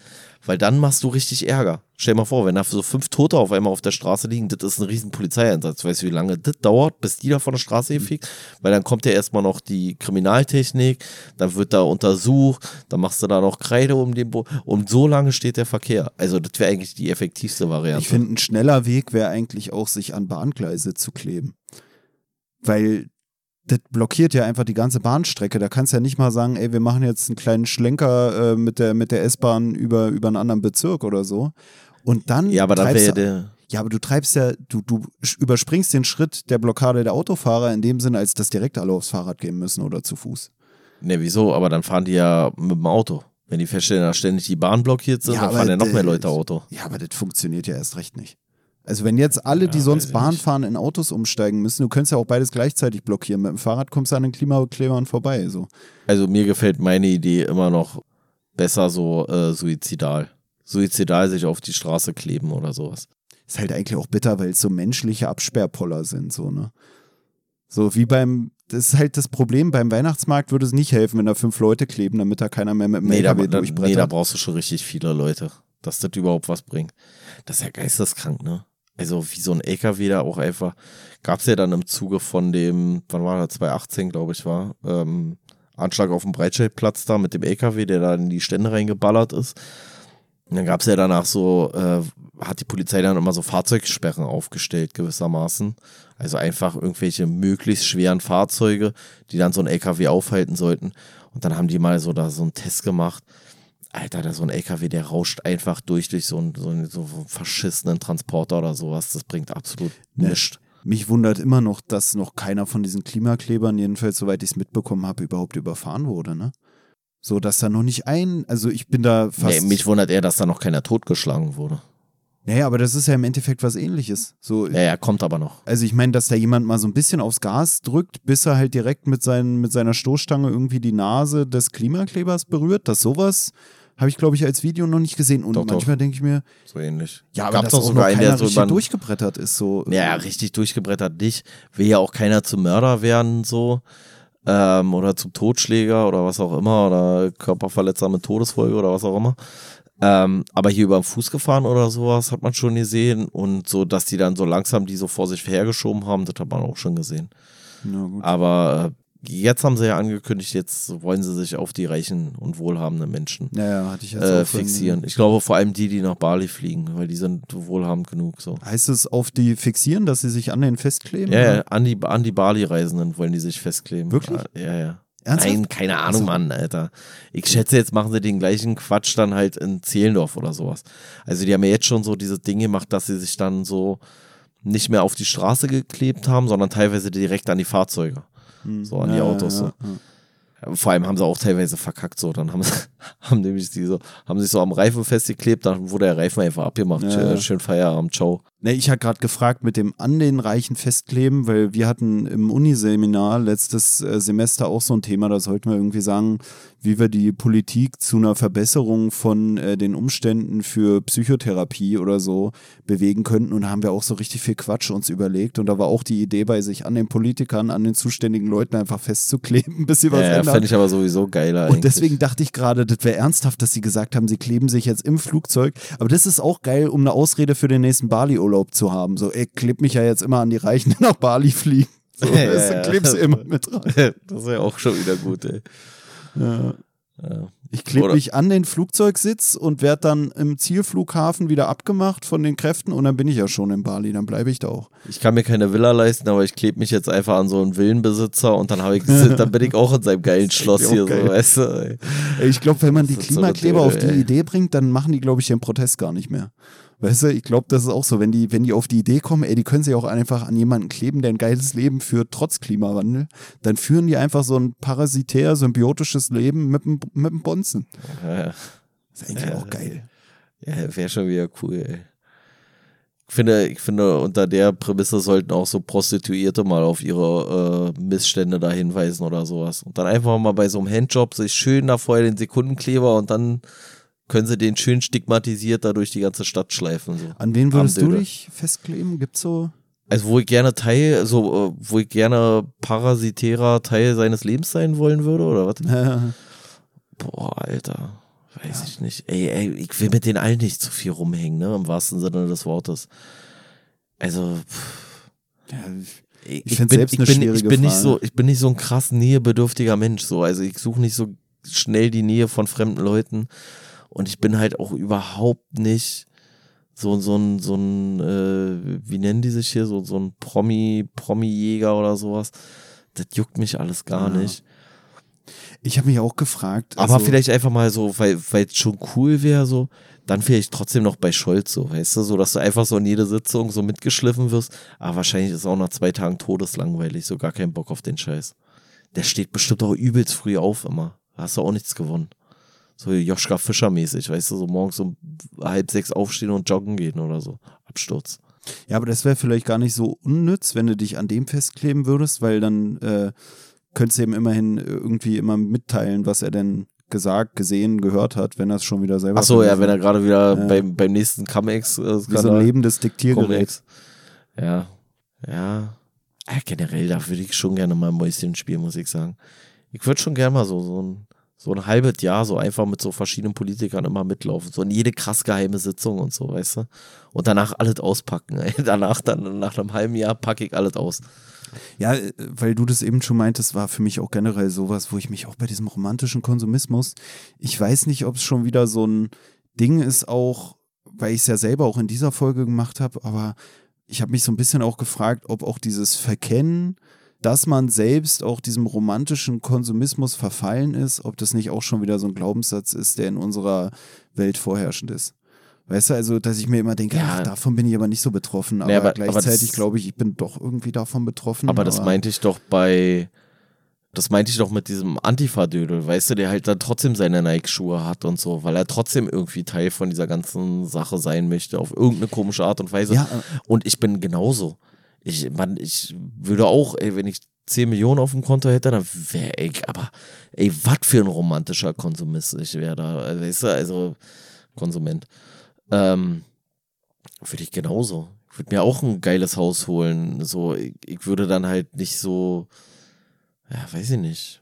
Weil dann machst du richtig Ärger. Stell dir mal vor, wenn da so fünf Tote auf einmal auf der Straße liegen, das ist ein riesen Polizeieinsatz. Weißt du, wie lange das dauert, bis die da von der Straße mhm. gefegt? Weil dann kommt ja erstmal noch die Kriminaltechnik, dann wird da untersucht, dann machst du da noch Kreide um den Bo und so lange steht der Verkehr. Also das wäre eigentlich die effektivste Variante. Ich finde, ein schneller Weg wäre eigentlich auch, sich an Bahngleise zu kleben. Weil das blockiert ja einfach die ganze Bahnstrecke. Da kannst du ja nicht mal sagen, ey, wir machen jetzt einen kleinen Schlenker äh, mit der, mit der S-Bahn über, über einen anderen Bezirk oder so. Und dann. Ja, aber dann wäre der. Ja, aber du treibst ja, du, du überspringst den Schritt der Blockade der Autofahrer in dem Sinne, als dass direkt alle aufs Fahrrad gehen müssen oder zu Fuß. Ne, wieso? Aber dann fahren die ja mit dem Auto. Wenn die feststellen, dass ständig die Bahn blockiert sind, ja, dann fahren ja noch mehr Leute Auto. Ja, aber das funktioniert ja erst recht nicht. Also wenn jetzt alle, die ja, sonst Bahn fahren, in Autos umsteigen müssen, du könntest ja auch beides gleichzeitig blockieren. Mit dem Fahrrad kommst du an den Klimaklebern vorbei. So. Also mir gefällt meine Idee immer noch besser so äh, suizidal. Suizidal sich auf die Straße kleben oder sowas. Ist halt eigentlich auch bitter, weil es so menschliche Absperrpoller sind, so, ne? So wie beim, das ist halt das Problem, beim Weihnachtsmarkt würde es nicht helfen, wenn da fünf Leute kleben, damit da keiner mehr mit dem nee, LKW da, durchbrettert. Nee, da brauchst du schon richtig viele Leute, dass das überhaupt was bringt. Das ist ja geisteskrank, ne? Also wie so ein LKW da auch einfach, gab es ja dann im Zuge von dem, wann war das, 2018, glaube ich, war, ähm, Anschlag auf dem Breitscheidplatz da mit dem LKW, der da in die Stände reingeballert ist. Und dann gab es ja danach so, äh, hat die Polizei dann immer so Fahrzeugsperren aufgestellt, gewissermaßen. Also einfach irgendwelche möglichst schweren Fahrzeuge, die dann so ein LKW aufhalten sollten. Und dann haben die mal so da so einen Test gemacht Alter, da so ein LKW, der rauscht einfach durch, durch so einen, so einen, so einen verschissenen Transporter oder sowas. Das bringt absolut ne. nichts. Mich wundert immer noch, dass noch keiner von diesen Klimaklebern, jedenfalls soweit ich es mitbekommen habe, überhaupt überfahren wurde, ne? So, dass da noch nicht ein, also ich bin da fast. Nee, mich wundert eher, dass da noch keiner totgeschlagen wurde. Naja, aber das ist ja im Endeffekt was ähnliches. So, Ja, ja, kommt aber noch. Also ich meine, dass da jemand mal so ein bisschen aufs Gas drückt, bis er halt direkt mit, seinen, mit seiner Stoßstange irgendwie die Nase des Klimaklebers berührt, dass sowas habe ich, glaube ich, als Video noch nicht gesehen. Und Doch, manchmal denke ich mir, So ähnlich. ja, aber Gab dass auch sogar einen, der so richtig durchgebrettert ist. So. Ja, richtig durchgebrettert nicht. Will ja auch keiner zum Mörder werden, so. Ähm, oder zum Totschläger oder was auch immer. Oder Körperverletzer mit Todesfolge oder was auch immer. Ähm, aber hier über den Fuß gefahren oder sowas hat man schon gesehen. Und so, dass die dann so langsam die so vor sich hergeschoben haben, das hat man auch schon gesehen. Aber äh, jetzt haben sie ja angekündigt, jetzt wollen sie sich auf die reichen und wohlhabenden Menschen Ja, ich äh, fixieren. Ich glaube vor allem die, die nach Bali fliegen, weil die sind wohlhabend genug. So. Heißt es auf die fixieren, dass sie sich an den festkleben? Ja, ja, an die, an die Bali-Reisenden wollen die sich festkleben. Wirklich? Ja, ja. Ernsthaft? Nein, keine Ahnung, Ach so. Mann, Alter. Ich schätze, jetzt machen sie den gleichen Quatsch dann halt in Zehlendorf oder sowas. Also die haben ja jetzt schon so diese Dinge gemacht, dass sie sich dann so nicht mehr auf die Straße geklebt haben, sondern teilweise direkt an die Fahrzeuge. Hm. so an die Ja, Autos, ja, so. Vor allem haben sie auch teilweise verkackt so. Dann haben, sie, [LAUGHS] haben nämlich die so, haben sich so am Reifen festgeklebt, dann wurde der Reifen einfach abgemacht. Schön Feierabend, ciao. Ne, ich hatte gerade gefragt mit dem an den Reichen festkleben, weil wir hatten im Uniseminar letztes äh, Semester auch so ein Thema, da sollten wir irgendwie sagen, wie wir die Politik zu einer Verbesserung von äh, den Umständen für Psychotherapie oder so bewegen könnten. Und da haben wir auch so richtig viel Quatsch uns überlegt. Und da war auch die Idee bei sich an den Politikern, an den zuständigen Leuten einfach festzukleben, [LAUGHS] bis sie was Ja, ja ändern. fände ich aber sowieso geiler. Und eigentlich. deswegen dachte ich gerade, das wäre ernsthaft, dass sie gesagt haben, sie kleben sich jetzt im Flugzeug. Aber das ist auch geil, um eine Ausrede für den nächsten Bali-Urlaub zu haben. So, ey, kleb mich ja jetzt immer an die Reichen, [LAUGHS] die nach Bali fliegen. So, Ja, weißt du, ja. klebst du immer mit rein. [LAUGHS] das ist ja auch schon wieder gut, ey. Ja. Ja. Ich klebe mich an den Flugzeugsitz und werde dann im Zielflughafen wieder abgemacht von den Kräften und dann bin ich ja schon in Bali, dann bleibe ich da auch. Ich kann mir keine Villa leisten, aber ich klebe mich jetzt einfach an so einen Villenbesitzer und dann, ich, dann bin ich auch in seinem geilen [LAUGHS] Schloss hier, geil. so, weißt du? Ey. Ich glaube, wenn man die ist so Klimakleber auf die. Idee bringt, dann machen die, glaube ich, den Protest gar nicht mehr. Weißt du, ich glaube, das ist auch so, wenn die, wenn die auf die Idee kommen, ey, die können sich auch einfach an jemanden kleben, der ein geiles Leben führt, trotz Klimawandel, dann führen die einfach so ein parasitär, symbiotisches Leben mit dem, mit dem Bonzen. Ja, Das ist eigentlich auch geil. ja wäre schon wieder cool, ey. Ich finde, ich finde, unter der Prämisse sollten auch so Prostituierte mal auf ihre äh, Missstände da hinweisen oder sowas. Und dann einfach mal bei so einem Handjob sich schön da vorher den Sekundenkleber und dann können sie den schön stigmatisiert da durch die ganze Stadt schleifen. So. An wen würdest du dich festkleben? Gibt's so? Also wo ich gerne Teil, so, äh, wo ich gerne parasitärer Teil seines Lebens sein wollen würde, oder was? [LAUGHS] Boah, Alter. Weiß ich nicht. Ey, ey, ich will mit den allen nicht zu viel rumhängen, ne? Im wahrsten Sinne des Wortes. Also, pff, ja, ich, Ich find's bin, selbst ich eine bin, schwierige ich bin nicht so, ich bin nicht so ein krass nähebedürftiger Mensch, so. Also ich suche nicht so schnell die Nähe von fremden Leuten. Und ich bin halt auch überhaupt nicht so, so ein, so ein, äh, wie nennen die sich hier, so, so ein Promi, Promi-Jäger oder sowas. Das juckt mich alles gar Ja. nicht. Ich habe mich auch gefragt. Aber also- vielleicht einfach mal so, weil es schon cool wäre, so, dann vielleicht trotzdem noch bei Scholz so, weißt du, so, dass du einfach so in jede Sitzung so mitgeschliffen wirst. Aber wahrscheinlich ist auch nach zwei Tagen todeslangweilig, so gar keinen Bock auf den Scheiß. Der steht bestimmt auch übelst früh auf immer. Da hast du auch nichts gewonnen. So Joschka Fischer mäßig, weißt du, so morgens um halb sechs aufstehen und joggen gehen oder so. Absturz. Ja, aber das wäre vielleicht gar nicht so unnütz, wenn du dich an dem festkleben würdest, weil dann äh, könntest du ihm immerhin irgendwie immer mitteilen, was er denn gesagt, gesehen, gehört hat, wenn er es schon wieder selber Ach so, ja, wenn er gerade wieder Ja. beim, beim nächsten Cum-Ex äh, Wie so ein lebendes Diktiergerät. Ja, ja. Ja, generell, da würde ich schon gerne mal ein Mäuschen spielen, muss ich sagen. Ich würde schon gerne mal so, so ein, so ein halbes Jahr so einfach mit so verschiedenen Politikern immer mitlaufen. So in jede krass geheime Sitzung und so, weißt du? Und danach alles auspacken. Ey. [LAUGHS] Danach, dann nach einem halben Jahr packe ich alles aus. Ja, äh, weil du das eben schon meintest, war für mich auch generell sowas, wo ich mich auch bei diesem romantischen Konsumismus, ich weiß nicht, ob es schon wieder so ein Ding ist, auch, weil ich es ja selber auch in dieser Folge gemacht habe, aber ich habe mich so ein bisschen auch gefragt, ob auch dieses Verkennen, dass man selbst auch diesem romantischen Konsumismus verfallen ist, ob das nicht auch schon wieder so ein Glaubenssatz ist, der in unserer Welt vorherrschend ist. Weißt du, also, dass ich mir immer denke, Ja. ach, davon bin ich aber nicht so betroffen. Aber, Nee, aber- aber gleichzeitig glaube ich, ich bin doch irgendwie davon betroffen. Aber das meinte ich doch bei, das meinte ich doch mit diesem Antifa-Dödel, weißt du, der halt dann trotzdem seine Nike-Schuhe hat und so, weil er trotzdem irgendwie Teil von dieser ganzen Sache sein möchte, auf irgendeine komische Art und Weise. Ja, äh, Und ich bin genauso. Ich, Mann, ich würde auch, ey, wenn ich 10 Millionen auf dem Konto hätte, dann wäre ich, aber, ey, was für ein romantischer Konsumist ich wäre da, also, weißt du, also, Konsument. Ähm, würde ich genauso. Ich würde mir auch ein geiles Haus holen, so, ich, ich würde dann halt nicht so, ja, weiß ich nicht.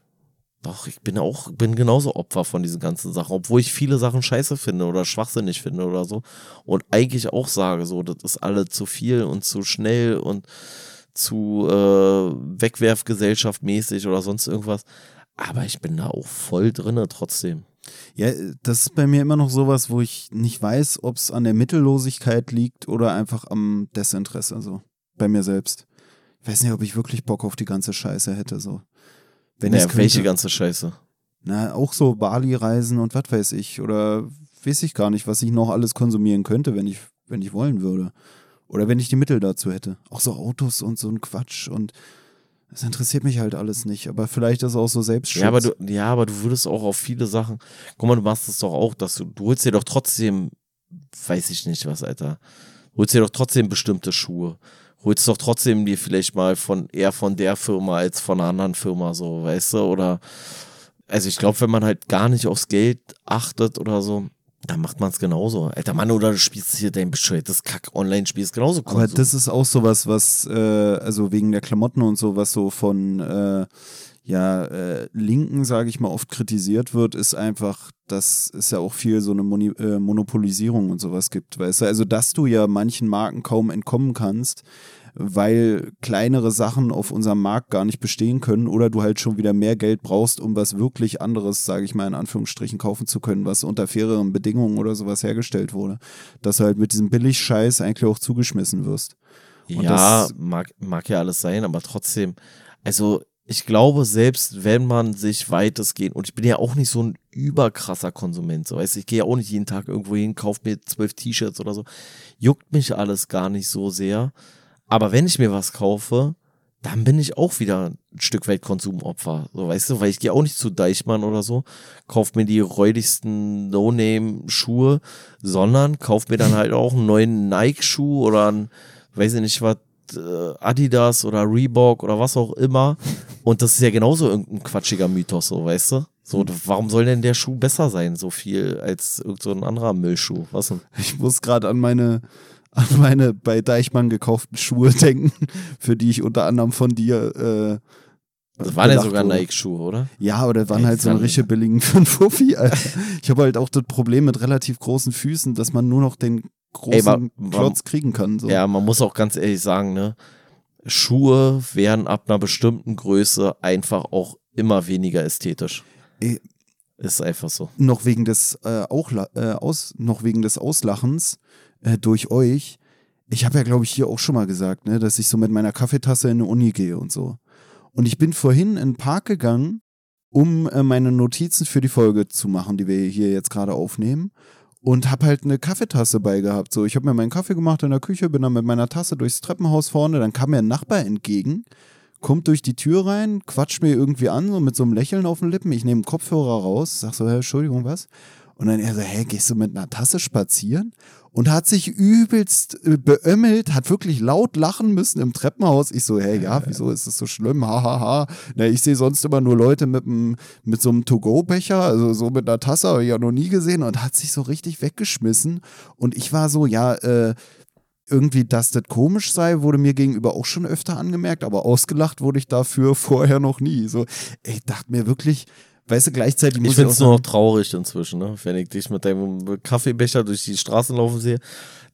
Doch, ich bin auch, bin genauso Opfer von diesen ganzen Sachen, obwohl ich viele Sachen scheiße finde oder schwachsinnig finde oder so. Und eigentlich auch sage, so, das ist alle zu viel und zu schnell und zu äh, Wegwerfgesellschaft mäßig oder sonst irgendwas. Aber ich bin da auch voll drinne trotzdem. Ja, das ist bei mir immer noch sowas, wo ich nicht weiß, ob es an der Mittellosigkeit liegt oder einfach am Desinteresse, so bei mir selbst. Ich weiß nicht, ob ich wirklich Bock auf die ganze Scheiße hätte, so. Wenn naja, welche ganze Scheiße? Na, auch so Bali-Reisen und was weiß ich. Oder weiß ich gar nicht, was ich noch alles konsumieren könnte, wenn ich, wenn ich wollen würde. Oder wenn ich die Mittel dazu hätte. Auch so Autos und so ein Quatsch. Und das interessiert mich halt alles nicht. Aber vielleicht ist auch so Selbstschutz. Ja aber, du, ja, aber du würdest auch auf viele Sachen. Guck mal, du machst es doch auch, dass du, du holst dir doch trotzdem, weiß ich nicht was, Alter. Holst dir doch trotzdem bestimmte Schuhe. Holst doch trotzdem dir vielleicht mal von eher von der Firma als von einer anderen Firma, so, weißt du? Oder also ich glaube, wenn man halt gar nicht aufs Geld achtet oder so, dann macht man es genauso. Alter Mann, oder du spielst hier dein bescheuertes Kack-Online-Spiel, ist genauso Aber Konsum. das ist auch sowas, was, äh, also wegen der Klamotten und so, was so von äh, ja, äh, Linken, sage ich mal, oft kritisiert wird, ist einfach, dass es ja auch viel so eine Moni äh, Monopolisierung und sowas gibt, weißt du? Also, dass du ja manchen Marken kaum entkommen kannst, weil kleinere Sachen auf unserem Markt gar nicht bestehen können oder du halt schon wieder mehr Geld brauchst, um was wirklich anderes, sage ich mal in Anführungsstrichen, kaufen zu können, was unter faireren Bedingungen oder sowas hergestellt wurde. Dass du halt mit diesem Billigscheiß eigentlich auch zugeschmissen wirst. Und Ja, das- mag, mag ja alles sein, aber trotzdem, also ich glaube, selbst wenn man sich weitestgehend, und ich bin ja auch nicht so ein überkrasser Konsument, so weißt du, ich gehe ja auch nicht jeden Tag irgendwo hin, kaufe mir zwölf T-Shirts oder so, juckt mich alles gar nicht so sehr. Aber wenn ich mir was kaufe, dann bin ich auch wieder ein Stück weit Konsumopfer, so weißt du, weil ich gehe auch nicht zu Deichmann oder so, kauf mir die räudigsten No-Name-Schuhe, sondern kauf mir dann halt auch einen neuen Nike-Schuh oder einen, weiß ich nicht was, Adidas oder Reebok oder was auch immer. Und das ist ja genauso irgendein quatschiger Mythos, so, weißt du? So, warum soll denn der Schuh besser sein, so viel als irgend so ein anderer Müllschuh? Was denn? Ich muss gerade an meine, an meine bei Deichmann gekauften Schuhe [LAUGHS] denken, für die ich unter anderem von dir. Äh, Das waren ja sogar. Nike-Schuhe, oder? Ja, aber das waren Ey, halt so eine Sand. richtige billigen [LAUGHS] für einen Fuffi, Alter. Ich habe halt auch das Problem mit relativ großen Füßen, dass man nur noch den großen Ey, wa- wa- Klotz kriegen kann. So. Ja, man muss auch ganz ehrlich sagen, ne? Schuhe werden ab einer bestimmten Größe einfach auch immer weniger ästhetisch. Ey. Ist einfach so. Noch wegen des äh, auch äh, aus, noch wegen des Auslachens äh, durch euch. Ich habe ja, glaube ich, hier auch schon mal gesagt, ne, dass ich so mit meiner Kaffeetasse in die Uni gehe und so. Und ich bin vorhin in den Park gegangen, um äh, meine Notizen für die Folge zu machen, die wir hier jetzt gerade aufnehmen. Und habe halt eine Kaffeetasse bei gehabt. So, ich habe mir meinen Kaffee gemacht in der Küche, bin dann mit meiner Tasse durchs Treppenhaus vorne. Dann kam mir ein Nachbar entgegen, kommt durch die Tür rein, quatscht mir irgendwie an, so mit so einem Lächeln auf den Lippen. Ich nehme Kopfhörer raus, sag so, Hä, Entschuldigung, was? Und dann er so, hä, gehst du mit einer Tasse spazieren? Und hat sich übelst äh, beömmelt, hat wirklich laut lachen müssen im Treppenhaus. Ich so, hä, ja, wieso ist das so schlimm? Hahaha. Ha, ha. Na, ich sehe sonst immer nur Leute mit, einem- mit so einem To-Go-Becher, also so mit einer Tasse, habe ich ja noch nie gesehen und hat sich so richtig weggeschmissen. Und ich war so, ja, äh, irgendwie, dass das komisch sei, wurde mir gegenüber auch schon öfter angemerkt, aber ausgelacht wurde ich dafür [LAUGHS] vorher noch nie. So, ich dachte mir wirklich, weißt du, gleichzeitig muss Ich finde auch es nur noch traurig inzwischen, ne? Wenn ich dich mit deinem Kaffeebecher durch die Straßen laufen sehe,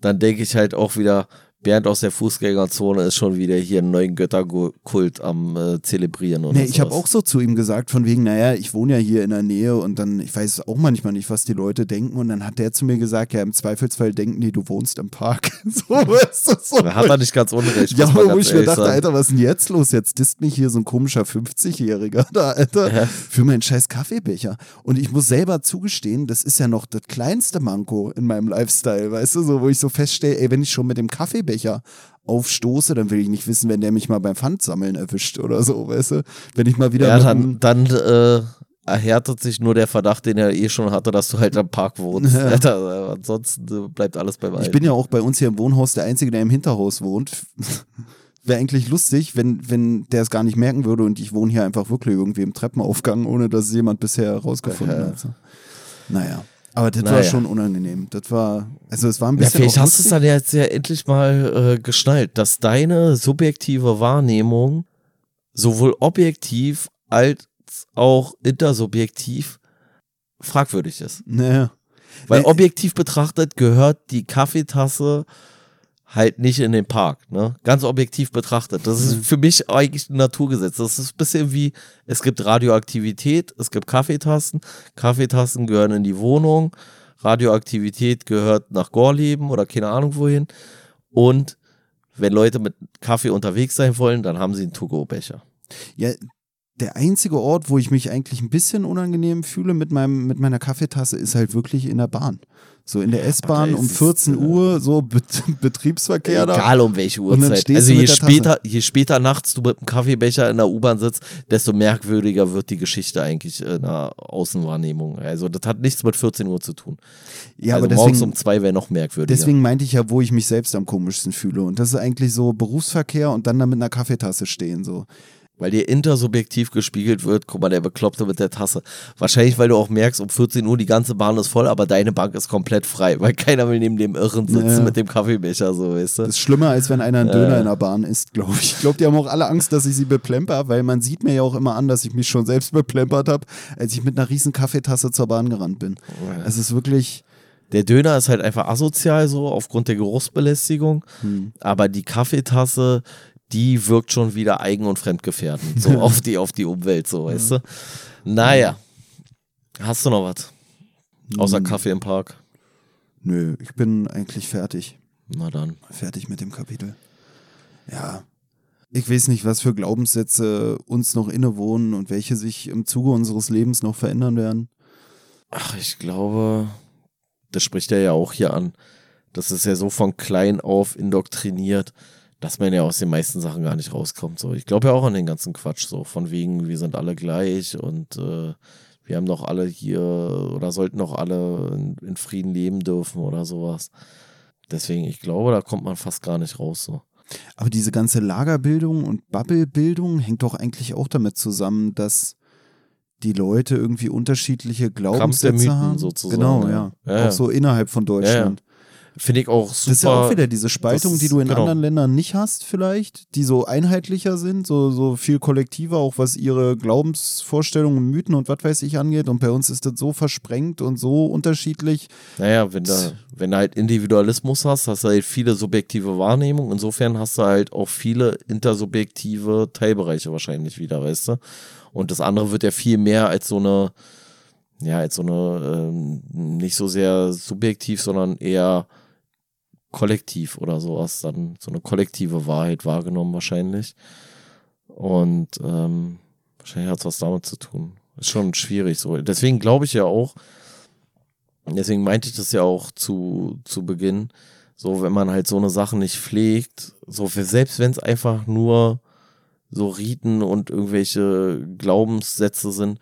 dann denke ich halt auch wieder, Bernd aus der Fußgängerzone ist schon wieder hier einen neuen Götterkult am äh, Zelebrieren. Oder nee, ich habe auch so zu ihm gesagt, von wegen, naja, ich wohne ja hier in der Nähe und dann, ich weiß auch manchmal nicht, was die Leute denken. Und dann hat der zu mir gesagt, ja, im Zweifelsfall denken die, du wohnst im Park. [LAUGHS] so, ist das so. Da hat er nicht ganz unrecht. Ja, wo ich mir dachte, sagen. Alter, was ist denn jetzt los? Jetzt disst mich hier so ein komischer 50-Jähriger da, Alter, ja. für meinen scheiß Kaffeebecher. Und ich muss selber zugestehen, das ist ja noch das kleinste Manko in meinem Lifestyle, weißt du, so, wo ich so feststelle, ey, wenn ich schon mit dem Kaffeebecher Kaffeebecher aufstoße, dann will ich nicht wissen, wenn der mich mal beim Pfandsammeln erwischt oder so, weißt du? Wenn ich mal wieder. Ja, dann, dann äh, erhärtet sich nur der Verdacht, den er eh schon hatte, dass du halt am Park wohnst. [LAUGHS] Ja. Alter, ansonsten äh, bleibt alles beim Alten. Ich bin ja auch bei uns hier im Wohnhaus der Einzige, der im Hinterhaus wohnt. [LAUGHS] Wäre eigentlich lustig, wenn, wenn der es gar nicht merken würde und ich wohne hier einfach wirklich irgendwie im Treppenaufgang, ohne dass es jemand bisher herausgefunden ja. hat. Naja. Aber das naja. war schon unangenehm. Das war, also es war ein bisschen. Ja, vielleicht hast du es dann jetzt ja endlich mal äh, geschnallt, dass deine subjektive Wahrnehmung sowohl objektiv als auch intersubjektiv fragwürdig ist. Naja. Weil objektiv betrachtet gehört die Kaffeetasse halt nicht in den Park, ne? Ganz objektiv betrachtet. Das ist mhm. für mich eigentlich ein Naturgesetz. Das ist ein bisschen wie, es gibt Radioaktivität, es gibt Kaffeetassen. Kaffeetassen gehören in die Wohnung. Radioaktivität gehört nach Gorleben oder keine Ahnung wohin. Und wenn Leute mit Kaffee unterwegs sein wollen, dann haben sie einen To-Go-Becher. Ja, der einzige Ort, wo ich mich eigentlich ein bisschen unangenehm fühle mit, meinem, mit meiner Kaffeetasse, ist halt wirklich in der Bahn. So in der S-Bahn um 14 ist, äh, Uhr, so Bet [LAUGHS] Betriebsverkehr da. Egal um welche Uhrzeit. Also je später, je später nachts du mit einem Kaffeebecher in der U-Bahn sitzt, desto merkwürdiger wird die Geschichte eigentlich in der Außenwahrnehmung. Also das hat nichts mit 14 Uhr zu tun. Ja, also aber deswegen, morgens um zwei wäre noch merkwürdiger. Deswegen meinte ich ja, wo ich mich selbst am komischsten fühle. Und das ist eigentlich so Berufsverkehr und dann da mit einer Kaffeetasse stehen. So weil dir intersubjektiv gespiegelt wird, guck mal, der Bekloppte mit der Tasse. Wahrscheinlich, weil du auch merkst, um 14 Uhr die ganze Bahn ist voll, aber deine Bank ist komplett frei, weil keiner will neben dem Irren sitzen naja. mit dem Kaffeebecher, so, weißt du. Das ist schlimmer, als wenn einer einen Döner in der Bahn isst, glaube ich. Ich glaube, die haben auch alle Angst, dass ich sie beplemper, weil man sieht mir ja auch immer an, dass ich mich schon selbst beplempert habe, als ich mit einer riesen Kaffeetasse zur Bahn gerannt bin. Es ist wirklich... Der Döner ist halt einfach asozial so aufgrund der Geruchsbelästigung, hm. aber die Kaffeetasse, die wirkt schon wieder eigen- und fremdgefährdend, so [LAUGHS] auf die, auf die Umwelt, so, weißt du? Naja. Hast du noch was? Außer hm. Kaffee im Park? Nö, ich bin eigentlich fertig. Na dann. Fertig mit dem Kapitel. Ja. Ich weiß nicht, was für Glaubenssätze uns noch innewohnen und welche sich im Zuge unseres Lebens noch verändern werden. Ach, ich glaube, das spricht er ja auch hier an. Das ist ja so von klein auf indoktriniert dass man ja aus den meisten Sachen gar nicht rauskommt. So, ich glaube ja auch an den ganzen Quatsch, so von wegen, wir sind alle gleich und äh, wir haben doch alle hier oder sollten doch alle in, in, Frieden leben dürfen oder sowas. Deswegen, ich glaube, da kommt man fast gar nicht raus. So. Aber diese ganze Lagerbildung und Bubblebildung hängt doch eigentlich auch damit zusammen, dass die Leute irgendwie unterschiedliche Glaubenssätze haben. Sozusagen, genau, ja. ja. ja. Auch so innerhalb von Deutschland. Ja, Finde ich auch super. Das ist ja auch wieder diese Spaltung, das, die du in genau. anderen Ländern nicht hast, vielleicht, die so einheitlicher sind, so, so viel kollektiver, auch was ihre Glaubensvorstellungen, Mythen und was weiß ich angeht. Und bei uns ist das so versprengt und so unterschiedlich. Naja, wenn, da, wenn du halt Individualismus hast, hast du halt viele subjektive Wahrnehmungen. Insofern hast du halt auch viele intersubjektive Teilbereiche wahrscheinlich wieder, weißt du? Und das andere wird ja viel mehr als so eine, ja, als so eine, ähm, nicht so sehr subjektiv, sondern eher kollektiv oder sowas, dann so eine kollektive Wahrheit wahrgenommen wahrscheinlich. Und ähm, wahrscheinlich hat es was damit zu tun. Ist schon schwierig so. Deswegen glaube ich ja auch, deswegen meinte ich das ja auch zu, zu Beginn, so wenn man halt so eine Sache nicht pflegt, so für, selbst wenn es einfach nur so Riten und irgendwelche Glaubenssätze sind,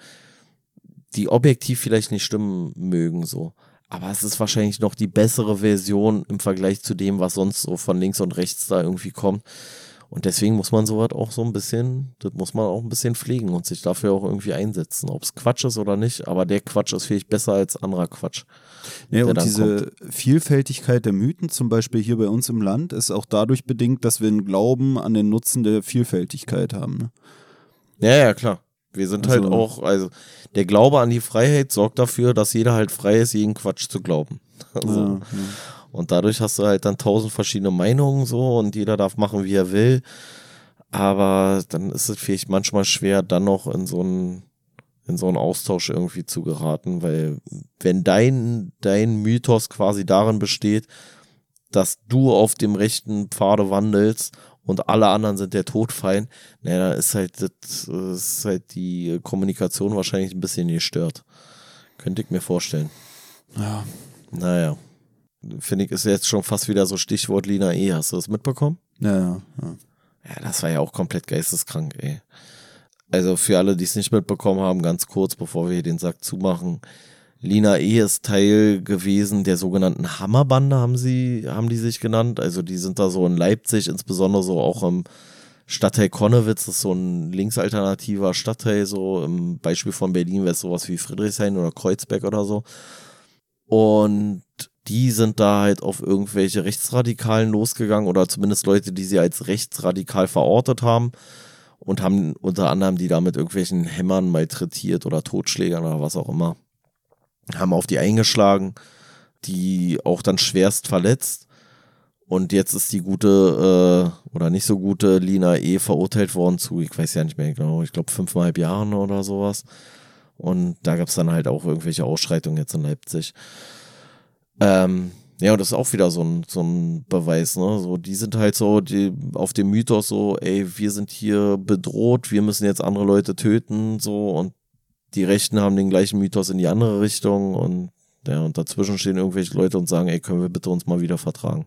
die objektiv vielleicht nicht stimmen mögen, so. Aber es ist wahrscheinlich noch die bessere Version im Vergleich zu dem, was sonst so von links und rechts da irgendwie kommt. Und deswegen muss man sowas auch so ein bisschen, das muss man auch ein bisschen pflegen und sich dafür auch irgendwie einsetzen. Ob es Quatsch ist oder nicht, aber der Quatsch ist vielleicht besser als anderer Quatsch. Ja, und diese kommt. Vielfältigkeit der Mythen, zum Beispiel hier bei uns im Land, ist auch dadurch bedingt, dass wir einen Glauben an den Nutzen der Vielfältigkeit haben. Ne? Ja, ja, klar. Wir sind halt also, halt auch, also der Glaube an die Freiheit sorgt dafür, dass jeder halt frei ist, jeden Quatsch zu glauben. [LAUGHS] Also, ja, ja. Und dadurch hast du halt dann tausend verschiedene Meinungen so und jeder darf machen, wie er will. Aber dann ist es vielleicht manchmal schwer, dann noch in so einen, in so einen Austausch irgendwie zu geraten, weil wenn dein, dein Mythos quasi darin besteht, dass du auf dem rechten Pfade wandelst und alle anderen sind der Todfeind, naja, dann ist halt, das, ist halt die Kommunikation wahrscheinlich ein bisschen gestört. Könnte ich mir vorstellen. Ja. Naja. Finde ich, ist jetzt schon fast wieder so Stichwort Lina E. Hast du das mitbekommen? Ja, ja, ja. Ja, das war ja auch komplett geisteskrank, ey. Also für alle, die es nicht mitbekommen haben, ganz kurz, bevor wir hier den Sack zumachen. Lina E. ist Teil gewesen der sogenannten Hammerbande, haben sie, haben die sich genannt. Also die sind da so in Leipzig, insbesondere so auch im Stadtteil Konnewitz, das ist so ein linksalternativer Stadtteil, so im Beispiel von Berlin wäre es sowas wie Friedrichshain oder Kreuzberg oder so. Und die sind da halt auf irgendwelche Rechtsradikalen losgegangen oder zumindest Leute, die sie als rechtsradikal verortet haben und haben unter anderem die da mit irgendwelchen Hämmern malträtiert oder Totschlägern oder was auch immer haben auf die eingeschlagen, die auch dann schwerst verletzt. Und jetzt ist die gute äh, oder nicht so gute Lina E. verurteilt worden zu, ich weiß ja nicht mehr genau, ich glaube fünfeinhalb Jahren oder sowas. Und da gab es dann halt auch irgendwelche Ausschreitungen jetzt in Leipzig. Ähm, ja, und das ist auch wieder so ein, so ein Beweis, ne? So, die sind halt so die, auf dem Mythos so, ey, wir sind hier bedroht, wir müssen jetzt andere Leute töten, so, und die Rechten haben den gleichen Mythos in die andere Richtung und ja, und dazwischen stehen irgendwelche Leute und sagen, ey, können wir bitte uns mal wieder vertragen.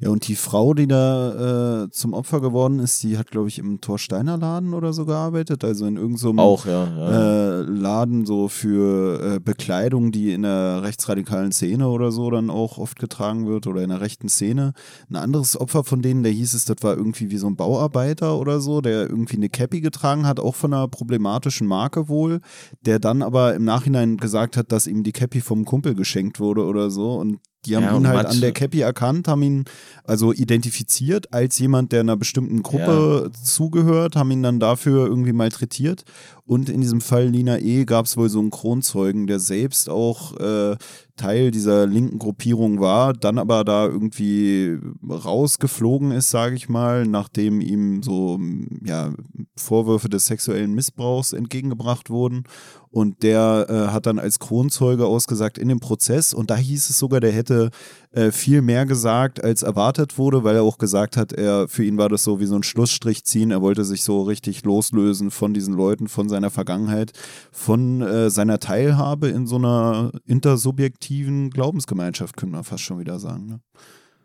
Ja, und die Frau, die da äh, zum Opfer geworden ist, die hat, glaube ich, im Torsteiner Laden oder so gearbeitet, also in irgendeinem so Auch, ja, ja. Äh, Laden so für äh, Bekleidung, die in der rechtsradikalen Szene oder so dann auch oft getragen wird oder in der rechten Szene. Ein anderes Opfer von denen, der hieß es, das war irgendwie wie so ein Bauarbeiter oder so, der irgendwie eine Cappy getragen hat, auch von einer problematischen Marke wohl, der dann aber im Nachhinein gesagt hat, dass ihm die Cappy vom Kumpel geschenkt wurde oder so und die haben Ja, ihn halt an der Cappy erkannt, haben ihn also identifiziert als jemand, der einer bestimmten Gruppe zugehört, haben ihn dann dafür irgendwie malträtiert. Und in diesem Fall Lina E. gab es wohl so einen Kronzeugen, der selbst auch äh, Teil dieser linken Gruppierung war, dann aber da irgendwie rausgeflogen ist, sage ich mal, nachdem ihm so ja, Vorwürfe des sexuellen Missbrauchs entgegengebracht wurden. Und der äh, hat dann als Kronzeuge ausgesagt in dem Prozess. Und da hieß es sogar, der hätte äh, viel mehr gesagt, als erwartet wurde, weil er auch gesagt hat, er, für ihn war das so wie so ein Schlussstrich ziehen. Er wollte sich so richtig loslösen von diesen Leuten, von seiner Vergangenheit, von äh, seiner Teilhabe in so einer intersubjektiven Glaubensgemeinschaft, können wir fast schon wieder sagen. Ne?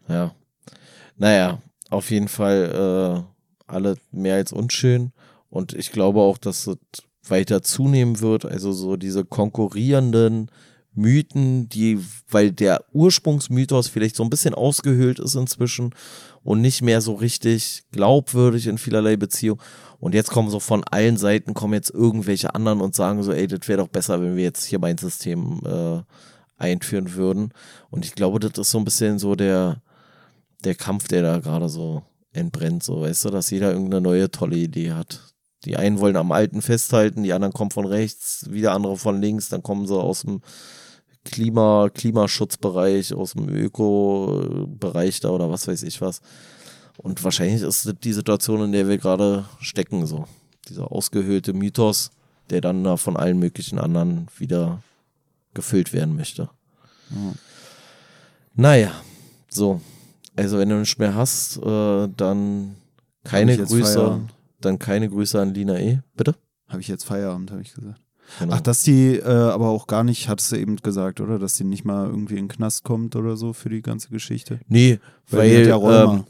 Ja. Naja, auf jeden Fall äh, alle mehr als unschön. Und ich glaube auch, dass es weiter zunehmen wird. Also so diese konkurrierenden Mythen, die, weil der Ursprungsmythos vielleicht so ein bisschen ausgehöhlt ist inzwischen und nicht mehr so richtig glaubwürdig in vielerlei Beziehung. Und jetzt kommen so von allen Seiten kommen jetzt irgendwelche anderen und sagen so, ey, das wäre doch besser, wenn wir jetzt hier mein System äh, einführen würden. Und ich glaube, das ist so ein bisschen so der, der Kampf, der da gerade so entbrennt, so, weißt du, dass jeder irgendeine neue tolle Idee hat. Die einen wollen am Alten festhalten, die anderen kommen von rechts, wieder andere von links, dann kommen sie aus dem Klima, Klimaschutzbereich, aus dem Öko-Bereich da oder was weiß ich was. Und wahrscheinlich ist das die Situation, in der wir gerade stecken, so. Dieser ausgehöhlte Mythos, der dann da von allen möglichen anderen wieder gefüllt werden möchte. Naja, so. Also wenn du nichts mehr hast, äh, dann keine Grüße, Feierabend? dann keine Grüße an Lina E. Bitte? Habe ich jetzt Feierabend, habe ich gesagt. Genau. Ach, dass die äh, aber auch gar nicht, hattest du eben gesagt, oder? Dass die nicht mal irgendwie in den Knast kommt oder so für die ganze Geschichte. nee, weil, hat ja ähm,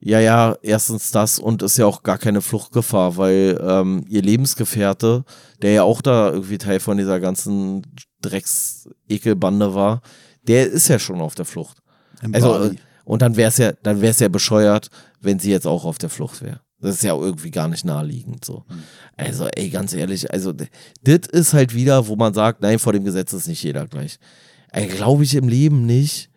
ja, ja, erstens das und ist ja auch gar keine Fluchtgefahr, weil ähm, ihr Lebensgefährte, der ja auch da irgendwie Teil von dieser ganzen Drecks-Ekelbande war, der ist ja schon auf der Flucht. Im Also, Bali. äh, und dann wäre es ja, dann wäre es ja bescheuert, wenn sie jetzt auch auf der Flucht wäre. Das ist ja irgendwie gar nicht naheliegend so. Also, ey, ganz ehrlich, also das ist halt wieder, wo man sagt, nein, vor dem Gesetz ist nicht jeder gleich. Ey, glaube ich im Leben nicht.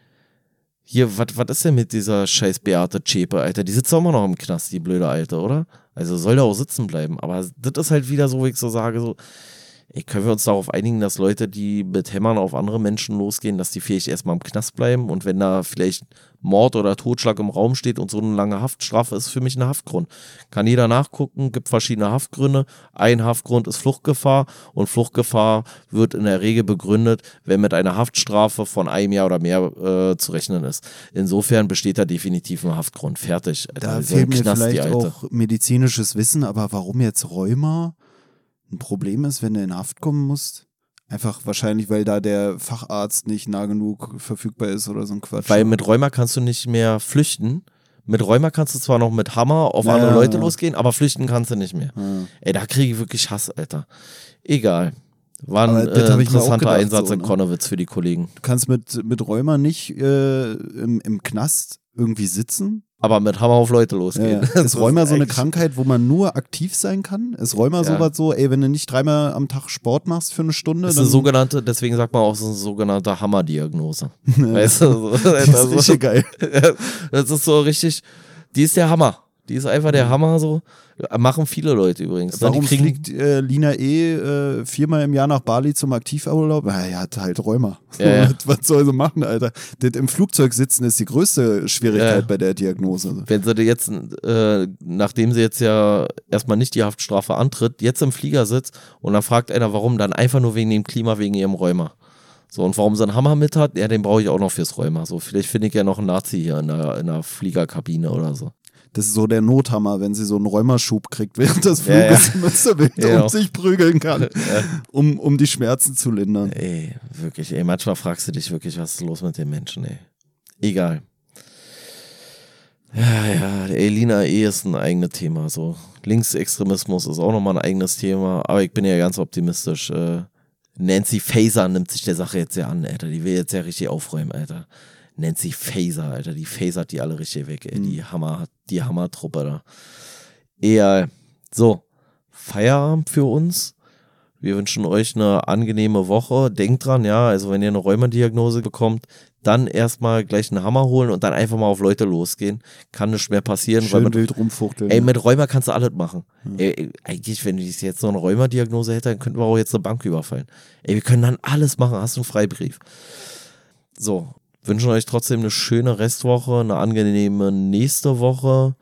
Hier, was ist denn mit dieser scheiß Beate Zschäpe, Alter? Die sitzt doch immer noch im Knast, die blöde Alte, oder? Also soll da auch sitzen bleiben. Aber das ist halt wieder so, wo ich so sage, so, Ey, können wir uns darauf einigen, dass Leute, die mit Hämmern auf andere Menschen losgehen, dass die vielleicht erstmal im Knast bleiben und wenn da vielleicht Mord oder Totschlag im Raum steht und so eine lange Haftstrafe ist für mich ein Haftgrund. Kann jeder nachgucken, gibt verschiedene Haftgründe. Ein Haftgrund ist Fluchtgefahr und Fluchtgefahr wird in der Regel begründet, wenn mit einer Haftstrafe von einem Jahr oder mehr äh, zu rechnen ist. Insofern besteht da definitiv ein Haftgrund. Fertig. Da fehlt mir Knast, vielleicht auch medizinisches Wissen, aber warum jetzt Rheuma? Ein Problem ist, wenn du in Haft kommen musst? Einfach wahrscheinlich, weil da der Facharzt nicht nah genug verfügbar ist oder so ein Quatsch. Weil mit Rheuma kannst du nicht mehr flüchten. Mit Rheuma kannst du zwar noch mit Hammer auf ja, andere Leute ja. losgehen, aber flüchten kannst du nicht mehr. Ja. Ey, da kriege ich wirklich Hass, Alter. Egal. War ein äh, interessanter gedacht, Einsatz so, in ne? Konnewitz für die Kollegen. Du kannst mit, mit Rheuma nicht äh, im, im Knast irgendwie sitzen, aber mit Hammer auf Leute losgehen. Ja, [LAUGHS] ja. Ist Rheuma so eine Krankheit, wo man nur aktiv sein kann? Ist Rheuma ja. sowas so, ey, wenn du nicht dreimal am Tag Sport machst für eine Stunde? Das ist eine sogenannte, deswegen sagt man auch so eine sogenannte Hammerdiagnose. [LAUGHS] weißt du? So, [LAUGHS] das ist richtig geil. Das ist so richtig, die ist der Hammer. Die ist einfach der Hammer so. Machen viele Leute übrigens. Ne? Warum fliegt äh, Lina E. Äh, viermal im Jahr nach Bali zum Aktivurlaub? Ja, er hat halt Rheuma. Ja, ja. [LAUGHS] Was soll sie machen, Alter? Das Im Flugzeug sitzen ist die größte Schwierigkeit ja. bei der Diagnose. Wenn sie jetzt, äh, nachdem sie jetzt ja erstmal nicht die Haftstrafe antritt, jetzt im Flieger sitzt und dann fragt einer, warum, dann einfach nur wegen dem Klima, wegen ihrem Rheuma. So, und warum sie einen Hammer mit hat, ja, den brauche ich auch noch fürs Rheuma. So, vielleicht finde ich ja noch einen Nazi hier in der, in der Fliegerkabine oder so. Das ist so der Nothammer, wenn sie so einen Rheumaschub kriegt [LAUGHS] während des Fluges ja, ja. und ja, um sich prügeln kann, [LAUGHS] um, um die Schmerzen zu lindern. Ey, wirklich, ey, manchmal fragst du dich wirklich, was ist los mit den Menschen, ey. Egal. Ja, ja, Elina E ist ein eigenes Thema. So, Linksextremismus ist auch nochmal ein eigenes Thema, aber ich bin ja ganz optimistisch. Äh, Nancy Faeser nimmt sich der Sache jetzt ja an, Alter. Die will jetzt ja richtig aufräumen, Alter. Nancy Phaser, Alter. Die phasert die alle richtig weg, ey. Mhm. Die Hammer, die Hammertruppe da. Eher so. Feierabend für uns. Wir wünschen euch eine angenehme Woche. Denkt dran, ja, also wenn ihr eine Rheumadiagnose bekommt, dann erstmal gleich einen Hammer holen und dann einfach mal auf Leute losgehen. Kann nicht mehr passieren. Schön weil mit, wild rumfuchteln. Ey, mit Rheuma kannst du alles machen. Mhm. Ey, eigentlich, wenn ich jetzt so eine Rheumadiagnose hätte, dann könnten wir auch jetzt eine Bank überfallen. Ey, wir können dann alles machen. Hast du einen Freibrief? So, wünschen euch trotzdem eine schöne Restwoche, eine angenehme nächste Woche.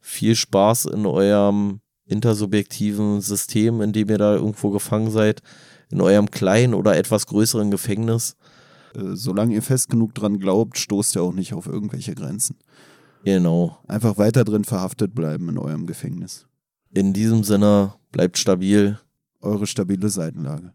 Viel Spaß in eurem intersubjektiven System, in dem ihr da irgendwo gefangen seid, in eurem kleinen oder etwas größeren Gefängnis. Äh, solange ihr fest genug dran glaubt, stoßt ihr auch nicht auf irgendwelche Grenzen. Genau. Einfach weiter drin verhaftet bleiben in eurem Gefängnis. In diesem Sinne, bleibt stabil. Eure stabile Seitenlage.